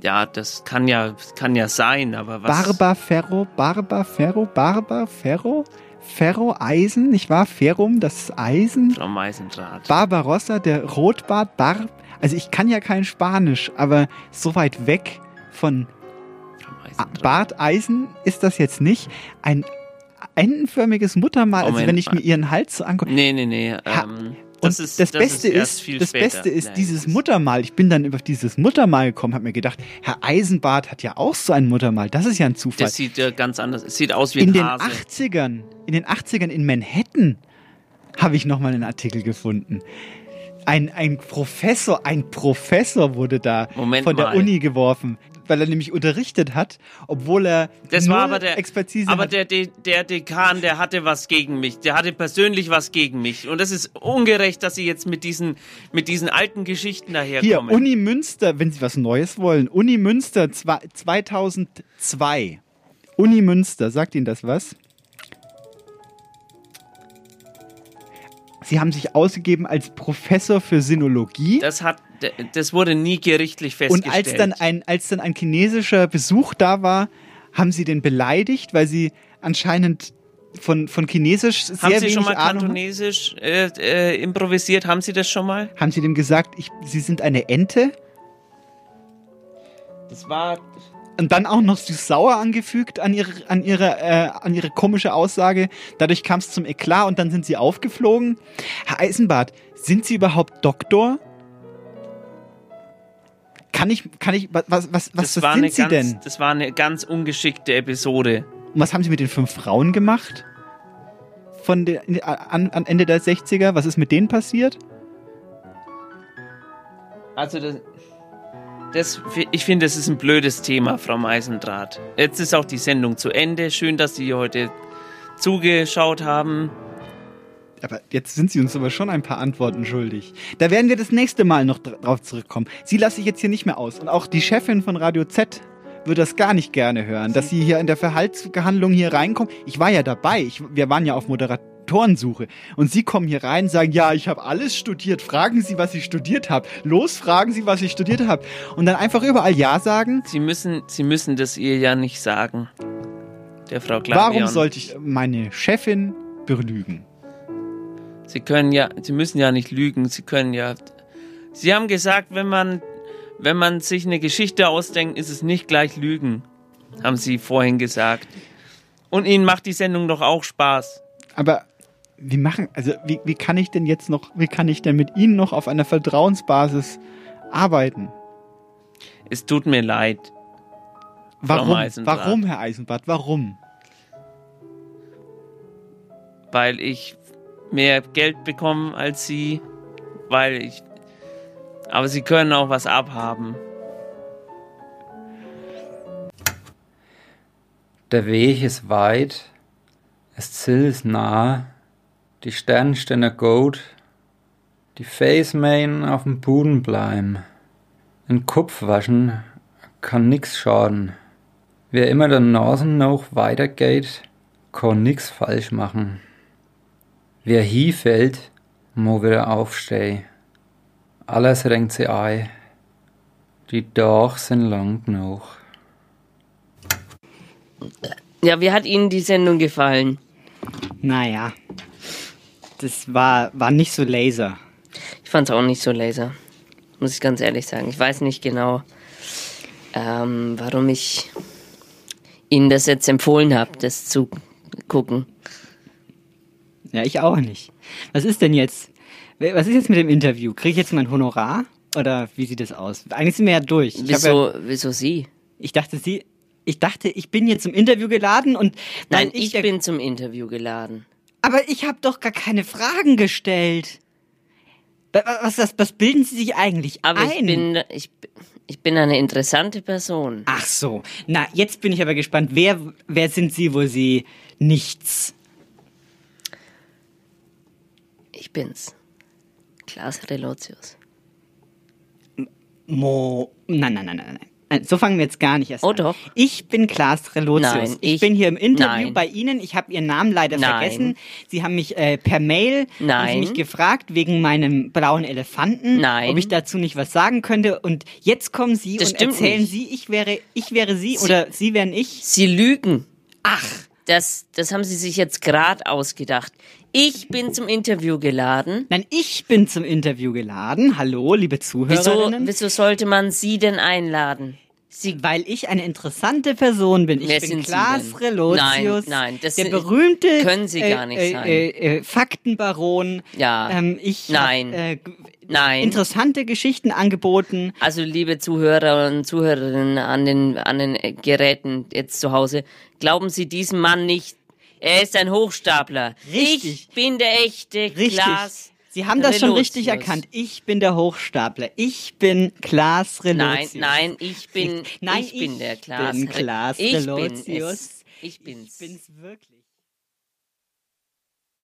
Ja, das kann ja, kann ja sein, aber was. Barba Ferro, Barba Ferro, Barba Ferro, Ferro Eisen, nicht wahr? Ferrum, das ist Eisen. Frau Meisendraht. Barbarossa, der Rotbart, Barb. Also ich kann ja kein Spanisch, aber so weit weg von Barteisen ist das jetzt nicht. Ein entenförmiges Muttermal, also Moment wenn ich mir ihren Hals so angucke. Nee, nee, nee. Ähm, das ist, das, das Beste ist, ist, das später. Beste ist Nein, dieses Muttermal. Ich bin dann über dieses Muttermal gekommen, habe mir gedacht, Herr Eisenbart hat ja auch so ein Muttermal. Das ist ja ein Zufall. Das sieht ja ganz anders. Es sieht aus wie in ein den Hase. 80ern, in den 80ern in Manhattan habe ich nochmal einen Artikel gefunden. Ein, ein Professor, ein Professor wurde da Moment von der mal. Uni geworfen. Weil er nämlich unterrichtet hat, obwohl er Das war aber der, Expertise aber hat. der, der, der Dekan, der hatte was gegen mich. Der hatte persönlich was gegen mich. Und das ist ungerecht, dass Sie jetzt mit diesen, mit diesen alten Geschichten Hier, daherkommen. Uni Münster, wenn Sie was Neues wollen. Uni Münster zwei- 2002. Uni Münster, sagt Ihnen das was? Sie haben sich ausgegeben als Professor für Sinologie. das hat, das wurde nie gerichtlich Und festgestellt. als dann, ein, als dann ein chinesischer Besuch da war, haben Sie den beleidigt, weil Sie anscheinend von, von Chinesisch sehr haben Sie wenig schon mal Ahnung kantonesisch äh, äh, improvisiert? Haben Sie das schon mal? Haben Sie dem gesagt, ich, Sie sind eine Ente? Das war Und dann auch noch süß sauer angefügt an ihre, an ihre, äh, an ihre komische Aussage. Dadurch kam es zum Eklat und dann sind sie aufgeflogen. Herr Eisenbart, sind Sie überhaupt Doktor? Kann ich, kann ich, was, was, was, das was war sind eine Sie ganz, denn? Das war eine ganz ungeschickte Episode. Und was haben Sie mit den fünf Frauen gemacht? Von der, an, an Ende der 60er? Was ist mit denen passiert? Also das, das, ich finde, das ist ein blödes Thema, Frau Meisendraht. Jetzt ist auch die Sendung zu Ende. Schön, dass Sie heute zugeschaut haben. Aber jetzt sind Sie uns aber schon ein paar Antworten schuldig. Da werden wir das nächste Mal noch dr- drauf zurückkommen. Sie lasse ich jetzt hier nicht mehr aus. Und auch die Chefin von Radio Z würde das gar nicht gerne hören, dass Sie hier in der Verhaltsgehandlung hier reinkommen. Ich war ja dabei. Ich, wir waren ja auf Moderatorensuche. Und Sie kommen hier rein und sagen, ja, ich habe alles studiert. Fragen Sie, was ich studiert habe. Los, fragen Sie, was ich studiert habe. Und dann einfach überall Ja sagen. Sie müssen, Sie müssen das ihr ja nicht sagen. Der Frau Clarion. Warum sollte ich meine Chefin belügen? Sie können ja, Sie müssen ja nicht lügen. Sie können ja. Sie haben gesagt, wenn man, wenn man sich eine Geschichte ausdenkt, ist es nicht gleich Lügen. Haben Sie vorhin gesagt. Und Ihnen macht die Sendung doch auch Spaß. Aber wie machen, also wie, wie kann ich denn jetzt noch, wie kann ich denn mit Ihnen noch auf einer Vertrauensbasis arbeiten? Es tut mir leid. Warum? Warum, Herr Eisenbart? Warum? Weil ich mehr Geld bekomme als Sie. Weil ich. Aber Sie können auch was abhaben. Der Weg ist weit, das Ziel ist nah, die Sternsterne gut, die Facemain auf dem Boden bleiben. Ein Kopf waschen kann nix schaden. Wer immer der Nasen noch weitergeht, kann nix falsch machen. Wer hinfällt, mo wieder aufstehen. Alles renkt sie ein. Die Tage sind lang genug. Ja, wie hat Ihnen die Sendung gefallen? Naja, das war, war nicht so laser. Ich fand es auch nicht so laser, muss ich ganz ehrlich sagen. Ich weiß nicht genau, ähm, warum ich Ihnen das jetzt empfohlen habe, das zu gucken. Ja, ich auch nicht. Was ist denn jetzt? Was ist jetzt mit dem Interview? Kriege ich jetzt mein Honorar? Oder wie sieht das aus? Eigentlich sind wir ja durch. Ich Wieso, ja, wieso Sie? ich dachte, Sie. Ich dachte, ich bin hier zum Interview geladen und. Nein, ich, der- bin zum Interview geladen. Aber ich habe doch gar keine Fragen gestellt. Wa- wa- Was, was, was bilden Sie sich eigentlich Aber ein? ich bin, ich, ich bin eine interessante Person. Ach so. Na, jetzt bin ich aber gespannt. Wer, wer sind Sie, wo Sie nichts? Ich bin's. Klaas Relotius. Mo. Nein, nein, nein, nein, So fangen wir jetzt gar nicht erst Oh an. doch. Ich bin Klaas Relotius. Nein, ich, ich- bin hier im Interview nein. bei Ihnen. Ich habe Ihren Namen leider Nein. vergessen. Sie haben mich äh, per Mail haben Nein. mich gefragt wegen meinem blauen Elefanten, Nein. ob ich dazu nicht was sagen könnte. Und jetzt kommen Sie Das und erzählen nicht. Sie, ich wäre, ich wäre Sie, Sie- oder Sie wären ich. Sie lügen. Ach. Das, das haben Sie sich jetzt gerade ausgedacht. Ich bin zum Interview geladen. Nein, ich bin zum Interview geladen. Hallo, liebe Wieso, Zuhörerinnen. wieso sollte man Sie denn einladen? Sie, weil ich eine interessante Person bin. Ich Wer bin Klaas? Relotius, Nein, nein, das der berühmte können Sie gar nicht äh, sein. Äh, äh, Faktenbaron. Ja. Ähm, ich Nein. Hab, äh, Nein. interessante Geschichten angeboten. Also liebe Zuhörer und Zuhörerinnen an den, an den äh, Geräten jetzt zu Hause, glauben Sie diesem Mann nicht. Er ist ein Hochstapler. Richtig. Ich bin der echte Richtig. Klaas Sie haben das schon richtig Relotius. erkannt. Ich bin der Hochstapler. Ich bin Klaas Nein, Relotius. nein, ich bin, Nein, ich bin ich der Klaas. bin Klaas ich bin Relotius. es. Ich bin's. Ich bin's wirklich.